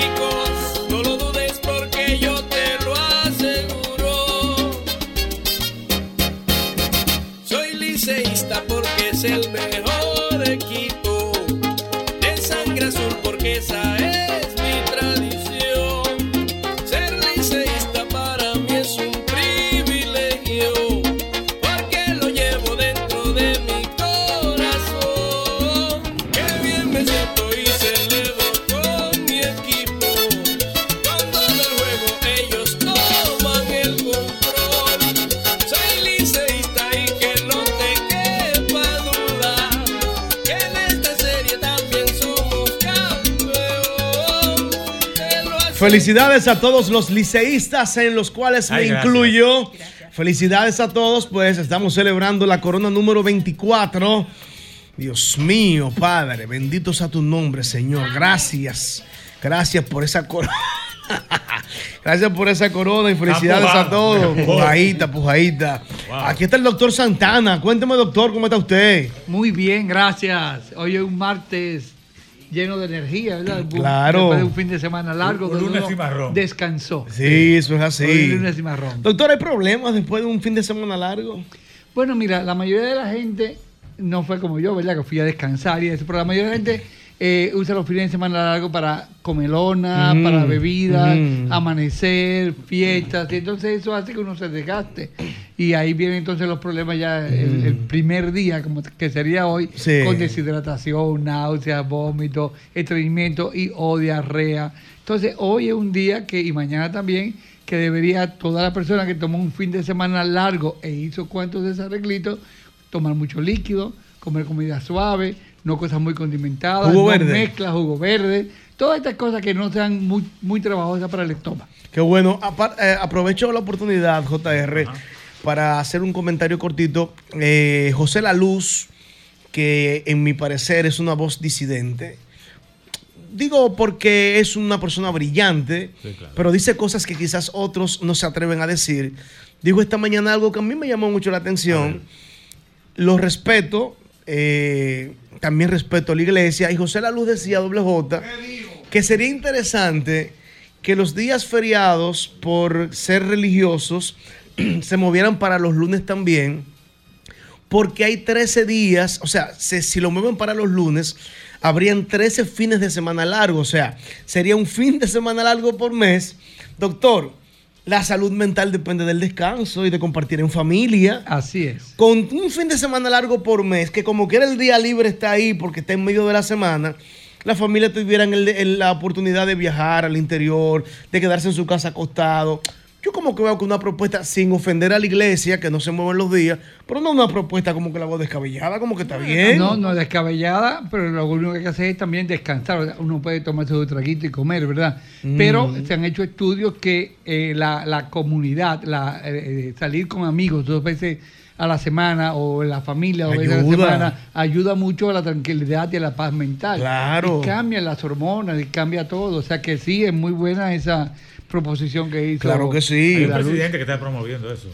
Felicidades a todos los liceístas en los cuales me gracias. incluyo. Felicidades a todos, pues estamos celebrando la corona número 24. Dios mío, Padre, bendito sea tu nombre, Señor. Gracias. Gracias por esa corona. *laughs* Gracias por esa corona y felicidades a todos. Pujadita, pujadita. Aquí está el doctor Santana. Cuénteme, doctor, ¿cómo está usted? Muy bien, gracias. Hoy es un martes lleno de energía, ¿verdad? Claro. Después de un fin de semana largo, Un lunes uno y marrón. descansó. Sí, eso es así. Lunes y marrón. Doctor, ¿hay problemas después de un fin de semana largo? Bueno, mira, la mayoría de la gente no fue como yo, ¿verdad? Que fui a descansar y eso, pero la mayoría de la gente eh, usa los fines de semana largos para comelona, Mm, para bebidas, mm. amanecer, fiestas, y entonces eso hace que uno se desgaste. Y ahí vienen entonces los problemas ya el, el primer día, como que sería hoy, Mm. Sí. con deshidratación, náuseas, vómito, estreñimiento y o diarrea. Entonces hoy es un día que, y mañana también, que debería toda la persona que tomó un fin de semana largo e hizo cuantos de esos arreglitos, tomar mucho líquido, comer comida suave, no cosas muy condimentadas, Jugo no verde. mezclas, jugo verde, todas estas cosas que no sean muy, muy trabajosas para el estómago. Qué bueno. Apar- eh, aprovecho la oportunidad, JR. para hacer un comentario cortito. Eh, José La Luz, que en mi parecer es una voz disidente. Digo porque es una persona brillante, pero dice cosas que quizás otros no se atreven a decir. Dijo esta mañana algo que a mí me llamó mucho la atención. Lo respeto, eh, también respeto a la iglesia. Y José La Luz decía, doble J, que sería interesante que los días feriados, por ser religiosos, *clears throat* se movieran para los lunes también, porque hay 13 días, o sea, se- si lo mueven para los lunes, habrían 13 fines de semana largos, o sea, sería un fin de semana largo por mes. Doctor, la salud mental depende del descanso y de compartir en familia. Así es. Con un fin de semana largo por mes, que como quiera el día libre está ahí porque está en medio de la semana, la familia tuvieran el- el- la oportunidad de viajar al interior, de quedarse en su casa acostado. Yo como que veo que una propuesta sin ofender a la iglesia, que no se mueven los días, pero no una propuesta como que la voz descabellada, como que está bien. No, no descabellada, pero lo único que hay que hacer es también descansar. O Uno puede tomarse su traguito y comer, ¿verdad? Mm. Pero se han hecho estudios que eh, la, la comunidad, la, eh, eh, salir con amigos dos veces a la semana o en la familia dos veces a la semana ayuda mucho a la tranquilidad y a la paz mental. Claro. Y cambia las hormonas y cambia todo. O sea que sí, es muy buena esa proposición que hizo. Claro que sí. Hay un presidente que está promoviendo eso.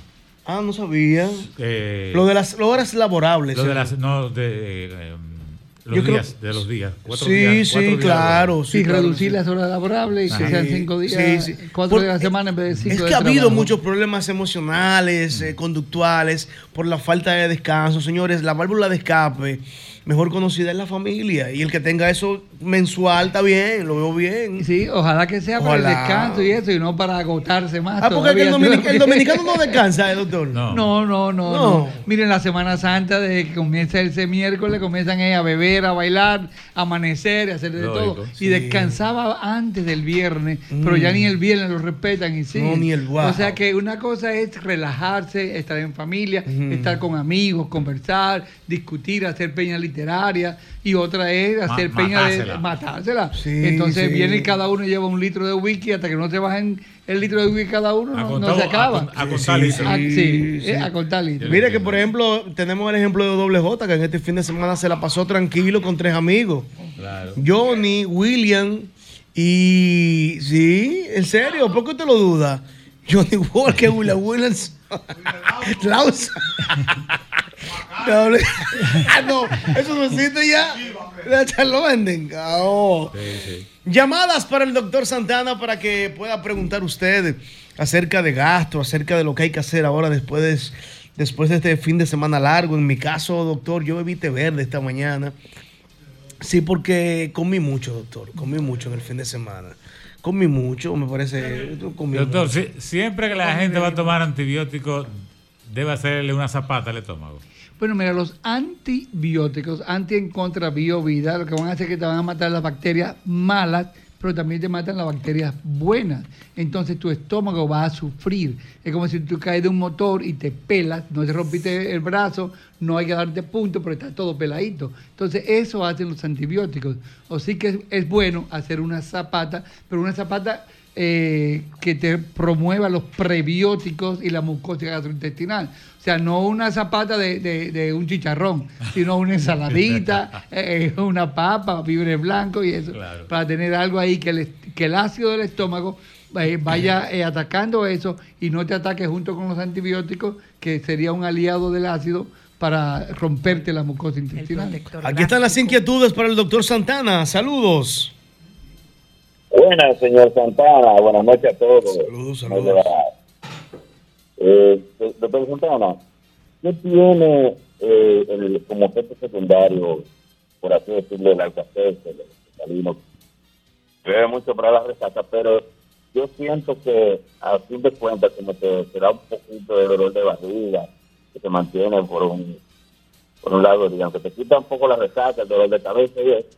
Ah, no sabía. Eh, Lo de las horas laborables. Lo de eh. las, no, de, eh, los Yo creo- días, de los días. Cuatro Sí, días, sí, cuatro días claro. Sí, claro, reducir sí. las horas laborables y que sean cinco días, sí, sí. cuatro Por- días a la semana en vez de cinco Es de que ha habido trabajo. muchos problemas emocionales, eh, conductuales, por la falta de descanso. Señores, la válvula de escape, mejor conocida es la familia. Y el que tenga eso mensual está bien, lo veo bien. Sí, ojalá que sea para el descanso y eso, y no para agotarse más. Ah, porque el, dominic- el *laughs* dominicano no descansa, eh, doctor. No, no, no, No. no. Miren, la Semana Santa, desde que comienza ese miércoles, comienzan eh, a beber, a bailar, a amanecer, a hacer de Lógico, todo. sí. Y descansaba antes del viernes, pero ya ni el viernes lo respetan y sí. No, ni el wow. O sea que una cosa es relajarse, estar en familia, estar con amigos, conversar, discutir, hacer peña literaria, y otra es Ma- hacer peña de matársela. matársela. Sí, Entonces sí. viene y cada uno lleva un litro de whisky, hasta que no se bajen el litro de whisky cada uno, A no, contar- no se a acaba. con- a contar litros. Sí, a contar litros. Mire que, por ejemplo, tenemos el ejemplo de Doble J, que en este fin de semana se la pasó tranquilo con tres amigos. Claro. Johnny, William y... Sí, en serio, ¿por qué usted lo duda? Johnny Walker, *laughs* William Williams, Klaus. Ah, no, eso no existe ya. Ya lo venden. Ah. Llamadas para el doctor Santana para que pueda preguntar usted acerca de gasto, acerca de lo que hay que hacer ahora después de, después de este fin de semana largo. En mi caso, doctor, yo bebí té verde esta mañana. Sí, porque comí mucho, doctor. Comí mucho en el fin de semana. Comí mucho, me parece. comí Doctor, mucho. si- siempre que la gente va a tomar antibióticos, debe hacerle una zapata al estómago. Bueno, mira, los antibióticos, anti en contra bio vida, lo que van a hacer es que te van a matar las bacterias malas, pero también te matan las bacterias buenas. Entonces tu estómago va a sufrir. Es como si tú caes de un motor y te pelas, no te rompiste el brazo, no hay que darte punto, pero está todo peladito. Entonces eso hacen los antibióticos. O sí que es, bueno hacer una zapata, pero una zapata eh, que te promueva los prebióticos y la mucosa gastrointestinal. O sea, no una zapata de, de- de un chicharrón, sino una ensaladita, *laughs* eh, una papa, fibre blanco y eso, para tener algo ahí que el, que el ácido del estómago eh, vaya eh, atacando eso y no te ataque junto con los antibióticos, que sería un aliado del ácido para romperte la mucosa intestinal. Aquí están las inquietudes para el doctor Santana. Saludos. Buenas, señor Santana. Buenas noches a todos. Saludos, saludos. Eh, doctor Santana, ¿qué tiene eh, el, como efecto secundario, por así decirlo, el alcacete, el salino? Bebe mucho para la resaca, pero yo siento que a fin de cuentas como que te da un poquito de dolor de barriga, que te mantiene por un, por un lado, digamos, que te quita un poco la resaca, el dolor de cabeza y eso,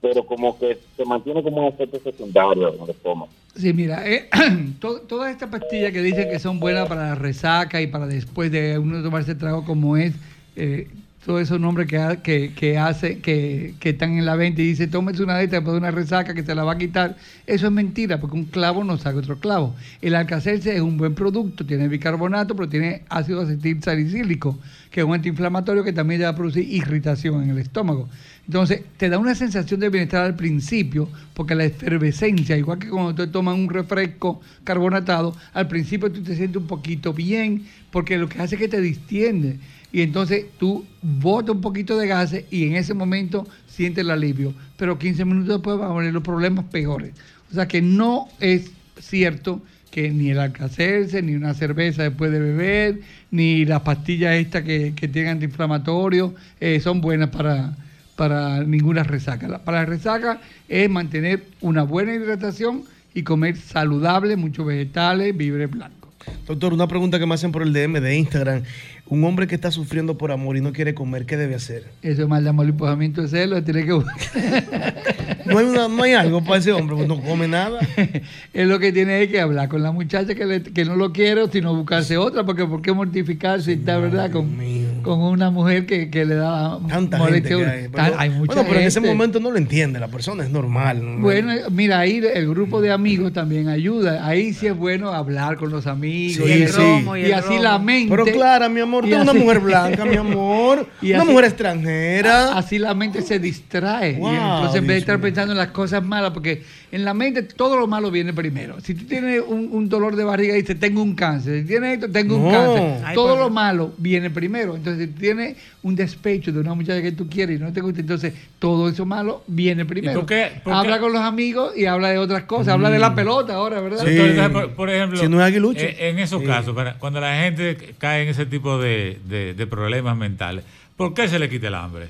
pero como que se mantiene como un efecto secundario en el estómago. Sí, mira, eh, *clears throat* to- todas estas pastillas que dicen que son buenas para la resaca y para después de uno tomarse trago como es, eh, todos esos nombres que, que, hace, que, que están en la venta y dice, tómese una de estas después de una resaca que se la va a quitar. Eso es mentira, porque un clavo no saca otro clavo. El alcacelce es un buen producto, tiene bicarbonato, pero tiene ácido acetil salicílico, que es un antiinflamatorio que también va a producir irritación en el estómago. Entonces, te da una sensación de bienestar al principio, porque la efervescencia, igual que cuando te toman un refresco carbonatado, al principio tú te sientes un poquito bien, porque lo que hace es que te distiende. Y entonces tú botas un poquito de gases y en ese momento sientes el alivio. Pero 15 minutos después van a venir los problemas peores. O sea que no es cierto que ni el alcacerse, ni una cerveza después de beber, ni las pastillas estas que, que tienen antiinflamatorios eh, son buenas para, para ninguna resaca. Para la resaca es mantener una buena hidratación y comer saludable, muchos vegetales, víveres blancos. Doctor, una pregunta que me hacen por el DM de Instagram. Un hombre que está sufriendo por amor y no quiere comer, ¿qué debe hacer? Eso es mal de amor y empujamiento de celo, tiene que *laughs* No hay, una- no hay algo para ese hombre, pues no come nada. *laughs* es lo que tiene que hablar con la muchacha que, le- que no lo quiere, sino buscarse otra, porque ¿por qué mortificarse y está, verdad? Con, con una mujer que, que le da Tanta molestia gente hay. Pero- hay mucha bueno, pero en ese momento no lo entiende la persona, es normal. ¿no? Bueno, mira, ahí el grupo de amigos también ayuda. Ahí sí es bueno hablar con los amigos. Sí, y, sí. romo, y y el así romo. la mente. Pero Clara, mi amor, tú eres una mujer blanca, mi amor. *laughs* Y una así- mujer extranjera. Así la mente se distrae. Wow, y entonces en vez de estar mío. Pensando en las cosas malas, porque en la mente todo lo malo viene primero. Si tú tienes un, un dolor de barriga y dices, tengo un cáncer. Si tienes esto, tengo un cáncer. Ay, todo lo malo viene primero. Entonces, si tienes un despecho de una muchacha que tú quieres y no te gusta, entonces todo eso malo viene primero. por qué- por habla qué? con los amigos y habla de otras cosas. Habla de la pelota ahora, ¿verdad? Entonces, por, por ejemplo, Si no es aguilucho. eh, en esos Sí. casos, para- cuando la gente cae en ese tipo de, de- de problemas mentales, ¿por qué se le quita el hambre?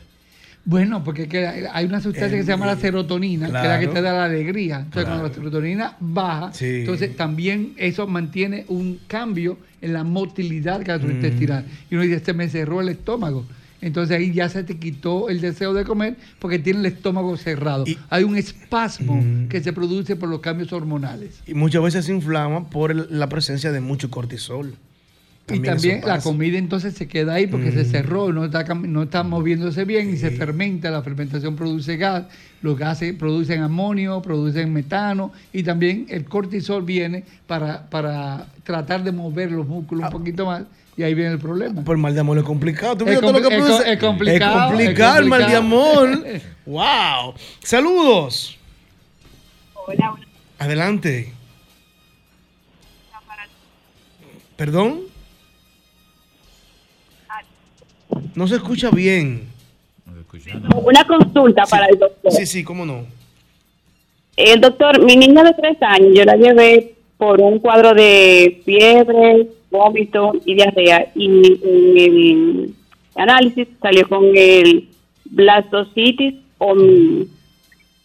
Bueno, porque hay una sustancia que se llama la serotonina, que es la que te da la alegría. Entonces, cuando la serotonina baja, Sí. entonces también eso mantiene un cambio en la motilidad Mm. gastrointestinal. Y uno dice, este me cerró el estómago. Entonces ahí ya se te quitó el deseo de comer porque tiene el estómago cerrado. Hay un espasmo Mm. que se produce por los cambios hormonales. Y muchas veces se inflama por el- la presencia de mucho cortisol. Y también la comida entonces se queda ahí porque se Mm. cerró, no está, no está moviéndose bien y se fermenta, la fermentación produce gas, los gases producen amonio, producen metano y también el cortisol viene para, para tratar de mover los músculos un poquito más y ahí viene el problema. Por mal de amor es complicado. ¿Tú Es fíjate lo que es es complicado, Es complicado es el mal de amor. *laughs* ¡Wow! ¡Saludos! Hola, Adelante. ¿Perdón? No se escucha bien. Una consulta para el doctor. Sí, sí, cómo no. El doctor, mi niña de tres años, yo la llevé por un cuadro de fiebre, vómito y diarrea. Y en el análisis salió con el blastocitis omni.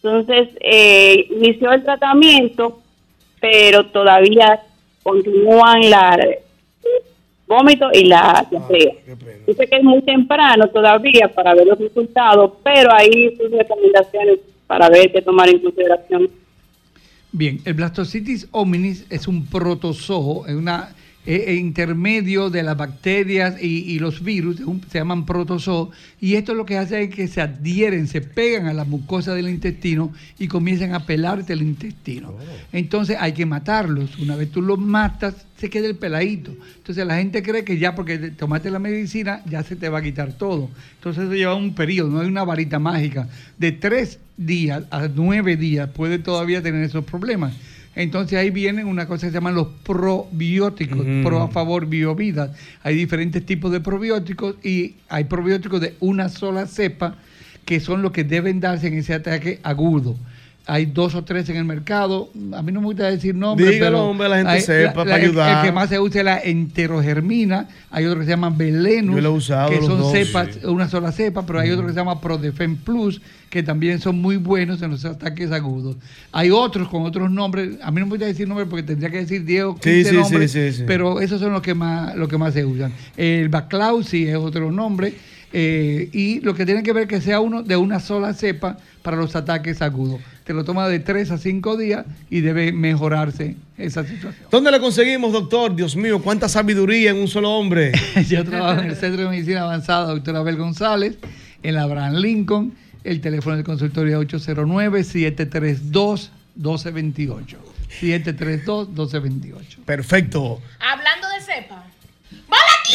Entonces, eh, inició el tratamiento, pero todavía continúan la vómito y la diarrea. Dice que es muy temprano todavía para ver los resultados, pero ahí sus recomendaciones para ver qué tomar en consideración. Bien, el blastocitis hominis es un protozoo, es una eh, intermedio de las bacterias y, y los virus, un- se llaman protozoos, y esto lo que hace es que se adhieren, se pegan a la mucosa del intestino y comienzan a pelarte el intestino. Entonces hay que matarlos. Una vez tú los matas, se queda el peladito. Entonces la gente cree que ya porque te- tomaste la medicina, ya se te va a quitar todo. Entonces eso lleva un periodo, no hay una varita mágica. De tres días a nueve días puede todavía tener esos problemas. Entonces ahí vienen una cosa que se llaman los probióticos, pro a favor biovida. Hay diferentes tipos de probióticos y hay probióticos de una sola cepa que son los que deben darse en ese ataque agudo. Hay dos o tres en el mercado. A mí no me gusta decir nombres, Dígalo, pero hombre, la gente hay- sepa, para ayudar. El que más se usa es la enterogermina. Hay otro que se llama Velenus, Yo lo he usado que son dos, cepas, sí. una sola cepa, pero hay otro que se llama Prodefen Plus, que también son muy buenos en los ataques agudos. Hay otros con otros nombres. A mí no me gusta decir nombres porque tendría que decir 10 o 15 Sí, sí, nombres, pero esos son los que más, los que más se usan. El Baclausi es otro nombre. Eh, y lo que tiene que ver que sea uno de una sola cepa para los ataques agudos. Te lo toma de 3 a 5 días y debe mejorarse esa situación. ¿Dónde le conseguimos, doctor? Dios mío, cuánta sabiduría en un solo hombre. *laughs* Yo trabajo en el Centro de Medicina Avanzada, doctor Abel González, en la Abraham Lincoln. El teléfono del consultorio es 809-732-1228. 732-1228. Perfecto. Hablando de cepa. ¡Vale aquí!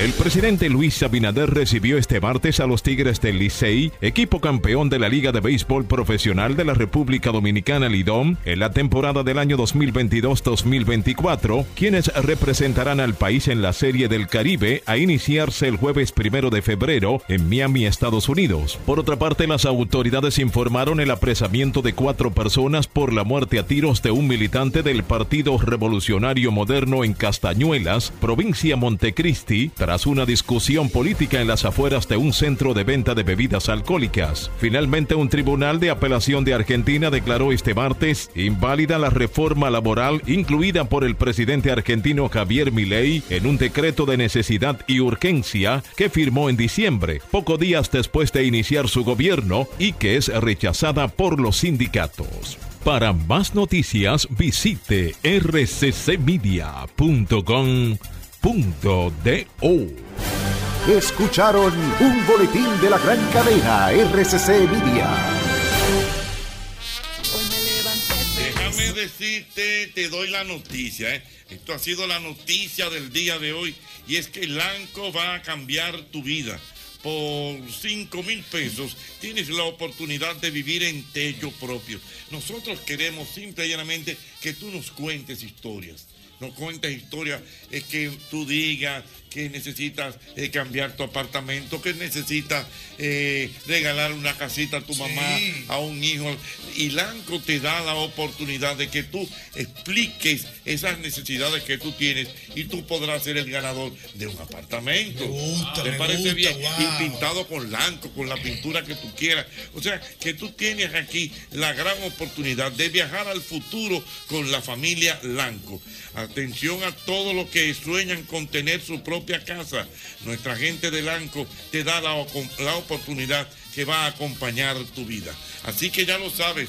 El presidente Luis Abinader recibió este martes a los Tigres del Licey, equipo campeón de la Liga de Béisbol Profesional de la República Dominicana Lidom, en la temporada del año 2022-2024, quienes representarán al país en la Serie del Caribe a iniciarse el jueves primero de febrero en Miami, Estados Unidos. Por otra parte, las autoridades informaron el apresamiento de cuatro personas por la muerte a tiros de un militante del Partido Revolucionario Moderno en Castañuelas, provincia Montecristi, tras una discusión política en las afueras de un centro de venta de bebidas alcohólicas. Finalmente, un tribunal de apelación de Argentina declaró este martes inválida la reforma laboral incluida por el presidente argentino Javier Milei en un decreto de necesidad y urgencia que firmó en diciembre, pocos días después de iniciar su gobierno y que es rechazada por los sindicatos. Para más noticias visite rccmedia.com punto de o. Escucharon un boletín de la gran cadena RCC Media. Déjame decirte, te doy la noticia. ¿eh? Esto ha sido la noticia del día de hoy y es que Lanco va a cambiar tu vida. Por 5 mil pesos tienes la oportunidad de vivir en tello propio. Nosotros queremos simple y llanamente que tú nos cuentes historias. No cuentes historias, es que tú digas que necesitas eh, cambiar tu apartamento, que necesitas eh, regalar una casita a tu mamá, a un hijo. Y Lanco te da la oportunidad de que tú expliques esas necesidades que tú tienes y tú podrás ser el ganador de un apartamento. ¿Te me parece gusta, bien? wow. Y pintado con Lanco, con la pintura que tú quieras. O sea, que tú tienes aquí la gran oportunidad de viajar al futuro con la familia Lanco. Atención a todos los que sueñan con tener su propia casa. Nuestra gente de Lanco te da la, la oportunidad que va a acompañar tu vida. Así que ya lo sabes,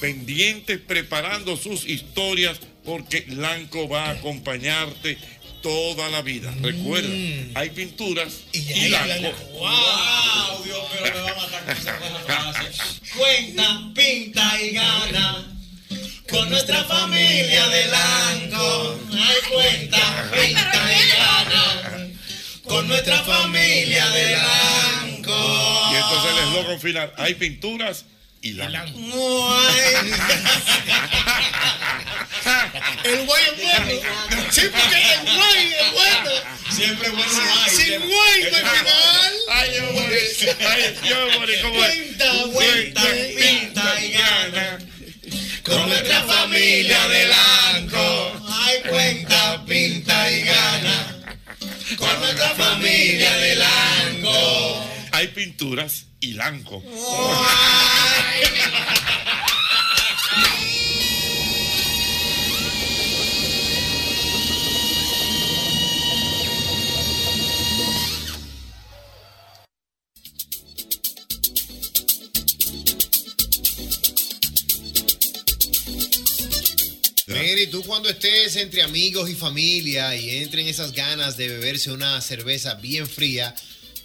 pendientes preparando sus historias porque Lanco va a acompañarte toda la vida. Recuerda, hay pinturas y, Lanco. ¡Wow! Dios mío, me va a matar con esa frase. Cuenta, pinta y gana. Con nuestra familia de Lanco. Ay, cuenta, pinta y gana. Con nuestra familia de Lanco. Y entonces el eslogan final, hay pinturas y Lanco. El guay es bueno. Sí, porque el guay es bueno. Siempre bueno hay. Sin guay no hay final. Ay, yo me morí. Ay, yo me morí. ¿Cómo es? Cuenta, cuenta, pinta y gana. Con nuestra familia de Lanco. Ay, cuenta, pinta y gana. Con nuestra familia de Lanco. Hay pinturas y Lanco. Mira, y tú cuando estés entre amigos y familia y entren esas ganas de beberse una cerveza bien fría,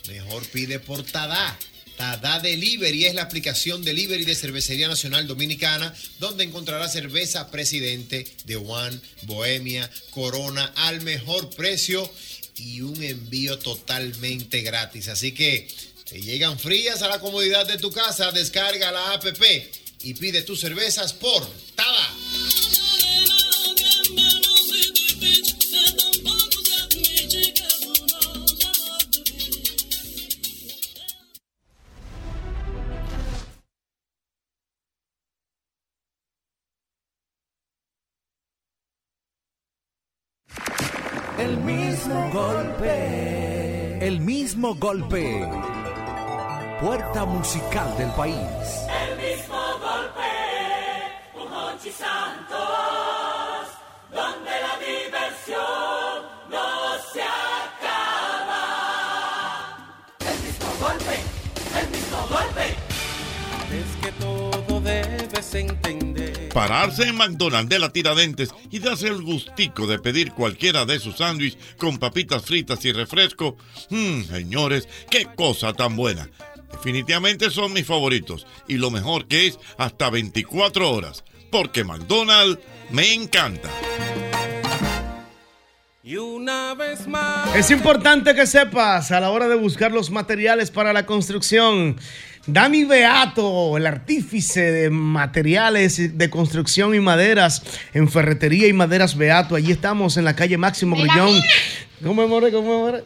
mejor pide por Tada. Tada Delivery es la aplicación delivery de Cervecería Nacional Dominicana, donde encontrarás cerveza Presidente, de One, Bohemia, Corona al mejor precio y un envío totalmente gratis. Así que te llegan frías a la comodidad de tu casa, descarga la app y pide tus cervezas por Tada. El mismo golpe. El mismo golpe. Puerta musical del país. El mismo golpe, un Hochi Santos, donde la diversión no se acaba. El mismo golpe, el mismo golpe. Es que todo debes entender. Pararse en McDonald's de la Tiradentes y darse el gustico de pedir cualquiera de sus sándwiches con papitas fritas y refresco. Mmm, señores, qué cosa tan buena. Definitivamente son mis favoritos y lo mejor que es hasta 24 horas, porque McDonald's me encanta. Y una vez más. Es importante que sepas a la hora de buscar los materiales para la construcción. Dani Beato, el artífice de materiales de construcción y maderas en Ferretería y Maderas Beato. Allí estamos en la calle Máximo Grullón. ¿Cómo more? ¿Cómo more?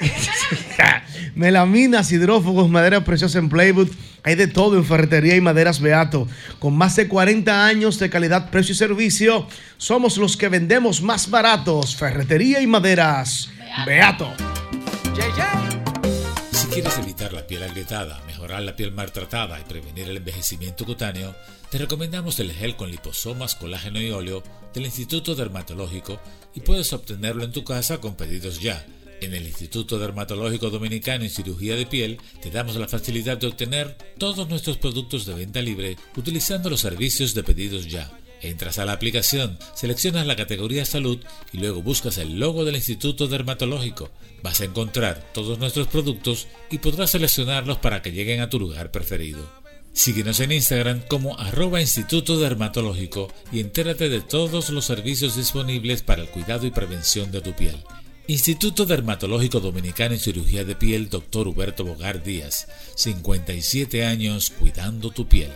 *laughs* Melaminas, hidrófugos, madera preciosa en Playwood. Hay de todo en Ferretería y Maderas Beato. Con más de 40 años de calidad, precio y servicio, somos los que vendemos más baratos. Ferretería y Maderas Beato. Si quieres evitar la piel agrietada, mejorar la piel maltratada y prevenir el envejecimiento cutáneo, te recomendamos el gel con liposomas, colágeno y óleo del Instituto Dermatológico y puedes obtenerlo en tu casa con pedidos ya. En el Instituto Dermatológico Dominicano en Cirugía de Piel te damos la facilidad de obtener todos nuestros productos de venta libre utilizando los servicios de pedidos ya. Entras a la aplicación, seleccionas la categoría salud y luego buscas el logo del Instituto Dermatológico. Vas a encontrar todos nuestros productos y podrás seleccionarlos para que lleguen a tu lugar preferido. Síguenos en Instagram como arroba Instituto Dermatológico y entérate de todos los servicios disponibles para el cuidado y prevención de tu piel. Instituto Dermatológico Dominicano en Cirugía de Piel, Dr. Huberto Bogar Díaz. 57 años cuidando tu piel.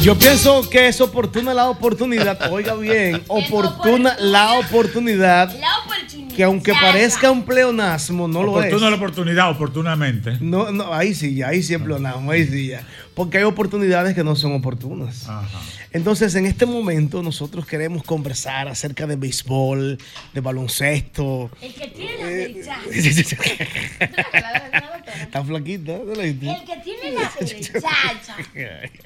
Yo pienso que es oportuna la oportunidad, *laughs* oiga bien, oportuna la oportunidad, que aunque parezca un pleonasmo, no lo es. Oportuna la oportunidad, oportunamente. No, no, ahí sí, ya, ahí sí es pleonasmo, ahí sí ya. Porque hay oportunidades que no son oportunas. Entonces, en este momento, nosotros queremos conversar acerca de béisbol, de baloncesto. El que tiene la derecha. *laughs* *laughs* Está flaquita. El que tiene *laughs* la derecha.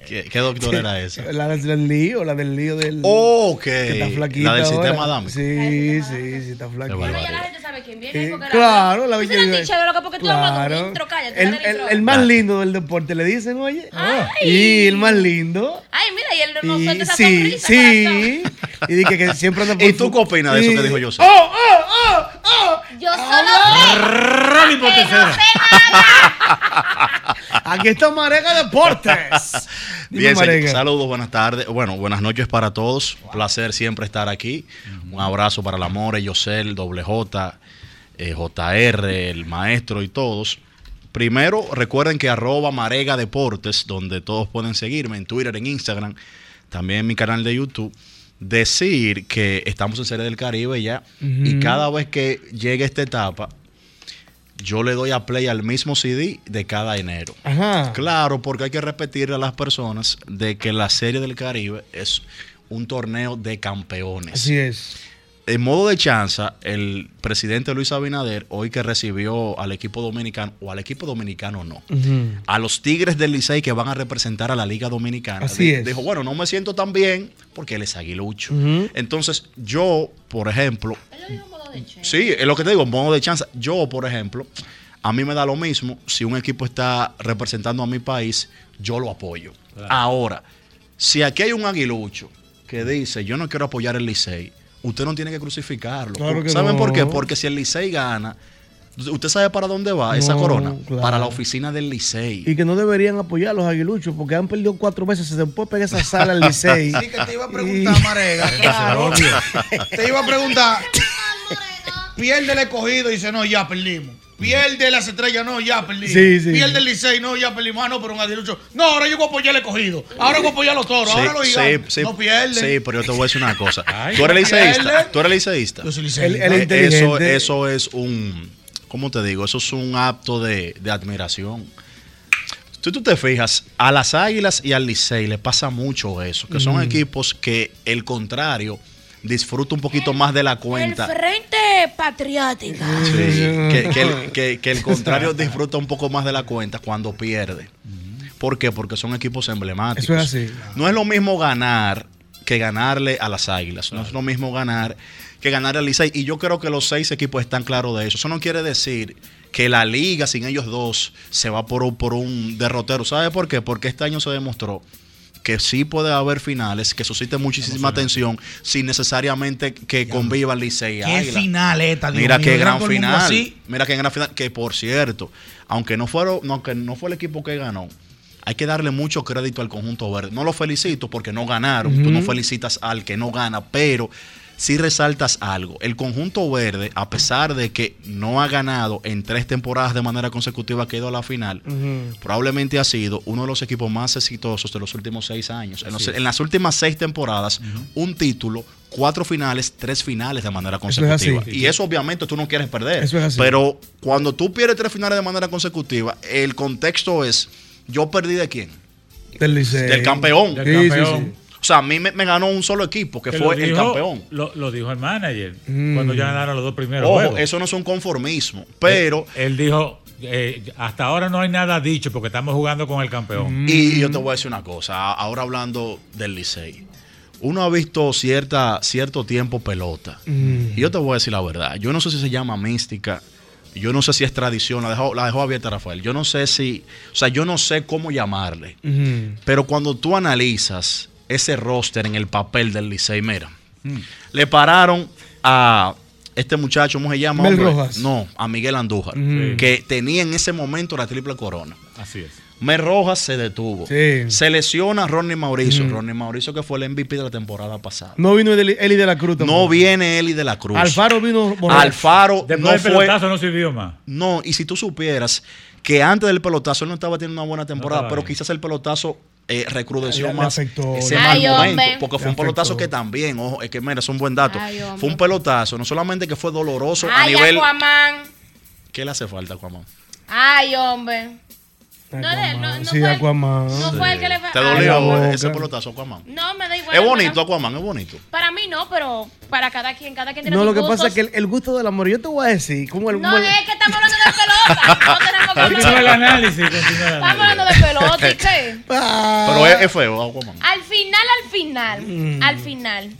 ¿Qué, qué doctor era esa? *laughs* La del lío, la del lío del. Ok. Que está flaquita. La del ahora. sistema Adams. Sí, sí, sí, está flaquita. Bueno, ya la gente sabe quién viene. Eh, porque claro, la belleza. Claro. El, el- el más lindo del deporte, le dicen, oye. Ay. Y el más lindo. Ay, mira, y él no suelta esa sí, sonrisa, sí. Y dije que siempre anda *laughs* por ¿Y tú qué opinas de eso que dijo yo? ¡Oh, oh, oh, oh! Yo solo por que no sé nada. *laughs* Aquí está Marega Deportes. Dime, Bien, Marega. saludos, buenas tardes. Bueno, buenas noches para todos. Placer siempre estar aquí. Un abrazo para el amor, Yosel, Doble J, eh, JR, el maestro y todos. Primero, recuerden que arroba Marega Deportes, donde todos pueden seguirme en Twitter, en Instagram, también en mi canal de YouTube. Decir que estamos en Serie del Caribe ya. Y cada vez que llegue esta etapa, yo le doy a play al mismo CD de cada enero. Ajá. Claro, porque hay que repetirle a las personas de que la Serie del Caribe es un torneo de campeones. Así es. En modo de chanza, el presidente Luis Abinader, hoy que recibió al equipo dominicano, o al equipo dominicano no, a los Tigres del Licey que van a representar a la Liga Dominicana. Así Di- es. Dijo, bueno, no me siento tan bien porque él es aguilucho. Entonces, yo, por ejemplo, sí, es lo que te digo, en modo de chanza. Yo, por ejemplo, a mí me da lo mismo. Si un equipo está representando a mi país, yo lo apoyo. Ahora, si aquí hay un aguilucho que dice, yo no quiero apoyar el Licey, usted no tiene que crucificarlo. Claro que ¿Saben no. por qué? Porque si el Licey gana, ¿usted sabe para dónde va esa No, corona? claro. Para la oficina del Licey. Y que no deberían apoyar a los aguiluchos porque han perdido cuatro veces. Se puede pegar esa sala al Licey. *laughs* Sí, que te iba a preguntar, Marega. *laughs* Claro. *laughs* te iba a preguntar. Pierde el escogido y dice, no, ya perdimos. Pierde las estrellas, no, ya perdí. Sí, sí. Pierde el Licey, no, ya perdimos. Ah, no, pero un aguilucho. No, ahora yo voy a apoyar el cogido. Ahora voy a apoyar a los toros. ahora los gigantes. no pierden. Sí, pero yo te voy a decir una cosa. *laughs* Ay, tú eres liceísta. Tú eres liceísta. Yo soy liceísta. El- el eso, eso es un. ¿Cómo te digo? Eso es un acto de, de admiración. Si tú te fijas, a las Águilas y al Licey le pasa mucho eso, que son Mm. equipos que el contrario disfruta un poquito más de la cuenta. El Frente Patriótica. Sí, que, que el, que- que el *laughs* contrario disfruta un poco más de la cuenta cuando pierde. ¿Por qué? Porque son equipos emblemáticos. Eso es así. No es lo mismo ganar que ganarle a las Águilas. No es lo mismo ganar que ganarle al Licey. Y yo creo que los seis equipos están claros de eso. Eso no quiere decir que la liga sin ellos dos se va por, un- por un derrotero. ¿Sabe por qué? Porque este año se demostró que sí puede haber finales que susciten muchísima atención sin necesariamente que conviva el Licey y Qué Águila. final esta, Dios Mira mío, qué gran final. Mira qué gran final. Que por cierto, aunque no, fueron, no, aunque no fue el equipo que ganó, hay que darle mucho crédito al conjunto verde. No lo felicito porque no ganaron. Tú no felicitas al que no gana, pero sí resaltas algo. El conjunto verde, a pesar de que no ha ganado en tres temporadas de manera consecutiva que ha ido a la final, probablemente ha sido uno de los equipos más exitosos de los últimos seis años. En, los- las últimas seis temporadas, un título, cuatro finales, tres finales de manera Eso es así. consecutiva. y eso obviamente tú no quieres perder. Eso es así. Pero cuando tú pierdes tres finales de manera consecutiva, el contexto es, yo perdí de quién? Del Licey. Del campeón. Sí, sí, sí. O sea, a mí me, me ganó un solo equipo, que, Que fue el campeón. Lo, lo dijo el manager Mm. cuando ya ganaron los dos primeros Ojo, juegos. eso no es un conformismo, pero... Él, él dijo, eh, hasta ahora no hay nada dicho porque estamos jugando con el campeón. Y yo te voy a decir una cosa, ahora hablando del Licey. Uno ha visto cierta, cierto tiempo pelota. Mm. Y yo te voy a decir la verdad. Yo no sé si se llama mística. Yo no sé si es tradición. La dejó, la dejó abierta Rafael. Yo no sé si. O sea, yo no sé cómo llamarle. Pero cuando tú analizas ese roster en el papel del Licey, mira. Le pararon a este muchacho, ¿cómo se llama? Mel? Rojas. No, a Miguel Andújar. Ujú. Que tenía en ese momento la triple corona. Así es. Mel Rojas se detuvo. Sí. Se lesiona Ronnie Mauricio. Ujú. Ronnie Mauricio que fue el MVP de la temporada pasada. No vino Eli de la Cruz tampoco. No viene Eli de la Cruz. Alfaro vino borracho. Alfaro Después no del fue. pelotazo no sirvió más. No, y si tú supieras que antes del pelotazo él no estaba teniendo una buena temporada, pero bien. quizás el pelotazo eh, recrudeció Le- le más afectó. ese Ay, mal hombre. momento, porque fue Le un pelotazo que también, ojo, es que mira, es un buen dato. Ay, fue un pelotazo, no solamente que fue doloroso a nivel. Aquaman. ¿Qué le hace falta, Aquaman? Ay, hombre. No, le- no, no Sí, fue el- Aquaman. no fue el que le ¿Te dolió ese pelotazo, Aquaman? No, me da igual. Es bonito, pero- Aquaman, es bonito. Para mí no, pero para cada quien, cada quien tiene No, sus lo que gustos. pasa es que el, el gusto del amor, yo te voy a decir, como el, No, como el- es que estamos hablando de pelota. No tenemos que *laughs* Continúa el hablar. análisis, Estamos hablando de pelota y qué. *laughs* Pero es, es feo, Aquaman. Al final, al final, Mm. al final,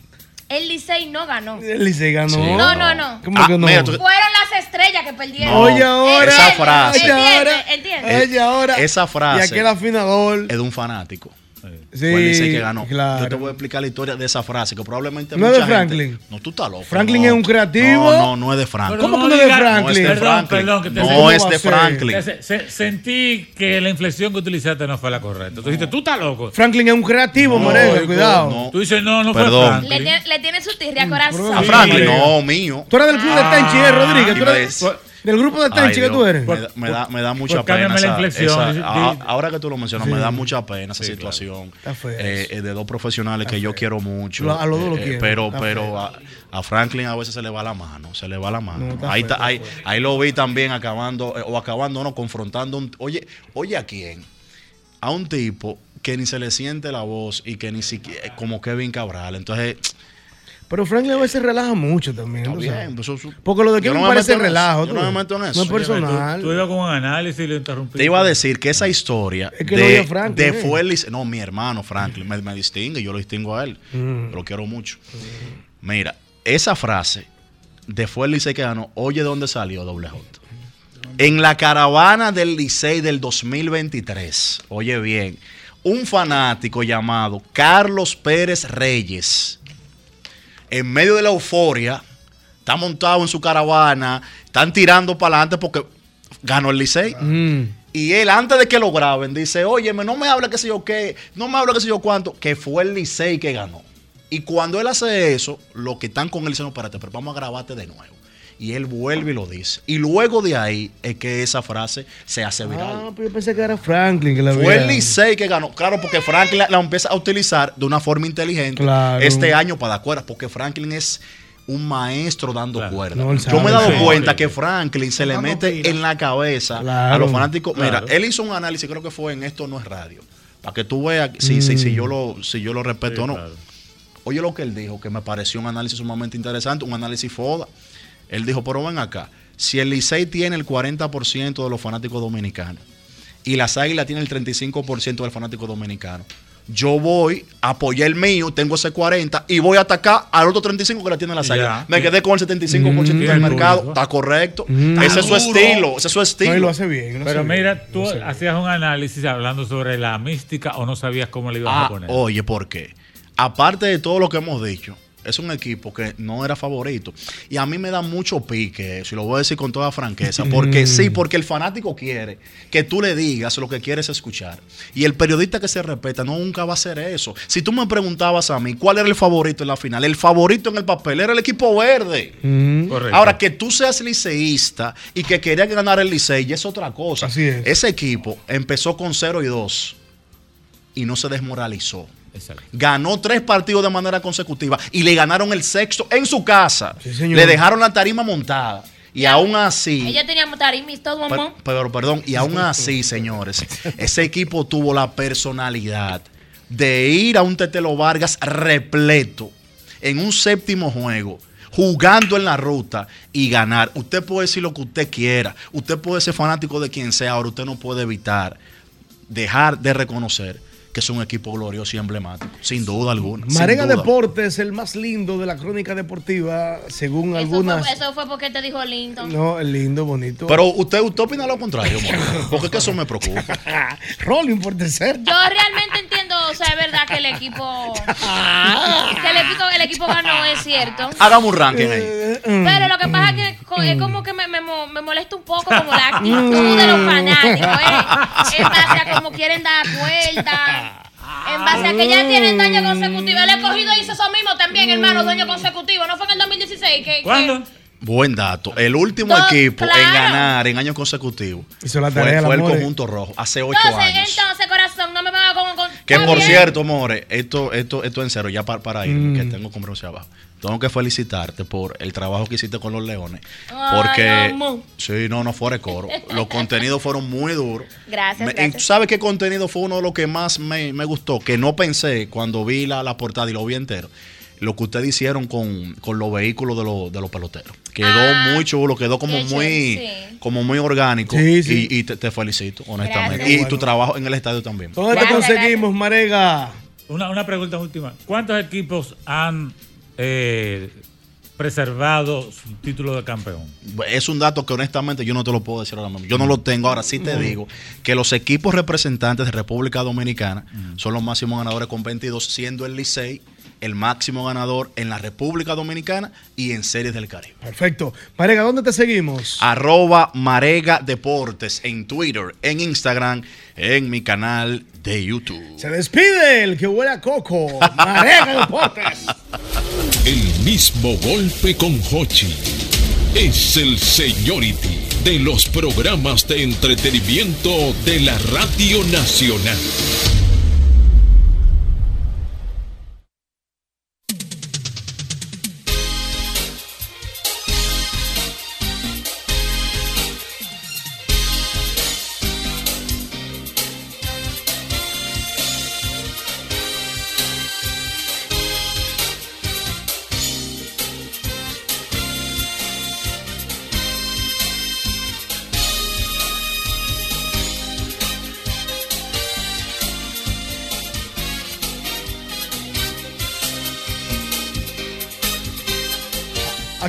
el Licey no ganó. el Licey ganó. Sí. No, no, no. ¿Cómo Ah, que no? mira, tú- Fueron las estrellas que perdieron. Oye, ahora. Esa frase. Oye, ahora. ¿Entiendes? ¿Entiendes? Oye, ahora. Esa frase. Y aquel afinador. Es de un fanático. Sí, fue el Licey que ganó. claro. Yo te voy a explicar la historia de esa frase que probablemente ¿No es mucha de gente- Franklin? no, tú estás loco. Franklin no. es un creativo. No, no, no es de Franklin. Pero ¿Cómo que no es de Franklin? No es de Perdón, Franklin. perdón, que te- no ¿cómo es de? Franklin. Se- se- sentí que la inflexión que utilizaste no fue la correcta. Tú dijiste, tú estás loco. Franklin es un creativo, No, Moreira, chico, cuidado. no. Tú dices, no, no Perdón. fue Le, Franklin. tiene- le tiene su tirria corazón. A Franklin, no, mío. Tú eres del club de Tenchi, ¿eh, Rodríguez? Y ¿Tú me eres des- del grupo de Tenchi que tú eres? Me, da- me da, me da mucha Pues pena. la esa- inflexión. esa- Di- di- a- ahora que tú lo mencionas, me da mucha pena esa Sí, situación. Eh, eh, de dos profesionales que yo quiero mucho. Lo- a los dos lo eh, quiero, Pero, está pero a, a Franklin a veces se le va la mano. Se le va la mano. No, está ahí, feo, ahí, feo. ahí lo vi también acabando, eh, o acabando, no, confrontando. Un, oye, oye, ¿a quién? A un tipo que ni se le siente la voz y que ni siquiera, como Kevin Cabral. Entonces, Pero Franklin a veces relaja mucho también. está bien. pues Porque lo de Kevin no me parece meto en eso, relajo. Yo no me meto en eso. No es personal. Tú, tú ibas con un análisis y lo interrumpiste. Te iba a decir que esa historia Es que lo de, odia Franklin, de fue el Licey- no, mi hermano Franklin me, me distingue, yo lo distingo a él, Mm. lo quiero mucho. Mira, esa frase de fue el Licey que ganó, oye, ¿dónde salió doble J? En la caravana del Licey del 2023, oye bien, un fanático llamado Carlos Pérez Reyes, en medio de la euforia, está montado en su caravana, están tirando para adelante porque ganó el Licey. Mm. Y él, antes de que lo graben, dice, óyeme, no me habla que sé yo qué, no me habla que sé yo cuánto, que fue el Licey que ganó. Y cuando él hace eso, los que están con él dicen, no, espérate, pero vamos a grabarte de nuevo. Y él vuelve y lo dice. Y luego de ahí es que esa frase se hace viral. Ah, pero yo pensé que era Franklin que la Fue el Licey que ganó. Claro, porque Franklin la, la empieza a utilizar de una forma inteligente Claro. este año para dar cuerdas. Porque Franklin es un maestro dando cuerdas. No, él Yo me he dado sí. cuenta que Franklin se le mete en la cabeza a Claro. los fanáticos. Mira, Claro. él hizo un análisis, creo que fue en Esto No es Radio. Para que tú veas si, si, si yo lo, si yo lo respeto o no. Oye lo que él dijo, que me pareció un análisis sumamente interesante, un análisis foda. Él dijo, pero ven acá, si el Licey tiene el 40% de los fanáticos dominicanos y las Águilas tienen el 35% del fanático dominicano, yo voy a apoyar el mío, tengo ese 40 y voy a atacar al otro 35 que la tiene las Ya. Águilas. Me quedé con el 75% del Mm. mercado, está correcto. Mm. Ese es su estilo, ese es su estilo. No, lo hace bien. lo Pero hace mira, bien, tú bien. hacías un análisis hablando sobre la mística o no sabías cómo le ibas Ah, a poner. oye, ¿por qué? Aparte de todo lo que hemos dicho, es un equipo que no era favorito. Y a mí me da mucho pique eso, y lo voy a decir con toda franqueza. Porque Mm. sí, porque el fanático quiere que tú le digas lo que quieres escuchar. Y el periodista que se respeta no nunca va a hacer eso. Si tú me preguntabas a mí cuál era el favorito en la final, el favorito en el papel era el equipo verde. Correcto. Ahora, que tú seas liceísta y que quería que ganara el Licey, ya es otra cosa. Así es. Ese equipo empezó con 0 y 2 y no se desmoralizó. Exacto. Ganó tres partidos de manera consecutiva y le ganaron el sexto en su casa. señor. le dejaron la tarima montada. Y aún así, Ella tenía tarimis, todo, per- mamá. pero perdón, y aún así, señores, ese equipo tuvo la personalidad de ir a un Tetelo Vargas repleto en un séptimo juego, jugando en la ruta y ganar. Usted puede decir lo que usted quiera, usted puede ser fanático de quien sea, ahora usted no puede evitar dejar de reconocer que es un equipo glorioso y emblemático, sin duda alguna. Marega duda. Deportes, el más lindo de la crónica deportiva, según Eso algunas. fue, eso fue porque te dijo Linton. No, el lindo, bonito. Pero usted, usted opina lo contrario, amor, porque es que eso me preocupa. *laughs* Rolling por tercer. Yo realmente entiendo, o sea, es verdad que el equipo. *laughs* que el equipo, el equipo ganó, es cierto. Hagamos un ranking ahí. Pero lo que pasa es que co- es como que me, me, mo- me molesta un poco como la actitud de los fanáticos, ¿eh? En base a cómo quieren dar cuerda. En base a que ya tienen daño consecutivo. El escogido hizo eso mismo también, hermano, daño consecutivo. ¿No fue en el 2016? Que, que- Buen dato. El último equipo en ganar en años consecutivos Hizo la fue, tarea, la fue el More. conjunto rojo hace ocho Entonces, años. entonces, corazón, no me van a con. con Que por bien. cierto, More, esto, esto, esto en cero, ya para, para ir, Mm. que tengo compromiso abajo. Tengo que felicitarte por el trabajo que hiciste con los leones. Ay, Porque, amor. sí, no, no fuera de coro. *laughs* Los contenidos fueron muy duros. Gracias, Me- gracias. ¿y ¿Sabes qué contenido fue uno de los que más me, me gustó? Que no pensé cuando vi la, la portada y lo vi entero. Lo que ustedes hicieron con, con los vehículos de, los- de los peloteros. Quedó Ah, muy chulo, quedó como muy, sí. como muy orgánico. Sí, sí. Y, y te, te felicito, honestamente. Gracias. Y tu trabajo en el estadio también. ¿Dónde te Gracias, conseguimos, Marega? Una, una pregunta última. ¿Cuántos equipos han eh, preservado su título de campeón? Es un dato que honestamente yo no te lo puedo decir ahora mismo. Yo no lo tengo. Ahora sí te digo que los equipos representantes de República Dominicana son los máximos ganadores con 22, siendo el Licey el máximo ganador en la República Dominicana y en Series del Caribe. Perfecto. Marega, ¿dónde te seguimos? Arroba Marega Deportes en Twitter, en Instagram, en mi canal de YouTube. Se despide el que huele a coco. Marega *laughs* Deportes. Mismo golpe con Hochi es el Seniority de los programas de entretenimiento de la Radio Nacional.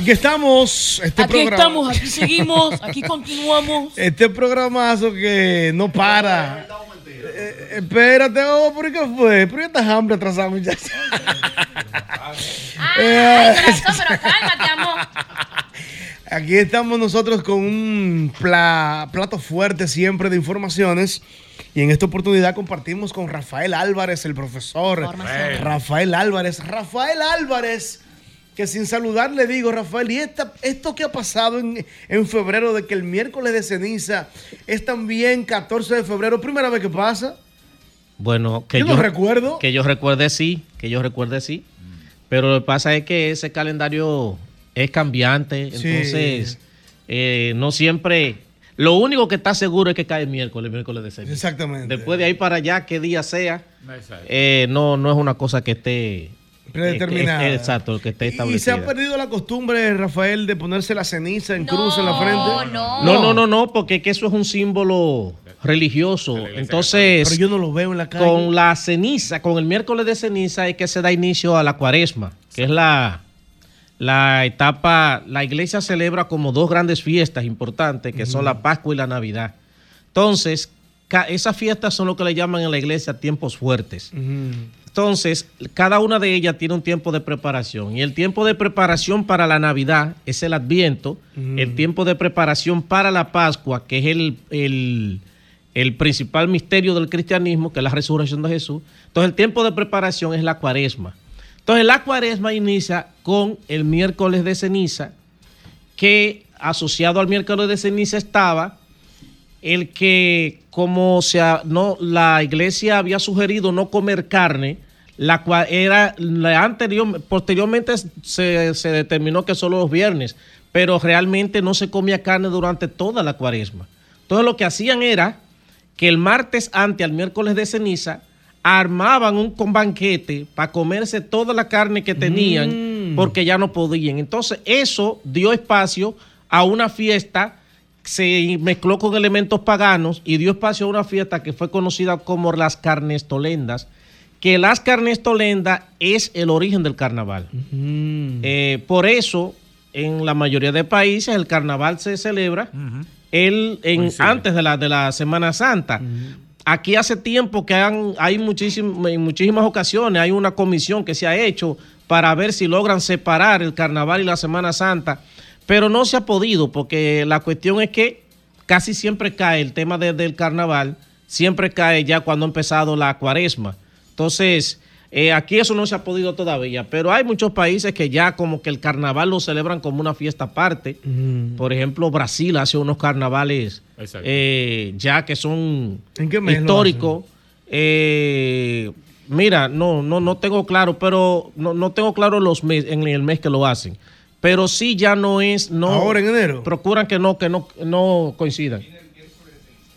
Aquí estamos. Este Aquí programa- estamos, aquí *laughs* seguimos, aquí continuamos. Este programazo que no para. Eh, espérate, oh, ¿por qué fue? ¿Por qué estás hambre atrasado, muchacho? Ay, corazón, pero cálmate, amor. *laughs* Aquí estamos nosotros con un pla- plato fuerte siempre de informaciones. Y en esta oportunidad compartimos con Rafael Álvarez, el profesor. Rafael Álvarez. Rafael Álvarez que sin saludar le digo, Rafael, ¿y esta, esto que ha pasado en, en febrero de que el miércoles de ceniza es también 14 de febrero? ¿Primera vez que pasa? Bueno, que Yo yo, no recuerdo. Que yo recuerde sí, que yo recuerde sí. Pero lo que pasa es que ese calendario es cambiante, Sí. entonces eh, no siempre. Lo único que está seguro es que cae el miércoles, el miércoles de ceniza. Exactamente. Después de ahí para allá, qué día sea, eh, no, no es una cosa que esté Predeterminada. que- exacto, que esté Y se ha perdido la costumbre, Rafael, de ponerse la ceniza en cruz en la frente. No, no, no, no, porque que eso es un símbolo religioso. Entonces, Pero yo no lo veo en la calle. con la ceniza, con el miércoles de ceniza es que se da inicio a la cuaresma, que es la, la etapa, la iglesia celebra como dos grandes fiestas importantes, que son la Pascua y la Navidad. Entonces, esas fiestas son lo que le llaman en la iglesia tiempos fuertes. Entonces, cada una de ellas tiene un tiempo de preparación. Y el tiempo de preparación para la Navidad es el Adviento. El tiempo de preparación para la Pascua, que es el, el- el principal misterio del cristianismo, que es la resurrección de Jesús. Entonces, el tiempo de preparación es la cuaresma. Entonces, la cuaresma inicia con el miércoles de ceniza, que asociado al miércoles de ceniza estaba el que como se ha- no la iglesia había sugerido no comer carne la cual era la anterior posteriormente se, se determinó que solo los viernes pero realmente no se comía carne durante toda la cuaresma. Entonces lo que hacían era que el martes ante al miércoles de ceniza armaban un banquete para comerse toda la carne que tenían porque ya no podían. Entonces eso dio espacio a una fiesta se mezcló con elementos paganos y dio espacio a una fiesta que fue conocida como las carnestolendas, que las carnestolendas es el origen del carnaval. Eh, por eso, en la mayoría de países, el carnaval se celebra el, en- antes de la, de la Semana Santa. Aquí hace tiempo que han, hay muchísim- en muchísimas ocasiones, hay una comisión que se ha hecho para ver si logran separar el carnaval y la Semana Santa, pero no se ha podido porque la cuestión es que casi siempre cae el tema de- del carnaval, siempre cae ya cuando ha empezado la cuaresma. Entonces, eh, aquí eso no se ha podido todavía, pero hay muchos países que ya como que el carnaval lo celebran como una fiesta aparte. Por ejemplo, Brasil hace unos carnavales eh, ya que son ¿En qué mes lo históricos. Eh, mira, no, no, no tengo claro, pero no, no tengo claro los mes, en el mes que lo hacen. Pero sí ya no es, no. Ahora en enero. Procuran que no, que no, no coincidan.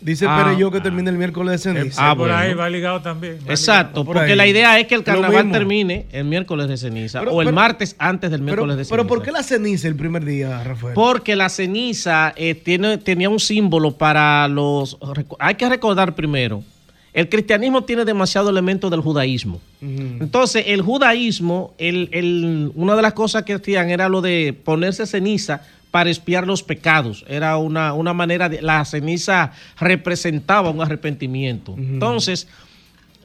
Dice Ah. Yo que termina el miércoles de ceniza. Ah, por ahí va ligado también. va Exacto, ligado. porque la idea es que el carnaval termine el miércoles de ceniza Pero- o el pero- martes antes del Pero, miércoles de ceniza. pero ¿por qué la ceniza el primer día, Rafael? Porque la ceniza eh, tiene, tenía un símbolo para los... Hay que recordar primero, el cristianismo tiene demasiado elementos del judaísmo. Entonces, el judaísmo, el, el- una de las cosas que hacían era lo de ponerse ceniza para espiar los pecados. Era una, una manera de... La ceniza representaba un arrepentimiento. Entonces,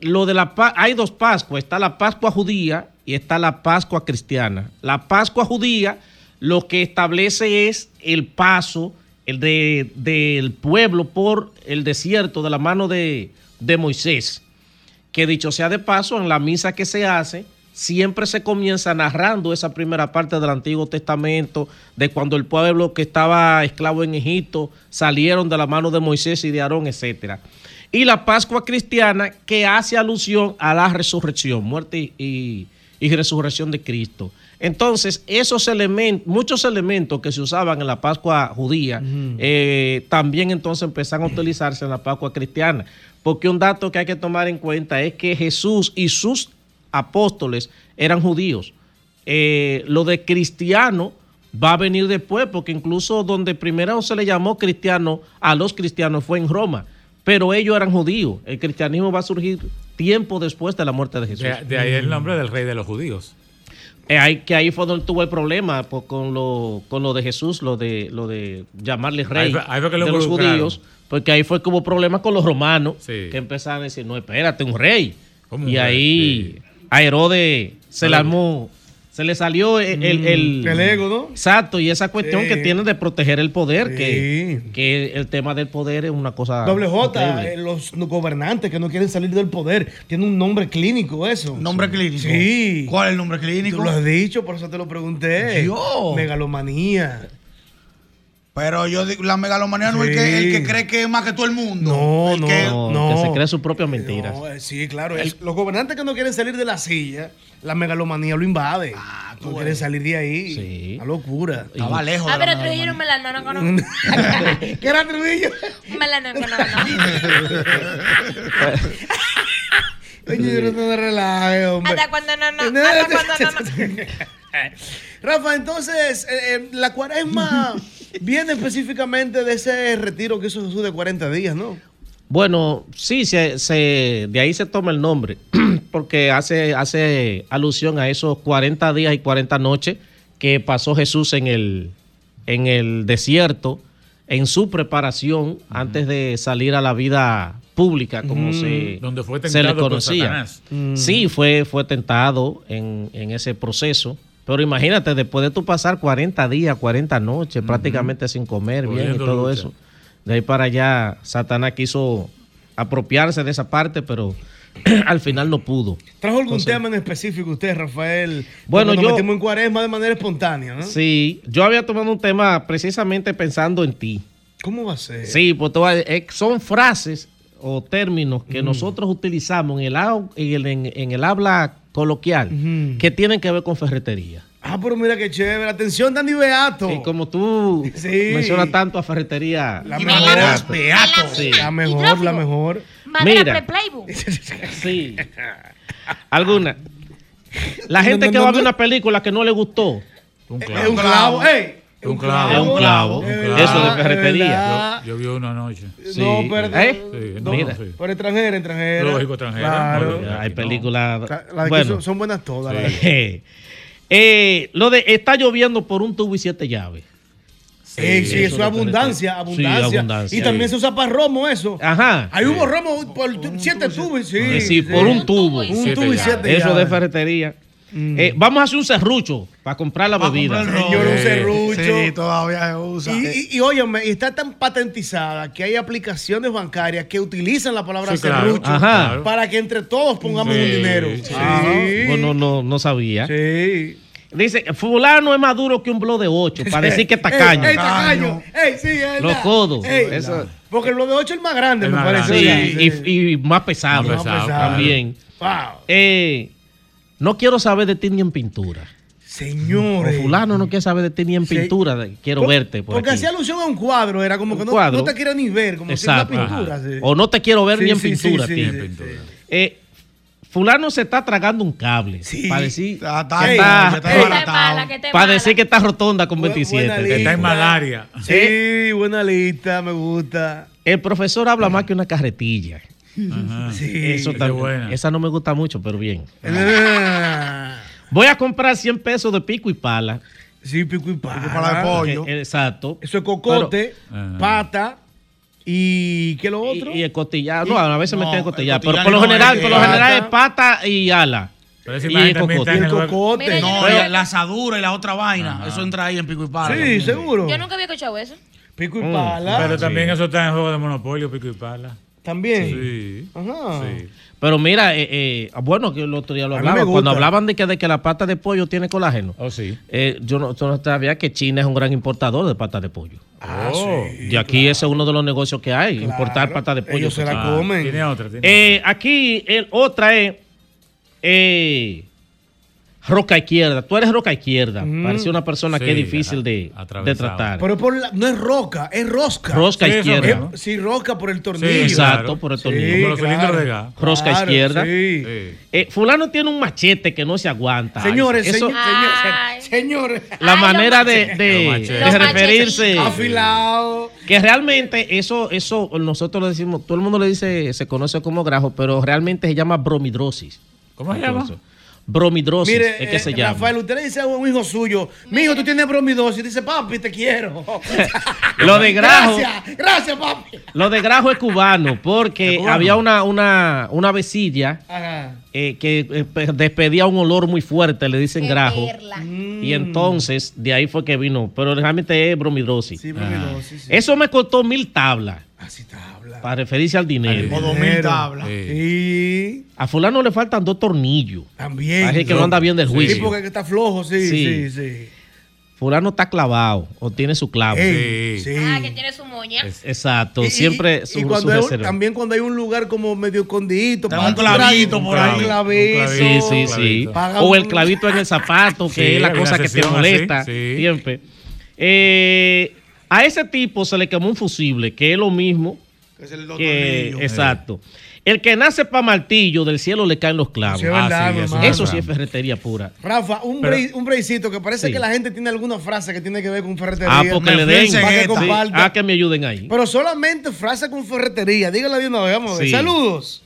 lo de la hay dos Pascuas, está la Pascua judía y está la Pascua cristiana. La Pascua judía lo que establece es el paso el de- del pueblo por el desierto de la mano de, de Moisés. Que dicho sea de paso, en la misa que se hace, siempre se comienza narrando esa primera parte del Antiguo Testamento, de cuando el pueblo que estaba esclavo en Egipto salieron de la mano de Moisés y de Aarón, etcétera y la Pascua cristiana que hace alusión a la resurrección, muerte y, y resurrección de Cristo. Entonces, esos elementos, muchos elementos que se usaban en la Pascua judía, eh, también entonces empezaron a utilizarse en la Pascua cristiana. Porque un dato que hay que tomar en cuenta es que Jesús y sus apóstoles eran judíos. Eh, lo de cristiano va a venir después, porque incluso donde primero se le llamó cristiano a los cristianos fue en Roma, pero ellos eran judíos. El cristianismo va a surgir tiempo después de la muerte de Jesús. De, de ahí el nombre del rey de los judíos. Eh, ahí- que ahí fue donde tuvo el problema pues, con, lo, con lo de Jesús, lo de, lo de llamarle rey Ahí fue- ahí fue que lo de los judíos, porque ahí fue que hubo problemas con los romanos, Sí. que empezaron a decir, no, espérate, un rey. ¿Cómo un Y rey? ahí a Herodes se le- armó Se le salió el, el, el- El ego, ¿no? Exacto, y esa cuestión Sí. que tiene de proteger el poder, Sí. que, que el tema del poder es una cosa. Doble J, eh, los gobernantes que no quieren salir del poder, tiene un nombre clínico eso. ¿Nombre clínico? Sí. ¿Cuál es el nombre clínico? Tú lo has dicho, por eso te lo pregunté. Yo. Megalomanía. Pero yo digo, la megalomanía no es el que, el que cree que es más que todo el mundo. No, El no, que- no. Que se cree su propia mentira. No, eh, sí, claro. los gobernantes que no quieren salir de la silla, la megalomanía lo invade. no quieren salir de ahí. Sí. Una locura. Estaba lejos. Ah, pero Trujillo no me la *laughs* no, no, no. ¿Qué era Trujillo? Me la no, no, no. Oye, yo no te relaje, hombre. Hasta cuando no, no. Hasta cuando no, no. *laughs* Rafa, entonces, eh, eh, la cuaresma *laughs* viene específicamente de ese retiro que hizo Jesús de 40 días, ¿no? Bueno, sí, se, se- de ahí se toma el nombre, *clears throat* porque hace, hace alusión a esos 40 días y 40 noches que pasó Jesús en el, en el desierto, en su preparación antes de salir a la vida pública, como Mm. se, Donde fue se le conocía. Satanás. Mm. Sí, fue, fue tentado en, en ese proceso. Pero imagínate, después de tú pasar 40 días, 40 noches, prácticamente sin comer bien y todo lucha. eso. De ahí para allá, Satanás quiso apropiarse de esa parte, pero *clears throat* al final no pudo. ¿Trajo algún Entonces- tema en específico usted, Rafael? Bueno, nos yo- metimos en cuaresma de manera espontánea, ¿no? Sí, yo había tomado un tema precisamente pensando en ti. ¿Cómo va a ser? Sí, pues eh, son frases o términos que Mm. nosotros utilizamos en el, au- en el, en- en el habla coloquial que tienen que ver con ferretería. Ah, pero mira qué chévere. Atención, Dani Beato. Y como tú Sí. mencionas tanto a ferretería. La y mejor. maderas, Beato. Sí. La mejor, la mejor. Mira. *laughs* Sí. Alguna. La gente no, que no, va a ver no. una película que no le gustó. Un Es un clavo. ¡Ey! Es Un clavo. Es un clavo. Un clavo. Eso de ferretería. Yo, yo vi una anoche. Sí. No, perdón. ¿Eh? Sí, No, Mira. sí. Por extranjera, extranjera. Lógico, extranjera. Claro. No, Hay películas. Aquí Bueno. son, son buenas todas. *laughs* Eh, lo de está lloviendo por un tubo y siete llaves. Sí, eso es abundancia, abundancia. Sí, abundancia. Y también se usa para romo eso. Ajá. Ahí hubo romo por siete tubos, sí. Sí, por un tubo. Un tubo y siete Eso de ferretería. Eh, vamos a hacer un serrucho para comprar la bebida. Señor, un serrucho. Sí, todavía se usa. Y, y, y óyeme, y está tan patentizada que hay aplicaciones bancarias que utilizan la palabra Sí, serrucho. Claro. para que entre todos pongamos Sí, un dinero. sí. Ah, bueno, no, no sabía. Sí. Dice, fulano es más duro que un blog de 8 *laughs* para decir que tacaño. Ey, ey, tacaño. Ey, sí, es verdad. Los codos. Ey, Eso- Porque lo de 8 es el más grande, El me más parece. Y, y más pesado, Más pesado, claro. también. Wow. Eh, no quiero saber de ti ni en pintura. O Señores. fulano no quiere saber de ti ni en pintura. Quiero Por- verte por Porque hacía alusión a un cuadro, era como que no, te quiero ni ver, como si Exacto. una pintura. sí. O no te quiero ver Sí, ni en sí, sí, pintura. sí, ti. sí, Eh, fulano se está tragando un cable. Sí. Para decir, Está- está- que está- mala. decir que está rotonda con Bu- 27. buena Que está en malaria. Sí, buena lista, me gusta. El profesor habla más que una carretilla. Ajá. Sí. Eso también. buena. Esa no me gusta mucho, pero bien. Ah, Voy a comprar 100 pesos de pico y pala. sí, pico y pala. para el pollo. Eh, Exacto. Eso es cocote, Pero- pata y ¿qué lo Y, otro? y el costillado. No, a veces me No, tiene el costillado. Pero por lo no general, es por lo pata. general es pata y ala. Pero esa Y cocote. el cocote. Mira, No, yo- la, la asadura y la otra vaina. Eso entra ahí en pico y pala. sí, también. seguro. Yo nunca había escuchado eso. Pico y Mm, pala. Pero también eso está en juego de monopolio, pico y pala. También. Sí. Ajá. Sí. Pero mira, eh, eh, bueno, que el otro día lo hablaba. Cuando hablaban de que, de que la pata de pollo tiene colágeno, Oh, sí. eh, yo, no, yo no sabía que China es un gran importador de pata de pollo. Ah, Oh. sí, y aquí ese es uno de los negocios que hay, claro. importar pata de pollo. Ellos se la Ah, comen. Tiene otra. Tiene Eh, aquí el, otra es eh, roca izquierda. Tú eres roca izquierda. Mm. Parece una persona Sí, que es difícil de, de tratar. Pero por la- no es roca, es rosca. Rosca Sí, eso izquierda. Eh, sí, rosca por el tornillo. Sí, Exacto, claro. por el tornillo. Los de gas. Rosca Claro, izquierda. sí. Sí. Eh, fulano tiene un machete que no se aguanta. Señores, Eso- señor- señores, la Ay, manera de, de- referirse. afilado. Que realmente eso, eso nosotros le decimos, todo el mundo le dice, se conoce como grajo, pero realmente se llama bromidrosis. ¿Cómo se llama? Entonces, Bromidrosis Mire, es que eh, se llama. Rafael, usted le dice a un hijo suyo, mi hijo, tú tienes bromidosis. Dice, papi, te quiero. *laughs* Lo de grajo. Gracias, gracias, papi. Lo de grajo es cubano, porque cubano? había una, una, una vecilla Ajá. eh, que eh, pe- despedía un olor muy fuerte, le dicen grajo. Mm. Y entonces, de ahí fue que vino. Pero realmente es bromidrosis. Sí, bromidosis, sí. Eso me costó mil tablas. Así tabla. Para referirse al dinero. O dos mil tablas. Sí. A fulano le faltan dos tornillos. También. Parece que no anda bien del Sí, juicio. porque está flojo, sí, sí, Sí. sí. Fulano está clavado o tiene su clavo. Ey, sí. Ah, que tiene su moña. Exacto. Y- y- Siempre y, su, su cuando hay un- reserva. también cuando hay un lugar como medio escondidito, un clavito por un ahí. clavito. Sí, sí, sí. O el un- clavito en el zapato, que Sí, es la cosa que te molesta así, sí. siempre. Eh, a ese tipo se le quemó un fusible, que es lo mismo Que es el dos que. tornillos. Exacto. El que nace para martillo, del cielo le caen los clavos. Sí, es verdad, Ah, mi eso, eso sí es ferretería pura. Rafa, un, Pero- break- un breakcito que parece Sí. que la gente tiene alguna frase que tiene que ver con ferretería. Ah, porque le den. Para que Sí. Ah, que me ayuden ahí. Pero solamente frase con ferretería. Dígala de una vez, vamos a ver. Sí. Saludos.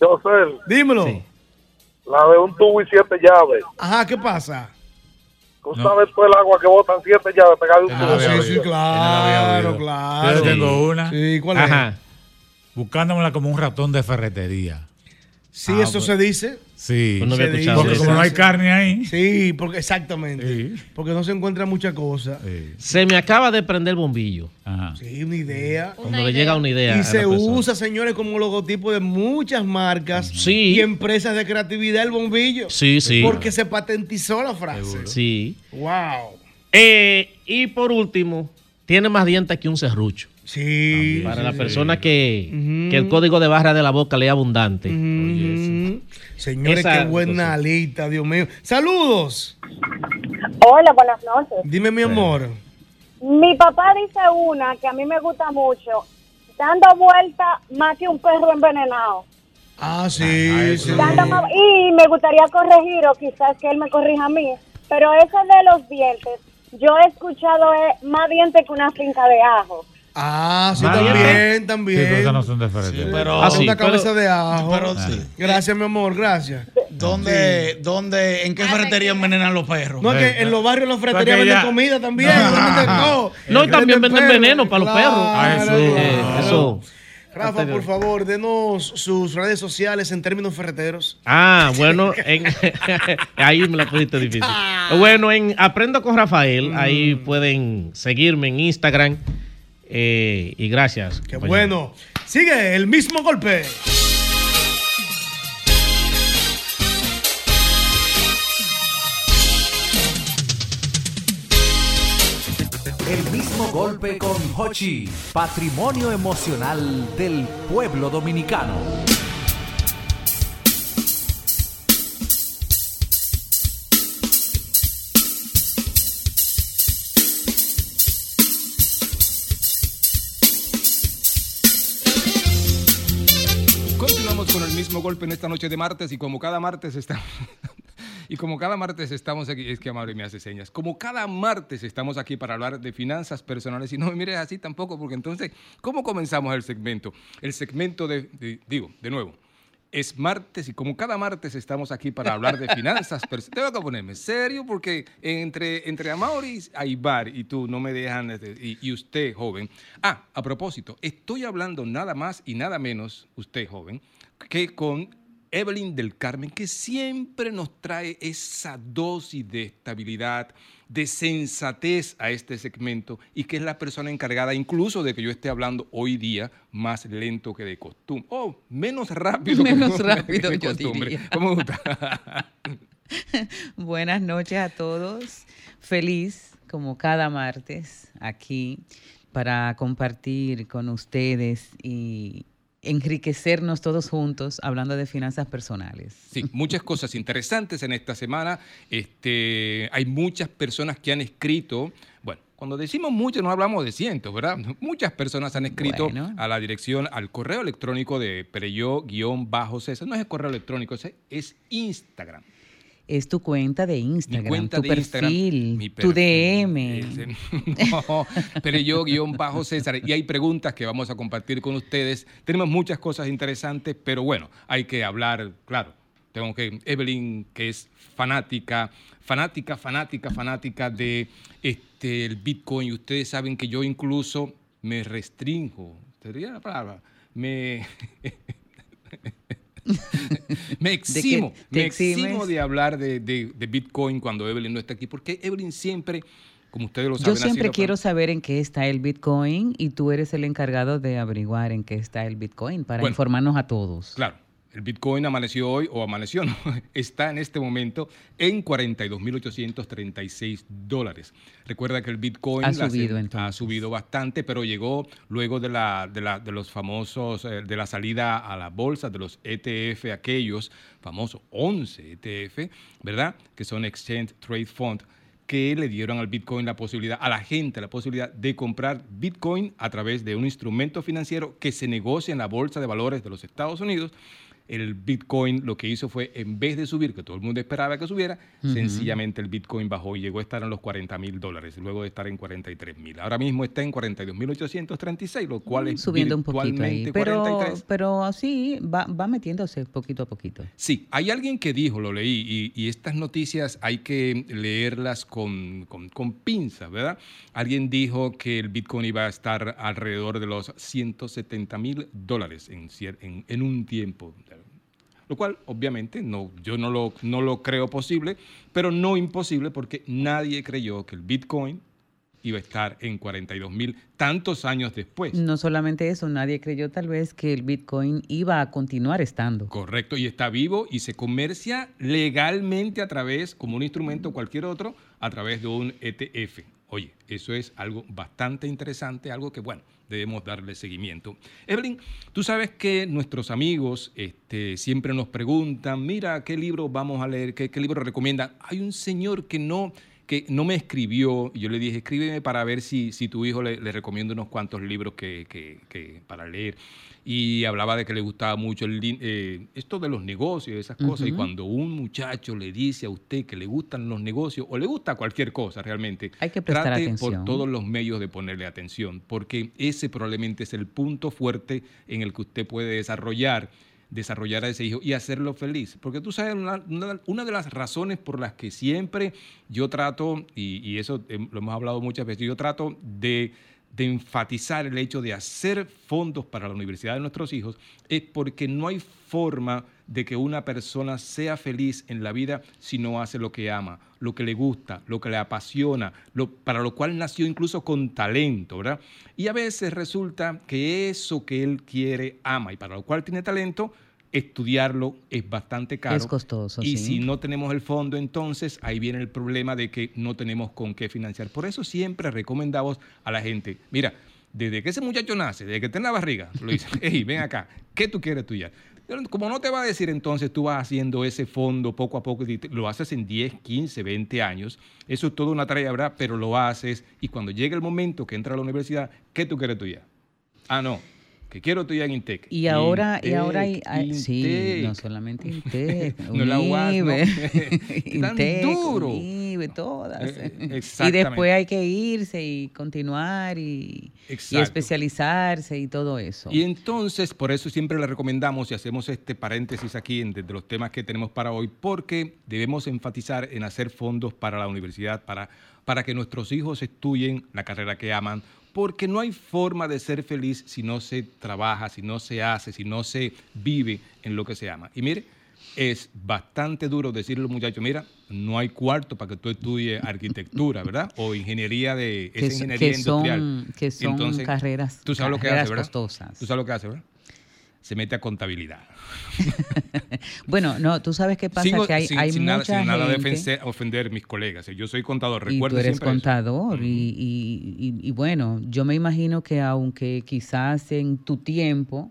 José, Dímelo. la de un tubo y siete llaves. Ajá, ¿qué pasa? Tú sabes todo el agua que botan siete llaves pegadas de un tubo. sí, sí, claro, claro. Yo tengo una. Sí, ¿cuál es? Ajá. Buscándomela como un ratón de ferretería. Sí, Ah, eso pues. se dice. Sí. Pues no había Se escuchado Porque como no hay carne ahí. Sí, porque exactamente. Porque no se encuentra mucha cosa. Se me acaba de prender el bombillo. Sí, una idea. Cuando le llega una idea. Y se usa, señores, como logotipo de muchas marcas Sí. y empresas de creatividad el bombillo. Sí, sí. Porque se patentizó la frase. Sí. Wow. Eh, y por último, tiene más dientes que un serrucho. Sí. Para sí, la sí. persona que, que el código de barra de la boca le es abundante. Señores, Esa- qué buena alita, Dios mío. Saludos. Hola, buenas noches. Dime, mi amor. Mi papá dice una que a mí me gusta mucho, dando vuelta más que un perro envenenado. Ah, sí, sí. Dando más- y me gustaría corregir, o quizás que él me corrija a mí, pero eso de los dientes, yo he escuchado es más dientes que una finca de ajo. Ah, sí, Ah, también, Sí, también. pero esas no son de ferretería. pero- Ah, sí, una pero- cabeza de ajo. pero sí. Gracias, mi amor, gracias. ¿Dónde, dónde, ¿En qué ferretería envenenan los perros? No, es que en los barrios los ferreterías venden comida también. No. *laughs* no y también venden veneno para los perros. Ah, eso. Eh, eso. Rafa, por favor, denos sus redes sociales en términos ferreteros. Ah, bueno, en- *laughs* ahí me la pusiste difícil. Bueno, en Aprendo con Rafael, ahí pueden seguirme en Instagram. Eh, y gracias. Qué compañero. bueno. Sigue el mismo golpe. El mismo golpe con Hochi, patrimonio emocional del pueblo dominicano. Mismo golpe en esta noche de martes y como cada martes estamos *laughs* y como cada martes estamos aquí, es que Amable me hace señas, como cada martes estamos aquí para hablar de finanzas personales y no me mires así tampoco porque entonces, ¿cómo comenzamos el segmento? El segmento de, de- digo, de nuevo, es martes y como cada martes estamos aquí para hablar de finanzas *laughs* personales. Tengo que ponerme serio porque entre, entre Amaury, Aibar y tú no me dejan, este, y, y usted, joven. Ah, a propósito, estoy hablando nada más y nada menos, usted, joven, que con Evelyn del Carmen, que siempre nos trae esa dosis de estabilidad, de sensatez a este segmento y que es la persona encargada incluso de que yo esté hablando hoy día más lento que de costumbre. Oh, menos rápido. que Menos *laughs* de rápido, yo costumbre. diría. ¿Cómo? *laughs* Buenas noches a todos. Feliz, como cada martes, aquí para compartir con ustedes y enriquecernos todos juntos hablando de finanzas personales. Sí, muchas cosas interesantes en esta semana. Este, hay muchas personas que han escrito, bueno, cuando decimos muchas no hablamos de cientos, ¿verdad? Muchas personas han escrito Bueno. a la dirección, al correo electrónico de Pereyó-César. No es el correo electrónico, es Instagram. Es tu cuenta de Instagram, cuenta tu de Instagram, perfil, mi tu DM. ese- *laughs* no, pero yo guion bajo César. Y hay preguntas que vamos a compartir con ustedes. Tenemos muchas cosas interesantes, pero bueno, hay que hablar, claro. tengo que, Evelyn, que es fanática, fanática, fanática, fanática de este, el Bitcoin. Ustedes saben que yo incluso me restringo, sería la palabra, me... *laughs* *laughs* me eximo, me eximo de hablar de, de- de Bitcoin cuando Evelyn no está aquí, porque Evelyn siempre, como ustedes lo Yo saben, ha siempre quiero saber en qué está el Bitcoin y tú eres el encargado de averiguar en qué está el Bitcoin para Bueno. informarnos a todos. Claro, el Bitcoin amaneció hoy, o amaneció, *laughs* no, está en este momento en 42.836 dólares. Recuerda que el Bitcoin Ha subido, ha subido bastante, pero llegó luego de, la, de, la- de los famosos, eh, de la salida a la bolsa de los ETF, aquellos famosos 11 ETF, ¿verdad? Que son Exchange Trade Fund que le dieron al Bitcoin la posibilidad, a la gente la posibilidad de comprar Bitcoin a través de un instrumento financiero que se negocia en la Bolsa de Valores de los Estados Unidos. El Bitcoin lo que hizo fue, en vez de subir, que todo el mundo esperaba que subiera, sencillamente el Bitcoin bajó y llegó a estar en los 40 mil dólares, luego de estar en 43 mil. Ahora mismo está en 42.836, lo cual es Subiendo un poquito ahí. Pero, 43. pero así va, va metiéndose poquito a poquito. Sí, hay alguien que dijo, lo leí, y, y estas noticias hay que leerlas con, con, con pinzas, ¿verdad? Alguien dijo que el Bitcoin iba a estar alrededor de los 170 mil dólares en, en, en un tiempo. Lo cual, obviamente, no, yo no lo, no lo creo posible, pero no imposible porque nadie creyó que el Bitcoin iba a estar en 42 mil tantos años después. No solamente eso, nadie creyó tal vez que el Bitcoin iba a continuar estando. Correcto, y está vivo y se comercia legalmente a través, como un instrumento cualquier otro, a través de un ETF. Oye, eso es algo bastante interesante, algo que, bueno, debemos darle seguimiento. Evelyn, tú sabes que nuestros amigos este, siempre nos preguntan, mira, ¿qué libro vamos a leer? ¿Qué, libro recomiendan? Hay un señor que no que no me escribió, yo le dije, escríbeme para ver si, si tu hijo le, recomiendo unos cuantos libros que- que- para leer. Y hablaba de que le gustaba mucho el, eh, esto de los negocios, esas cosas. Y cuando un muchacho le dice a usted que le gustan los negocios, o le gusta cualquier cosa realmente, Hay que prestar trate atención. por todos los medios de ponerle atención, porque ese probablemente es el punto fuerte en el que usted puede desarrollar desarrollar a ese hijo y hacerlo feliz. Porque tú sabes, una, una- una de las razones por las que siempre yo trato, y, y eso eh, lo hemos hablado muchas veces, yo trato de, de enfatizar el hecho de hacer fondos para la universidad de nuestros hijos, es porque no hay forma de que una persona sea feliz en la vida si no hace lo que ama, lo que le gusta, lo que le apasiona, para lo cual nació incluso con talento, ¿verdad? Y a veces resulta que eso que él quiere, ama y para lo cual tiene talento, estudiarlo es bastante caro. Es costoso, Y sí. si no tenemos el fondo, entonces ahí viene el problema de que no tenemos con qué financiar. Por eso siempre recomendamos a la gente, mira, desde que ese muchacho nace, desde que está en la barriga, *laughs* lo dice, hey, ven acá, ¿qué tú quieres estudiar? Como no te va a decir entonces, tú vas haciendo ese fondo poco a poco, y lo haces en 10, 15, 20 años, eso es toda una tarea, ¿verdad? Pero lo haces y cuando llega el momento que entra a la universidad, ¿qué tú quieres estudiar? Ah, no, que quiero estudiar en Intec. Y ahora, y Intec, ahora hay, hay- sí, Intec. no solamente Intec, *laughs* No la UAS, no. *laughs* UNIBE, Tan Intec, duro. UNIBE, todas. Eh, y exactamente. después hay que irse y continuar y, y especializarse y todo eso. Y entonces, por eso siempre le recomendamos y hacemos este paréntesis aquí en- de los temas que tenemos para hoy, porque debemos enfatizar en hacer fondos para la universidad, para, para que nuestros hijos estudien la carrera que aman, porque no hay forma de ser feliz si no se trabaja, si no se hace, si no se vive en lo que se ama. Y mire, es bastante duro decirle a los muchachos, mira, no hay cuarto para que tú estudies arquitectura, ¿verdad? O ingeniería de esa ingeniería que son- industrial. que son carreras- Tú sabes lo que hace, ¿verdad? costosas. Tú sabes lo que hace, ¿verdad? Se mete a contabilidad. *laughs* Bueno, no, tú sabes qué pasa, Sin- que hay, sin- hay sin nada, sin nada de ofender, ofender mis colegas. Yo soy contador, Y tú recuerda eres contador y, y- y- y bueno, yo me imagino que aunque quizás en tu tiempo,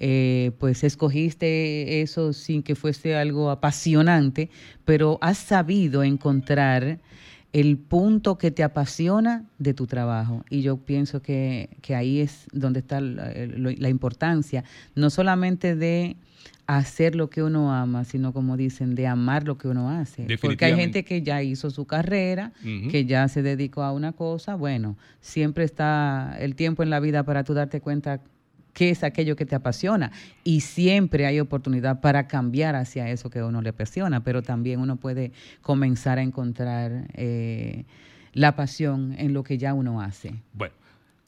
eh, pues escogiste eso sin que fuese algo apasionante, pero has sabido encontrar el punto que te apasiona de tu trabajo. Y yo pienso que, que ahí es donde está la, importancia, no solamente de hacer lo que uno ama, sino como dicen, de amar lo que uno hace. Porque hay gente que ya hizo su carrera, que ya se dedicó a una cosa, bueno, siempre está el tiempo en la vida para tú darte cuenta qué es aquello que te apasiona. Y siempre hay oportunidad para cambiar hacia eso que a uno le apasiona, pero también uno puede comenzar a encontrar eh, la pasión en lo que ya uno hace. Bueno.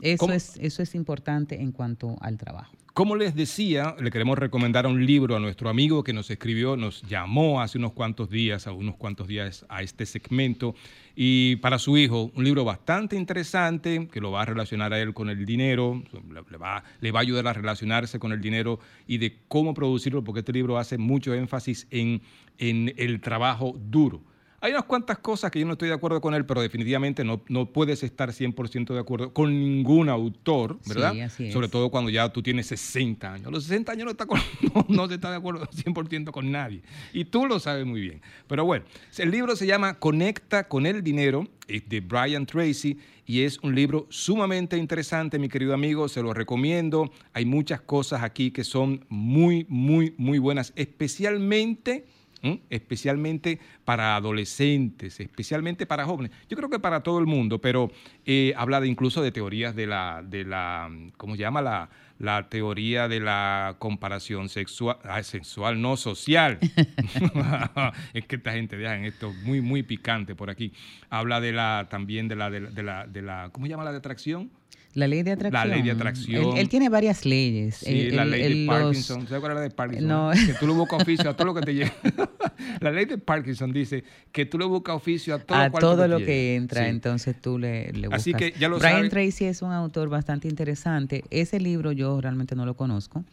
Eso ¿Cómo? es, eso es importante en cuanto al trabajo. Como les decía, le queremos recomendar un libro a nuestro amigo que nos escribió, nos llamó hace unos cuantos días, a unos cuantos días a este segmento, y para su hijo, un libro bastante interesante que lo va a relacionar a él con el dinero, le- va, le va a ayudar a relacionarse con el dinero y de cómo producirlo, porque este libro hace mucho énfasis en, en el trabajo duro. Hay unas cuantas cosas que yo no estoy de acuerdo con él, pero definitivamente no, no puedes estar 100% de acuerdo con ningún autor, ¿verdad? Sí, así es. Sobre todo cuando ya tú tienes 60 años. Los 60 años no, está con- *laughs* no, no se está de acuerdo 100% con nadie. Y tú lo sabes muy bien. Pero bueno, el libro se llama Conecta con el Dinero, es de Brian Tracy, y es un libro sumamente interesante, mi querido amigo. Se lo recomiendo. Hay muchas cosas aquí que son muy, muy, muy buenas, especialmente... ¿m? especialmente para adolescentes, especialmente para jóvenes. Yo creo que para todo el mundo, pero eh, habla de incluso de teorías de la, de la ¿cómo se llama? La, la teoría de la comparación sexual, ah, sexual, no social. *laughs* *laughs* es que esta gente deja en esto muy, muy picante por aquí. Habla de la, también de la, de la, de la, de la- ¿cómo se llama la de atracción? La ley de atracción. La ley de atracción. Él, él tiene varias leyes. Sí, Él- la él- ley de los- Parkinson. ¿Sabes cuál es la de Parkinson? No. Que tú le buscas oficio a todo lo que te llega. *laughs* la ley de Parkinson dice que tú le buscas oficio a todo, a todo lo que entra, Sí. entonces tú le, le buscas. Así que ya lo Brian. Tracy es un autor bastante interesante. Ese libro yo realmente no lo conozco.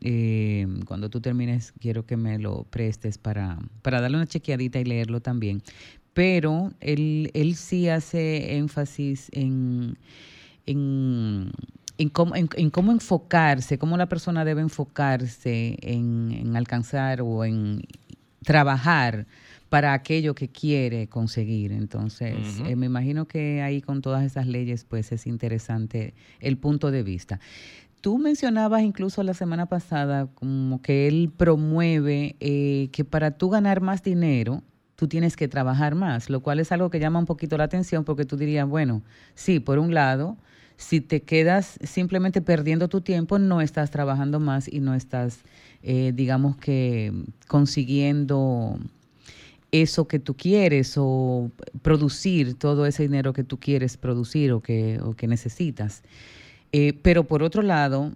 Eh, cuando tú termines, quiero que me lo prestes para, para darle una chequeadita y leerlo también. Pero él, él sí hace énfasis en, en, en cómo, en- en cómo enfocarse, cómo la persona debe enfocarse en, alcanzar o en trabajar para aquello que quiere conseguir. Entonces, eh, me imagino que ahí con todas esas leyes, pues es interesante el punto de vista. Tú mencionabas incluso la semana pasada como que él promueve eh, que para tú ganar más dinero, tú tienes que trabajar más, lo cual es algo que llama un poquito la atención porque tú dirías, bueno, sí, por un lado, si te quedas simplemente perdiendo tu tiempo, no estás trabajando más y no estás, eh, digamos que, consiguiendo eso que tú quieres o producir todo ese dinero que tú quieres producir o que, o que necesitas. Eh, pero por otro lado,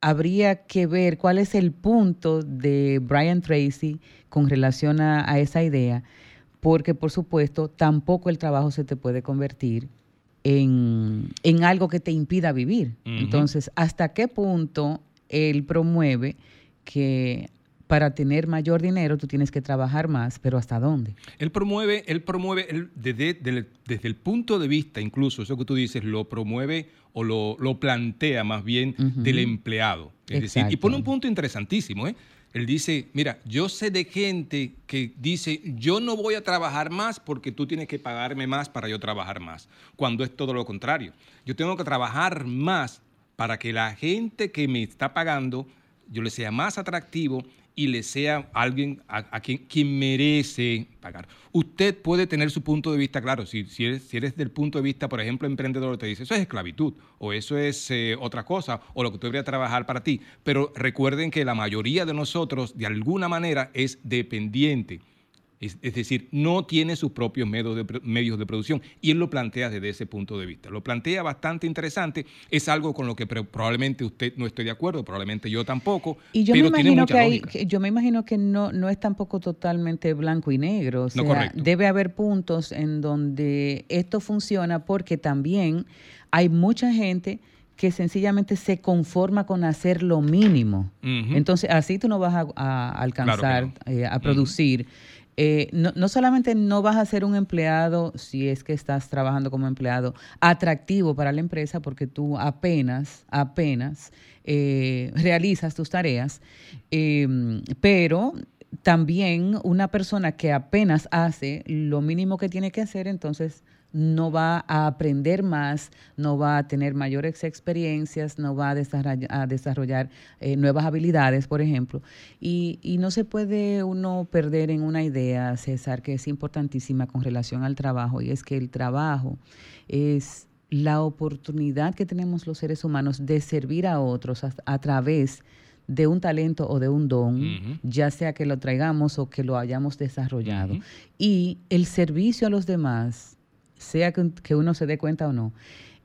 habría que ver cuál es el punto de Brian Tracy con relación a, a esa idea, porque por supuesto tampoco el trabajo se te puede convertir en, en algo que te impida vivir. Entonces, ¿hasta qué punto él promueve que para tener mayor dinero tú tienes que trabajar más, pero hasta dónde? Él promueve, él promueve, él desde, desde el punto de vista, incluso eso que tú dices, lo promueve o lo, lo plantea más bien del empleado. Es decir, y pone un punto interesantísimo, ¿eh? Él dice, mira, yo sé de gente que dice, yo no voy a trabajar más porque tú tienes que pagarme más para yo trabajar más, cuando es todo lo contrario. Yo tengo que trabajar más para que la gente que me está pagando, yo le sea más atractivo y le sea alguien a, quien merece pagar. Usted puede tener su punto de vista, claro, si, si, eres, si eres del punto de vista, por ejemplo, emprendedor, te dice, eso es esclavitud, o eso es eh, otra cosa, o lo que tú deberías trabajar para ti. Pero recuerden que la mayoría de nosotros, de alguna manera, es dependiente. Es, es decir, no tiene sus propios medios de, medios de producción. Y él lo plantea desde ese punto de vista. Lo plantea bastante interesante. Es algo con lo que probablemente usted no esté de acuerdo, probablemente yo tampoco. Y yo pero me tiene imagino mucha que, hay, yo me imagino que no, no es tampoco totalmente blanco y negro. O sea, correcto. debe haber puntos en donde esto funciona porque también hay mucha gente que sencillamente se conforma con hacer lo mínimo. Entonces, así tú no vas a, a alcanzar, Claro eh, a producir. Eh, no, no solamente no vas a ser un empleado, si es que estás trabajando como empleado, atractivo para la empresa porque tú apenas, apenas eh, realizas tus tareas, eh, pero también una persona que apenas hace lo mínimo que tiene que hacer, entonces no va a aprender más, no va a tener mayores experiencias, no va a desarroll- a desarrollar, eh, nuevas habilidades, por ejemplo. Y, y no se puede uno perder en una idea, César, que es importantísima con relación al trabajo, y es que el trabajo es la oportunidad que tenemos los seres humanos de servir a otros a, a través de un talento o de un don, ya sea que lo traigamos o que lo hayamos desarrollado. Y el servicio a los demás, sea que, uno se dé cuenta o no,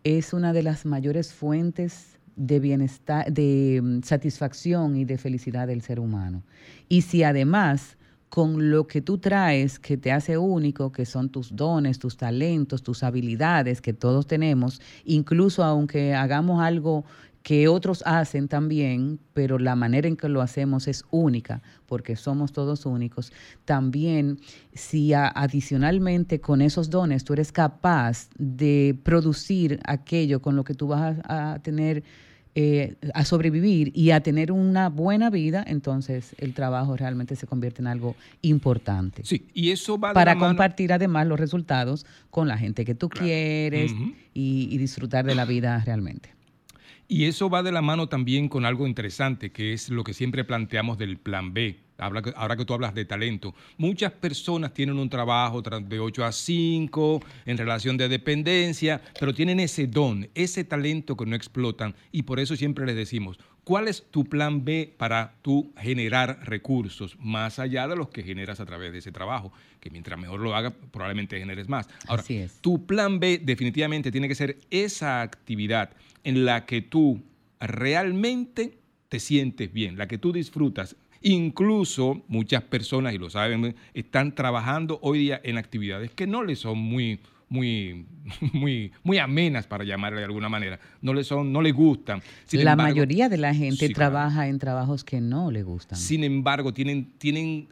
es una de las mayores fuentes de bienestar, de mm, satisfacción y de felicidad del ser humano. Y si además con lo que tú traes que te hace único, que son tus dones, tus talentos, tus habilidades que todos tenemos, incluso aunque hagamos algo que otros hacen también, pero la manera en que lo hacemos es única, porque somos todos únicos. También, si adicionalmente con esos dones tú eres capaz de producir aquello con lo que tú vas a, a tener, eh, a sobrevivir y a tener una buena vida, entonces el trabajo realmente se convierte en algo importante. Sí, y eso va de Para mano- compartir además los resultados con la gente que tú quieres y disfrutar de la vida realmente. Y eso va de la mano también con algo interesante, que es lo que siempre planteamos del plan B. Habla que- Ahora que tú hablas de talento, muchas personas tienen un trabajo tra- de 8 a 5 en relación de dependencia, pero tienen ese don, ese talento que no explotan y por eso siempre les decimos, ¿cuál es tu plan B para tú generar recursos más allá de los que generas a través de ese trabajo? Que mientras mejor lo hagas, probablemente generes más. Ahora, Así es. tu plan B definitivamente tiene que ser esa actividad en la que tú realmente te sientes bien, la que tú disfrutas. Incluso muchas personas, y lo saben, están trabajando hoy día en actividades que no les son muy, muy, *laughs* muy, muy amenas, para llamarle de alguna manera. No les son, no les gustan. Sin la embargo- mayoría de la gente Sí, claro. trabaja en trabajos que no le gustan. Sin embargo, tienen, tienen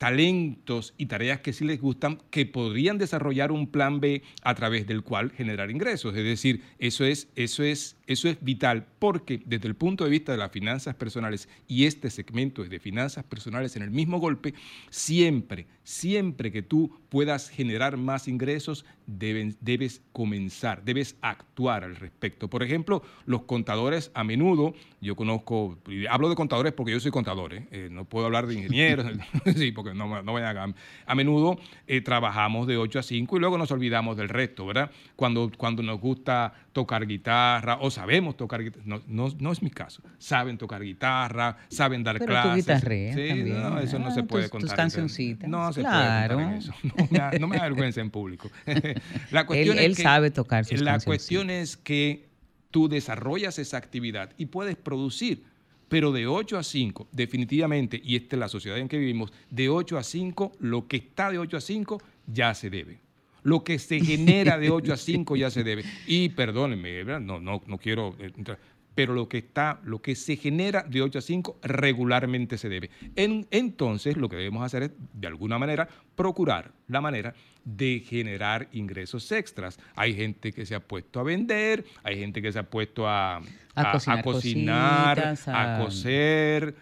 talentos y tareas que sí les gustan que podrían desarrollar un plan B a través del cual generar ingresos. Es decir, eso es, eso es, eso es vital porque desde el punto de vista de las finanzas personales y este segmento es de finanzas personales en el mismo golpe, siempre, siempre que tú puedas generar más ingresos, deben- debes comenzar, debes actuar al respecto. Por ejemplo, los contadores a menudo, yo conozco, hablo de contadores porque yo soy contador, ¿eh? Eh, no puedo hablar de ingenieros, *laughs* sí, porque no, no vayan a... A menudo eh, trabajamos de 8 a 5 y luego nos olvidamos del resto, ¿verdad? Cuando, cuando nos gusta tocar guitarra o sabemos tocar guitarra, no, no, no es mi caso, saben tocar guitarra, saben dar Pero tú clases. guitarreas Sí, también. no, eso no Ah, se puede tus- tus contar. en- cancioncitas. No se Claro. puede contar en eso. No me, da- no me da vergüenza en público. *laughs* La cuestión Él- es él que- sabe tocar sus La cuestión es que tú desarrollas esa actividad y puedes producir, pero de 8 a 5, definitivamente, y esta es la sociedad en que vivimos, de 8 a 5, lo que está de 8 a 5 ya se debe. Lo que se genera de 8 a 5 ya se debe. Y perdónenme, no, no, no quiero eh, entrar, pero lo que está, lo que se genera de 8 a 5 regularmente se debe. En- entonces, lo que debemos hacer es, de alguna manera, procurar la manera de generar ingresos extras. Hay gente que se ha puesto a vender, hay gente que se ha puesto a, A a- cocinar a cocinar, cositas, a coser,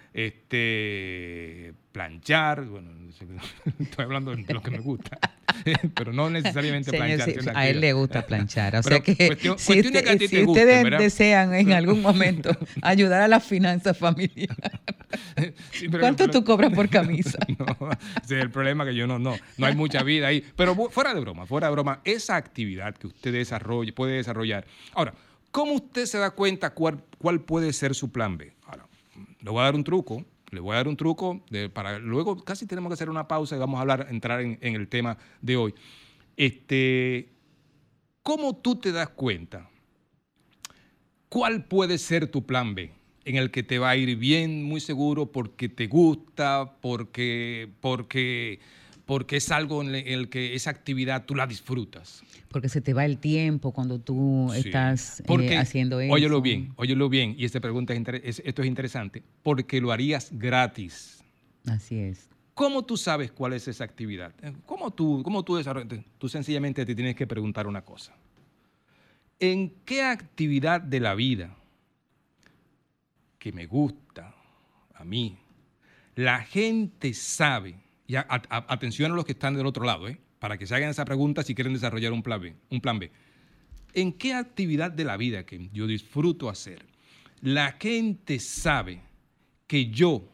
este, planchar. Bueno, *laughs* estoy hablando de lo que me gusta, *laughs* pero no necesariamente Señor, planchar. sí, que a él le gusta planchar. O Pero sea que cuestión- si, cuestiones que a usted- te si ustedes ¿verdad? desean en *laughs* algún momento ayudar a la finanza familiar, Sí, ¿cuánto tú cobras por camisa? No, ese es el problema que yo no, no, no hay mucha vida ahí. Pero fuera de broma, fuera de broma, esa actividad que usted desarrolle, puede desarrollar. Ahora, ¿cómo usted se da cuenta cuál, puede ser su plan B? Ahora, le voy a dar un truco, le voy a dar un truco para luego casi tenemos que hacer una pausa y vamos a hablar, entrar en, en el tema de hoy. Este, ¿cómo tú te das cuenta? ¿Cuál puede ser tu plan B? En el que te va a ir bien, muy seguro, porque te gusta, porque, porque, porque es algo en el que esa actividad tú la disfrutas. Porque se te va el tiempo cuando tú Sí. estás eh, haciendo eso. Óyelo bien, óyelo bien. Y esta pregunta es, esto es interesante. Porque lo harías gratis. Así es. ¿Cómo tú sabes cuál es esa actividad? ¿Cómo tú, cómo tú desarrollas? Tú sencillamente te tienes que preguntar una cosa. ¿En qué actividad de la vida que me gusta a mí, la gente sabe, y a- a- atención a los que están del otro lado, ¿eh? para que se hagan esa pregunta si quieren desarrollar un plan B. Un plan B. ¿En qué actividad de la vida que yo disfruto hacer, la gente sabe que yo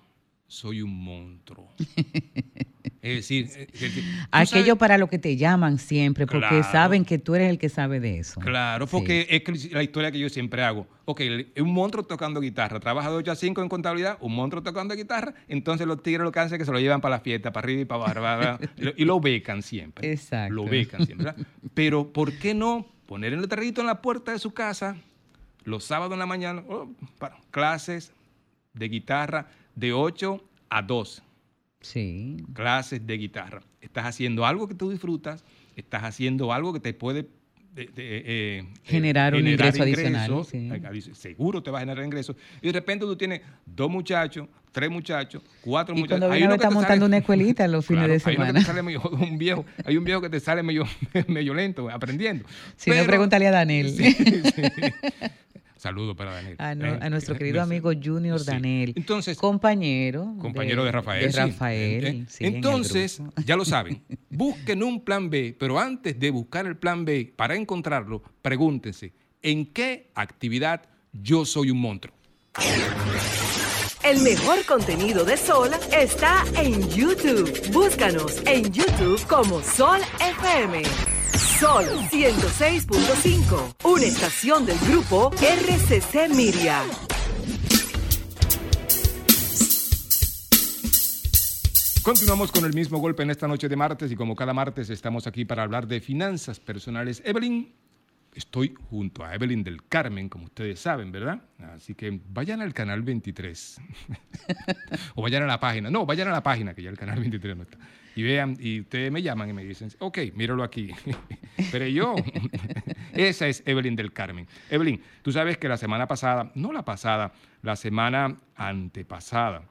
soy un monstruo? *laughs* Es decir, eh, es decir, tú Aquello sabes- para lo que te llaman siempre, porque Claro. saben que tú eres el que sabe de eso. Claro, porque es la historia que yo siempre hago. Ok, un monstruo tocando guitarra, trabaja de 8 a 5 en contabilidad, un monstruo tocando guitarra, entonces los tigres lo que hacen es que se lo llevan para la fiesta, para arriba y para abajo, *laughs* y lo- becan siempre. Exacto. Lo becan siempre. ¿verdad? Pero, ¿por qué no poner el letrerito en la puerta de su casa los sábados en la mañana? oh, para clases de guitarra de 8 a 2. Sí. Clases de guitarra. Estás haciendo algo que tú disfrutas, estás haciendo algo que te puede de- de- eh, Generar un ingreso adicional, sí. eh, Seguro te va a generar ingresos. Y de repente tú tienes dos muchachos, tres muchachos, cuatro Y muchachos. cuando Hay uno que está te montando sale- una escuelita los *laughs* fines Claro, de hay uno que semana. te sale medio- *laughs* un viejo, hay un viejo que te sale medio, *laughs* medio lento aprendiendo. Si no, Pero- pregúntale a Daniel. Sí, sí. Saludo para Daniel. A, no- Eh, a nuestro eh, querido amigo Junior Sí. Daniel. Entonces, compañero. compañero de, Rafael. De. Rafael. Eh, sí, Entonces, *laughs* ya lo saben, *laughs* busquen un plan B, pero antes de buscar el plan B, para encontrarlo, pregúntense, ¿en qué actividad yo soy un monstruo? El mejor contenido de Sol está en YouTube. Búscanos en YouTube como Sol FM. Sol 106.5, una estación del grupo RCC Miria. Continuamos con el mismo golpe en esta noche de martes y como cada martes estamos aquí para hablar de finanzas personales. Evelyn, estoy junto a Evelyn del Carmen, como ustedes saben, ¿verdad? Así que vayan al canal 23. *laughs* o vayan a la página. No, vayan a la página, que ya el canal 23 no está. Y vean, y ustedes me llaman y me dicen, ok, míralo aquí. *laughs* Pero yo, *laughs* esa es Evelyn del Carmen. Evelyn, tú sabes que la semana pasada, no la pasada, la semana antepasada,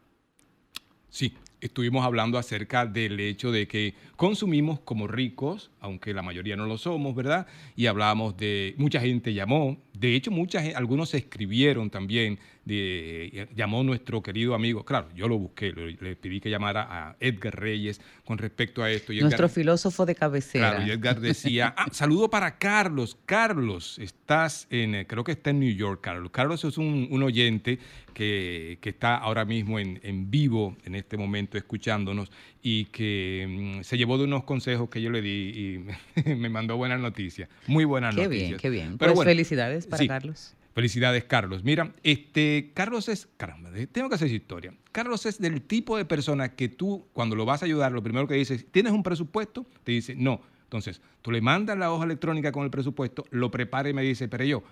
Sí, estuvimos hablando acerca del hecho de que consumimos como ricos, aunque la mayoría no lo somos, ¿verdad? Y hablábamos de, mucha gente llamó, de hecho mucha gen- algunos escribieron también, de, llamó nuestro querido amigo, claro, yo lo busqué, le, le pedí que llamara a Edgar Reyes con respecto a esto. y Edgar- Nuestro filósofo de cabecera. Claro, y Edgar decía, ah, *laughs* saludo para Carlos. Carlos, estás en, eh, creo que está en New York, Carlos. Carlos es un, un oyente que, que está ahora mismo en, en vivo, en este momento, escuchándonos y que mm, se llevó de unos consejos que yo le di y *laughs* me mandó buenas noticias, muy buenas Qué noticias. bien, qué bien. Pero Pues bueno, felicidades para sí. Carlos. Felicidades, Carlos. Mira, este, Carlos es, caramba, tengo que hacer esa historia. Carlos es del tipo de persona que tú, cuando lo vas a ayudar, lo primero que dices, ¿tienes un presupuesto? Te dice, no. Entonces, tú le mandas la hoja electrónica con el presupuesto, lo prepara y me dice, pero yo,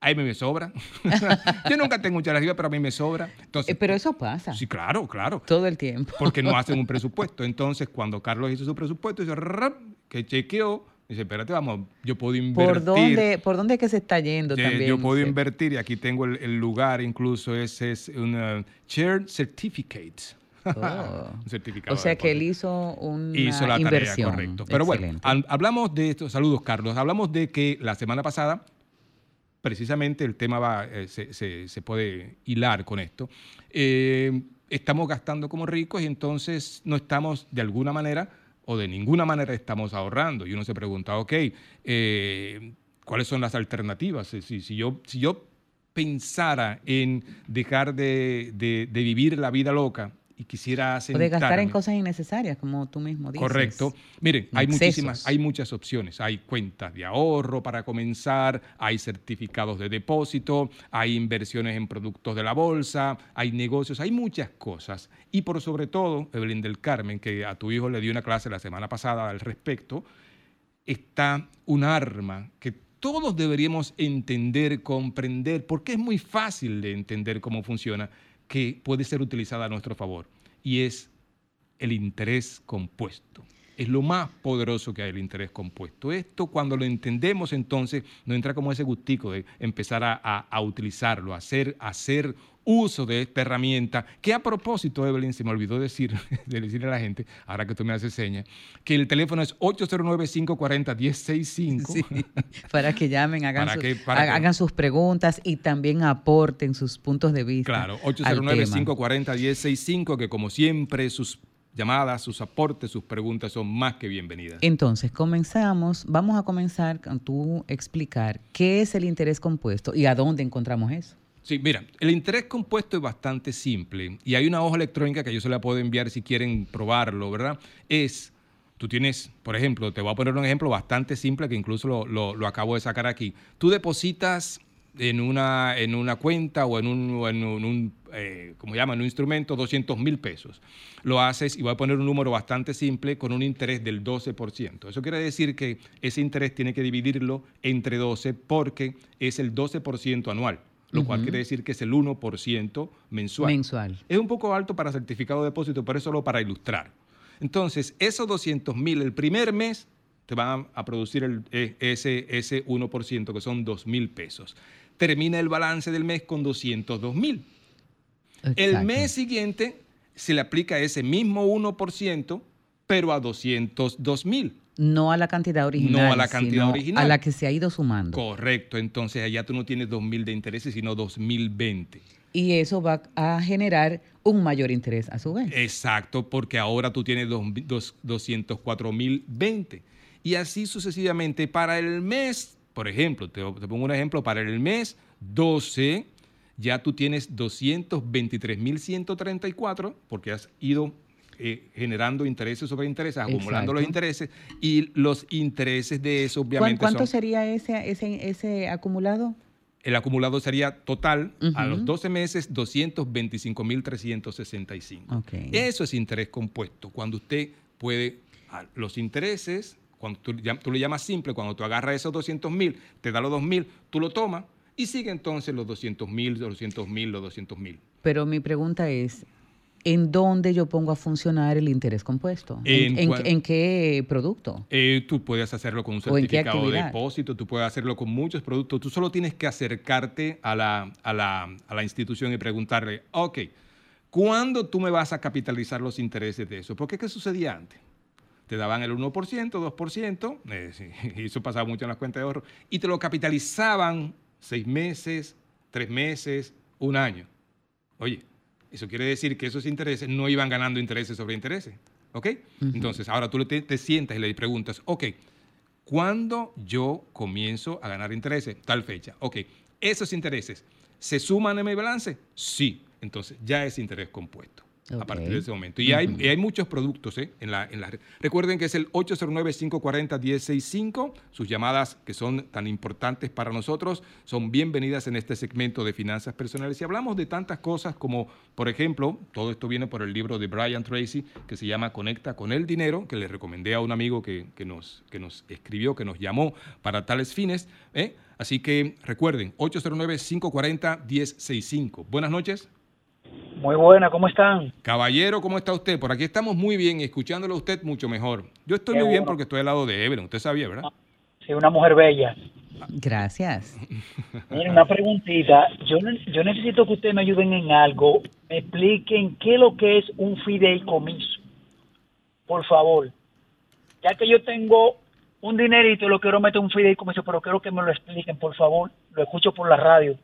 ahí me, me sobra. *laughs* yo nunca tengo mucha pero a mí me sobra. Entonces, Eh, pero eso pasa. Sí, claro, claro. Todo el tiempo. Porque no *laughs* hacen un presupuesto. Entonces, cuando Carlos hizo su presupuesto, dice, "Rap", que chequeó, dice, espérate, vamos, yo puedo invertir. ¿Por dónde, ¿Por dónde es que se está yendo Yo- también? Yo puedo invertir y aquí tengo el, el lugar, incluso ese es un uh, Shared Certificate. Oh. *laughs* un certificado. O sea que él hizo una Hizo la inversión. tarea, correcto. Pero bueno, Excelente. hablamos de esto. Saludos, Carlos. Hablamos de que la semana pasada, precisamente el tema va, eh, se, se- se puede hilar con esto. Eh, estamos gastando como ricos y entonces no estamos de alguna manera o de ninguna manera estamos ahorrando. Y uno se pregunta, ok, eh, ¿cuáles son las alternativas? Si, si yo, si yo pensara en dejar de, de- de vivir la vida loca y quisiera O de gastar en cosas innecesarias, como tú mismo dices. Correcto. Miren, hay Excesos. muchísimas, hay muchas opciones. Hay cuentas de ahorro para comenzar, hay certificados de depósito, hay inversiones en productos de la bolsa, hay negocios, hay muchas cosas. Y por sobre todo, Evelyn del Carmen, que a tu hijo le dio una clase la semana pasada al respecto, está un arma que todos deberíamos entender, comprender, porque es muy fácil de entender cómo funciona, que puede ser utilizada a nuestro favor, y es el interés compuesto. Es lo más poderoso que hay el interés compuesto. Esto cuando lo entendemos entonces nos entra como ese gustico de empezar a, a- a utilizarlo, a hacer, a hacer uso de esta herramienta, que a propósito, Evelyn, se me olvidó decir, *laughs* de decirle a la gente, ahora que tú me haces señas, que el teléfono es 809-540-1065. Para que llamen, hagan, ¿Para sus, qué? ¿Para hagan sus preguntas y también aporten sus puntos de vista. Claro, al tema. 809-540-1065, que como siempre sus llamadas, sus aportes, sus preguntas son más que bienvenidas. Entonces, comenzamos, vamos a comenzar con tú explicar qué es el interés compuesto y a dónde encontramos eso. Sí, mira, el interés compuesto es bastante simple y hay una hoja electrónica que yo se la puedo enviar si quieren probarlo, ¿verdad? Es, tú tienes, por ejemplo, te voy a poner un ejemplo bastante simple que incluso lo, lo- acabo de sacar aquí. Tú depositas en una, en una cuenta o en un, en un, eh, ¿cómo se llama? En un instrumento 200 mil pesos. Lo haces y voy a poner un número bastante simple con un interés del 12%. Eso quiere decir que ese interés tiene que dividirlo entre 12 porque es el 12% anual, lo cual quiere decir que es el 1% mensual. Mensual. Es un poco alto para certificado de depósito, pero es solo para ilustrar. Entonces, esos 200 mil el primer mes te van a producir el- e- ese, ese 1%, que son 2 mil pesos. Termina el balance del mes con 202 mil. El mes siguiente se le aplica ese mismo 1%, pero a 202 mil. No a la cantidad original. No a la cantidad sino original. A la que se ha ido sumando. Correcto, entonces allá tú no tienes 2 mil de intereses, sino 2020. Y eso va a generar un mayor interés a su vez. Exacto, porque ahora tú tienes dos- dos- 204.020. Y así sucesivamente para el mes, por ejemplo, te, te pongo un ejemplo, para el mes 12 ya tú tienes 223.134 porque has ido eh, generando intereses sobre intereses, acumulando los intereses y los intereses de eso ¿Cuán- obviamente ¿Cuánto son... sería ese, ese, ese acumulado? El acumulado sería total a los 12 meses 225.365. Ok. Eso es interés compuesto. Cuando usted puede, los intereses, cuando tú, le llamas simple, cuando tú agarras esos 200 mil, te da los 2 mil, tú lo tomas y sigue entonces los 200 mil, los 200 mil, los 200 mil. Pero mi pregunta es, ¿en dónde yo pongo a funcionar el interés compuesto? ¿En, En en- cuan- en qué producto? Eh, tú puedes hacerlo con un ¿O en qué certificado de depósito, tú puedes hacerlo con muchos productos. Tú solo tienes que acercarte a la, a la, a la institución y preguntarle, ok, ¿cuándo tú me vas a capitalizar los intereses de eso? Porque ¿qué sucedía antes? Te daban el 1%, 2%, eh, y *laughs* eso pasaba mucho en las cuentas de ahorro, y te lo capitalizaban seis meses, tres meses, un año. Oye, eso quiere decir que esos intereses no iban ganando intereses sobre intereses. ¿Ok? Entonces, ahora tú te sientas y le preguntas, ok, ¿cuándo yo comienzo a ganar intereses? Tal fecha. Ok, esos intereses, ¿se suman en mi balance? Sí. Entonces, ya es interés compuesto. A partir de ese momento. Y hay, Ujú. y hay muchos productos ¿eh? en, la, en la red. Recuerden que es el 809-540-1065. Sus llamadas, que son tan importantes para nosotros, son bienvenidas en este segmento de finanzas personales. Y hablamos de tantas cosas como, por ejemplo, todo esto viene por el libro de Brian Tracy, que se llama Conecta con el Dinero, que le recomendé a un amigo que, que nos, que nos escribió, que nos llamó para tales fines. ¿eh? Así que recuerden, 809-540-1065. Buenas noches. Muy buena, ¿cómo están? Caballero, ¿cómo está usted? Por aquí estamos muy bien y escuchándolo a usted mucho mejor. Yo estoy Qué muy bien bueno. porque estoy al lado de Evelyn, usted sabía, ¿verdad? Sí, una mujer bella. Gracias. *laughs* Mira, una preguntita. Yo, ne- yo necesito que ustedes me ayuden en algo. Me expliquen qué es lo que es un fideicomiso. Por favor. Ya que yo tengo un dinerito y lo quiero meter en un fideicomiso, pero quiero que me lo expliquen, por favor. Lo escucho por la radio.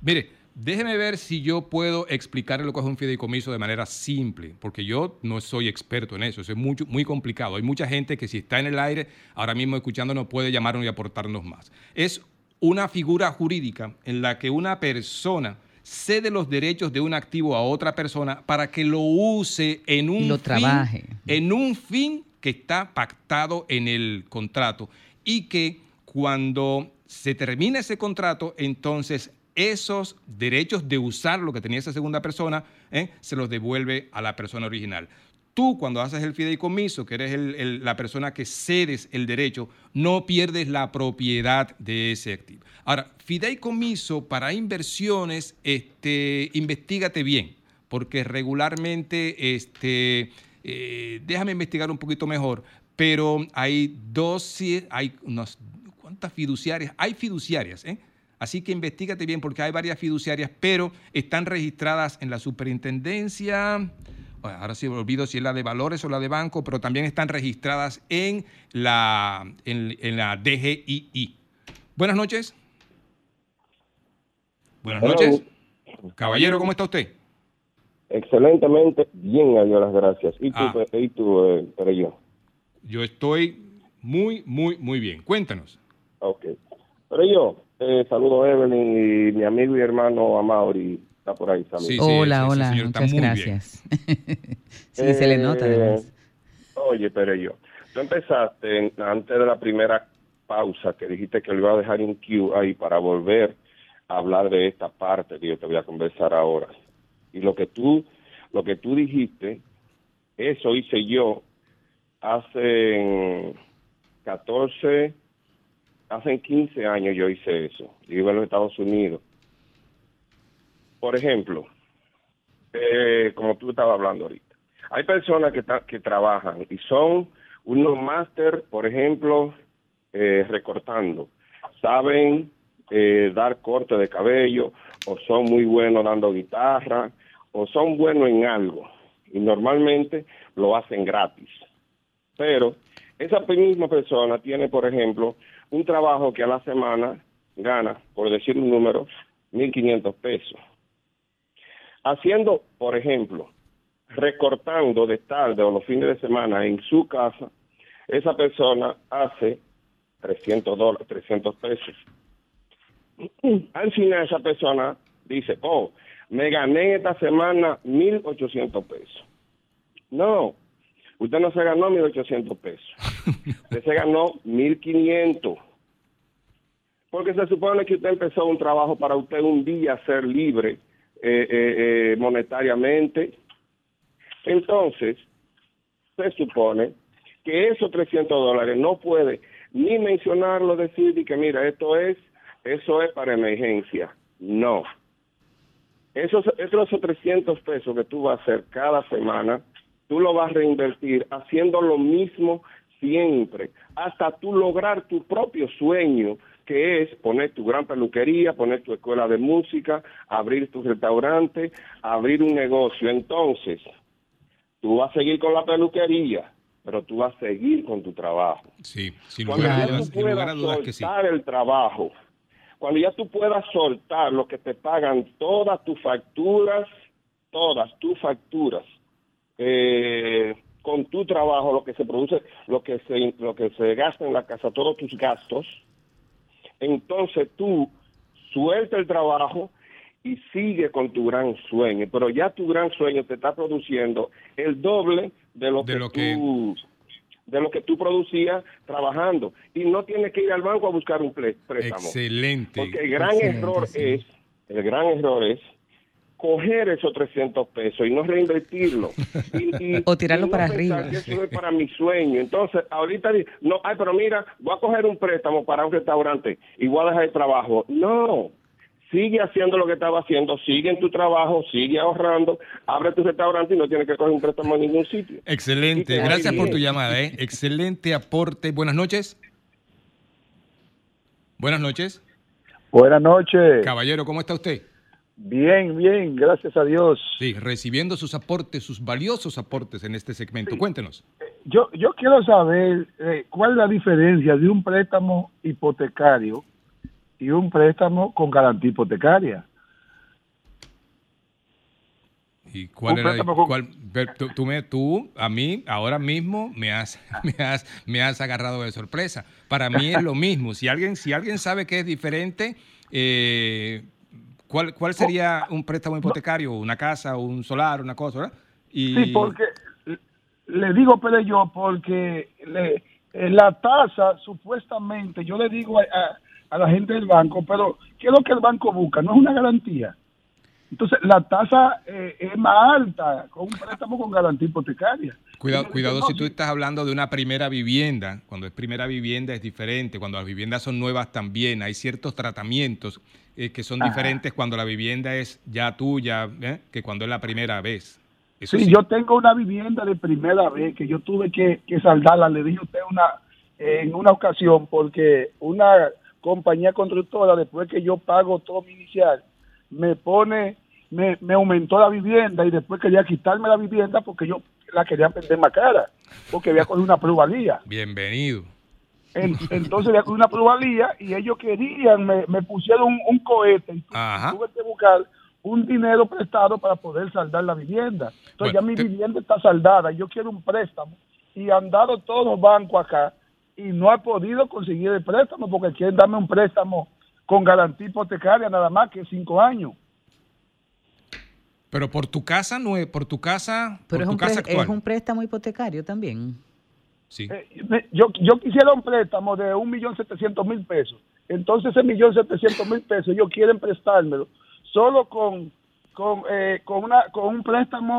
Mire, déjeme ver si yo puedo explicarle lo que es un fideicomiso de manera simple, porque yo no soy experto en eso, eso es mucho, muy complicado. Hay mucha gente que si está en el aire, ahora mismo escuchándonos, puede llamarnos y aportarnos más. Es una figura jurídica en la que una persona cede los derechos de un activo a otra persona para que lo use en un Lo fin- trabaje. en un fin que está pactado en el contrato y que cuando se termina ese contrato, entonces esos derechos de usar lo que tenía esa segunda persona ¿eh? se los devuelve a la persona original. Tú cuando haces el fideicomiso, que eres la persona que cedes el derecho, no pierdes la propiedad de ese activo. Ahora, fideicomiso para inversiones, este, investigate bien, porque regularmente, este, eh, déjame investigar un poquito mejor, pero hay dos, hay unas, ¿cuántas fiduciarias? Hay fiduciarias, ¿eh? Así que investigate bien porque hay varias fiduciarias, pero están registradas en la superintendencia. Bueno, ahora sí me olvido si es la de valores o la de banco, pero también están registradas en la, en, en la DGII. Buenas noches. Buenas Hello. noches. Caballero, ¿cómo está usted? Excelentemente bien, adiós las gracias. ¿Y tú, Ah. Y tú eh, Perello? Yo estoy muy, muy, muy bien. Cuéntanos. Ok. Pero yo, Eh, saludos, Evelyn, y mi amigo y hermano Amaury está por ahí. Saludos. hola, hola, muchas gracias. *laughs* sí, se le nota Eh, además. Oye, pero yo, tú empezaste en- antes de la primera pausa que dijiste que lo iba a dejar en queue ahí para volver a hablar de esta parte que yo te voy a conversar ahora. Y lo que tú, lo que tú dijiste, eso hice yo hace 14, hace 15 años yo hice eso. Yo iba a los Estados Unidos. Por ejemplo, eh, como tú estabas hablando ahorita, hay personas que, que trabajan y son unos máster, por ejemplo, eh, recortando. Saben eh, dar corte de cabello o son muy buenos dando guitarra o son buenos en algo y normalmente lo hacen gratis. Pero esa misma persona tiene, por ejemplo, un trabajo que a la semana gana, por decir un número, 1.500 pesos. Haciendo, por ejemplo, recortando de tarde o los fines de semana en su casa, esa persona hace 300 dólares, 300 pesos. Al final esa persona dice, oh, me gané esta semana 1.800 pesos. No, usted no se ganó 1.800 pesos. *laughs* Usted se ganó 1.500. Porque se supone que usted empezó un trabajo para usted un día ser libre eh, eh, eh, monetariamente. Entonces, se supone que esos 300 dólares no puede ni mencionarlo, decir y que mira, esto es, eso es para emergencia. No. Esos, esos 300 pesos que tú vas a hacer cada semana, tú lo vas a reinvertir haciendo lo mismo siempre, hasta tú lograr tu propio sueño, que es poner tu gran peluquería, poner tu escuela de música, abrir tu restaurante, abrir un negocio. Entonces, tú vas a seguir con la peluquería, pero tú vas a seguir con tu trabajo. Sí, sin Cuando lugar a ya tú sin lugar a puedas dudas que sí. soltar el trabajo, cuando ya tú puedas soltar lo que te pagan todas tus facturas, todas tus facturas, eh, con tu trabajo, lo que se produce, lo que se, lo que se gasta en la casa, todos tus gastos, entonces tú suelta el trabajo y sigue con tu gran sueño, pero ya tu gran sueño te está produciendo el doble de lo, que, tú de lo que tú producías trabajando y no tienes que ir al banco a buscar un préstamo. Excelente. Porque el gran Excelente, error sí. es, el gran error es coger esos 300 pesos y no reinvertirlo. *laughs* Y- y- O tirarlo y no para arriba. que Eso es para mi sueño. Entonces, ahorita, no, ay, pero mira, voy a coger un préstamo para un restaurante y voy a dejar el trabajo. No. Sigue haciendo lo que estaba haciendo, sigue en tu trabajo, sigue ahorrando, abre tu restaurante y no tienes que coger un préstamo en ningún sitio. Excelente, gracias por tu llamada, ¿eh? Excelente aporte. Buenas noches. Buenas noches. Buenas noches. Caballero, ¿cómo está usted? Bien, bien, gracias a Dios. Sí, recibiendo sus aportes, sus valiosos aportes en este segmento. Cuéntenos. Yo, yo quiero saber eh, cuál es la diferencia de un préstamo hipotecario y un préstamo con garantía hipotecaria. ¿Y cuál era? cuál- ver, tú, tú me- tú, a mí, ahora mismo me has, *laughs* me has, me has agarrado de sorpresa. Para mí es lo mismo. Si alguien, si alguien sabe que es diferente, eh, ¿cuál, ¿cuál sería un préstamo hipotecario? ¿Una casa, un solar, una cosa, verdad? Y, Sí, porque le digo pero yo porque le- eh, la tasa supuestamente, yo le digo a, a- a la gente del banco, pero ¿qué es lo que el banco busca? No es una garantía. Entonces, la tasa eh, es más alta con un préstamo con garantía hipotecaria. Cuidado, cuidado si tú estás hablando de una primera vivienda. Cuando es primera vivienda es diferente. Cuando las viviendas son nuevas también. Hay ciertos tratamientos eh, que son Ajá. diferentes cuando la vivienda es ya tuya ¿eh? que cuando es la primera vez. Eso sí, sí. yo tengo una vivienda de primera vez que yo tuve que, que saldarla, le dije a usted una, en una ocasión, porque una compañía constructora, después que yo pago todo mi inicial, me pone, me, me aumentó la vivienda y después quería quitarme la vivienda porque yo la quería vender más cara, porque había cogido una plusvalía. Bienvenido. En- entonces había cogido una plusvalía y ellos querían, me, me pusieron un, un cohete y tuve que buscar un dinero prestado para poder saldar la vivienda. Entonces ya mi vivienda está saldada, yo quiero un préstamo y han dado todos los bancos acá y no he podido conseguir el préstamo porque quieren darme un préstamo con garantía hipotecaria nada más que cinco años. Pero por tu casa, no es, por tu casa, Pero es tu un, casa pre- actual. es un préstamo hipotecario también. Sí. Eh, Yo, yo quisiera un préstamo de un millón setecientos mil pesos. Entonces ese millón setecientos mil pesos ellos quieren prestármelo solo con, con, eh, con, una, con un préstamo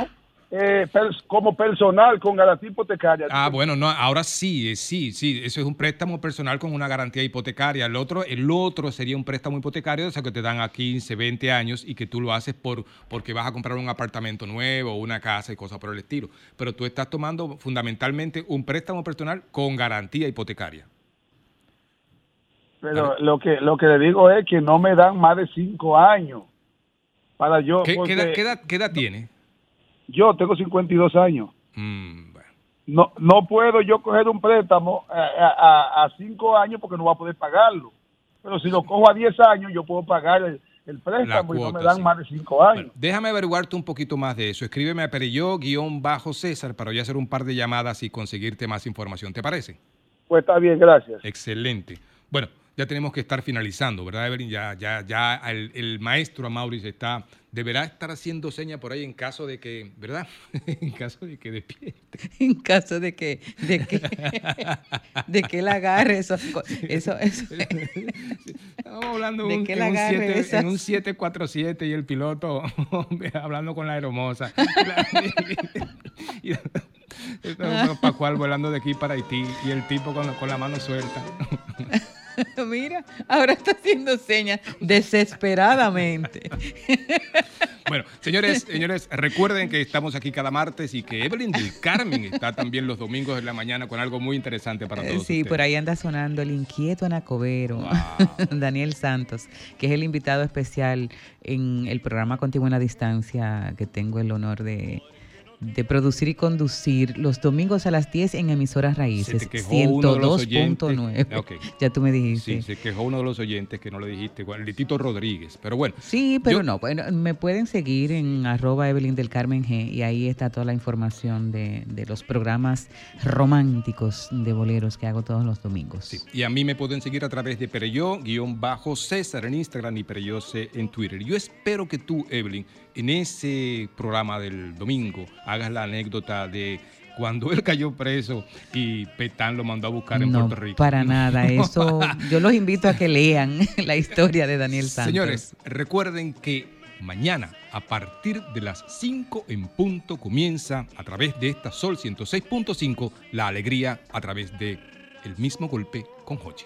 eh, pers- como personal con garantía hipotecaria. Ah, bueno, no, ahora sí, eh, sí, sí, eso es un préstamo personal con una garantía hipotecaria. El otro, el otro sería un préstamo hipotecario, o sea, que te dan a 15, 20 años y que tú lo haces por porque vas a comprar un apartamento nuevo, una casa y cosas por el estilo. Pero tú estás tomando fundamentalmente un préstamo personal con garantía hipotecaria. Pero lo que, lo que le digo es que no me dan más de cinco años para yo. ¿Qué, qué porque edad, qué edad- qué edad tiene? Yo tengo 52 años. Mm, No, no puedo yo coger un préstamo a, a- a cinco años porque no voy a poder pagarlo. Pero si lo cojo a 10 años, yo puedo pagar el, el préstamo y no me dan sí. más de cinco años. Déjame averiguarte un poquito más de eso. Escríbeme a Pereyó-César para yo hacer un par de llamadas y conseguirte más información. ¿Te parece? Pues está bien, gracias. Excelente. Bueno, ya tenemos que estar finalizando, ¿verdad, Evelyn? Ya, ya, ya el, el maestro Amauris está, deberá estar haciendo seña por ahí en caso de que, ¿verdad? *laughs* en caso de que despierte. *laughs* En caso de que, de que, de que él agarre eso, eso, *laughs* eso. Estamos hablando de un- que él en, un siete- esas- en un 747 y el piloto hablando con la aeromoza. y, Pascual volando de aquí para Haití y el tipo con, con la mano suelta. *laughs* Mira, ahora está haciendo señas desesperadamente. Bueno, señores, señores, recuerden que estamos aquí cada martes y que Evelyn del Carmen está también los domingos de la mañana con algo muy interesante para todos. Sí, ustedes. por ahí anda sonando el inquieto anacobero, *laughs* Daniel Santos, que es el invitado especial en el programa Contigo en la Distancia, que tengo el honor de, de producir y conducir los domingos a las 10 en emisoras raíces, te quejó uno de los oyentes. 102.9. Ok. *laughs* Ya tú me dijiste. Sí, se quejó uno de los oyentes que no le dijiste, el Tito Rodríguez. Pero bueno, Sí, pero no, bueno, me pueden seguir en arroba Evelyn del Carmen G y ahí está toda la información de, de los programas románticos de boleros que hago todos los domingos. Y a mí me pueden seguir a través de Pereyó-César en Instagram y Pereyó C en Twitter. Yo espero que tú, Evelyn, en ese programa del domingo hagas la anécdota de cuando *laughs* él cayó preso y Petán lo mandó a buscar en No, Puerto Rico. para nada. Eso, *laughs* yo los invito a que lean *laughs* la historia de Daniel Santos. Señores, recuerden que mañana a partir de las 5 en punto comienza a través de esta Sol 106.5 la alegría a través de El mismo golpe con Hochi.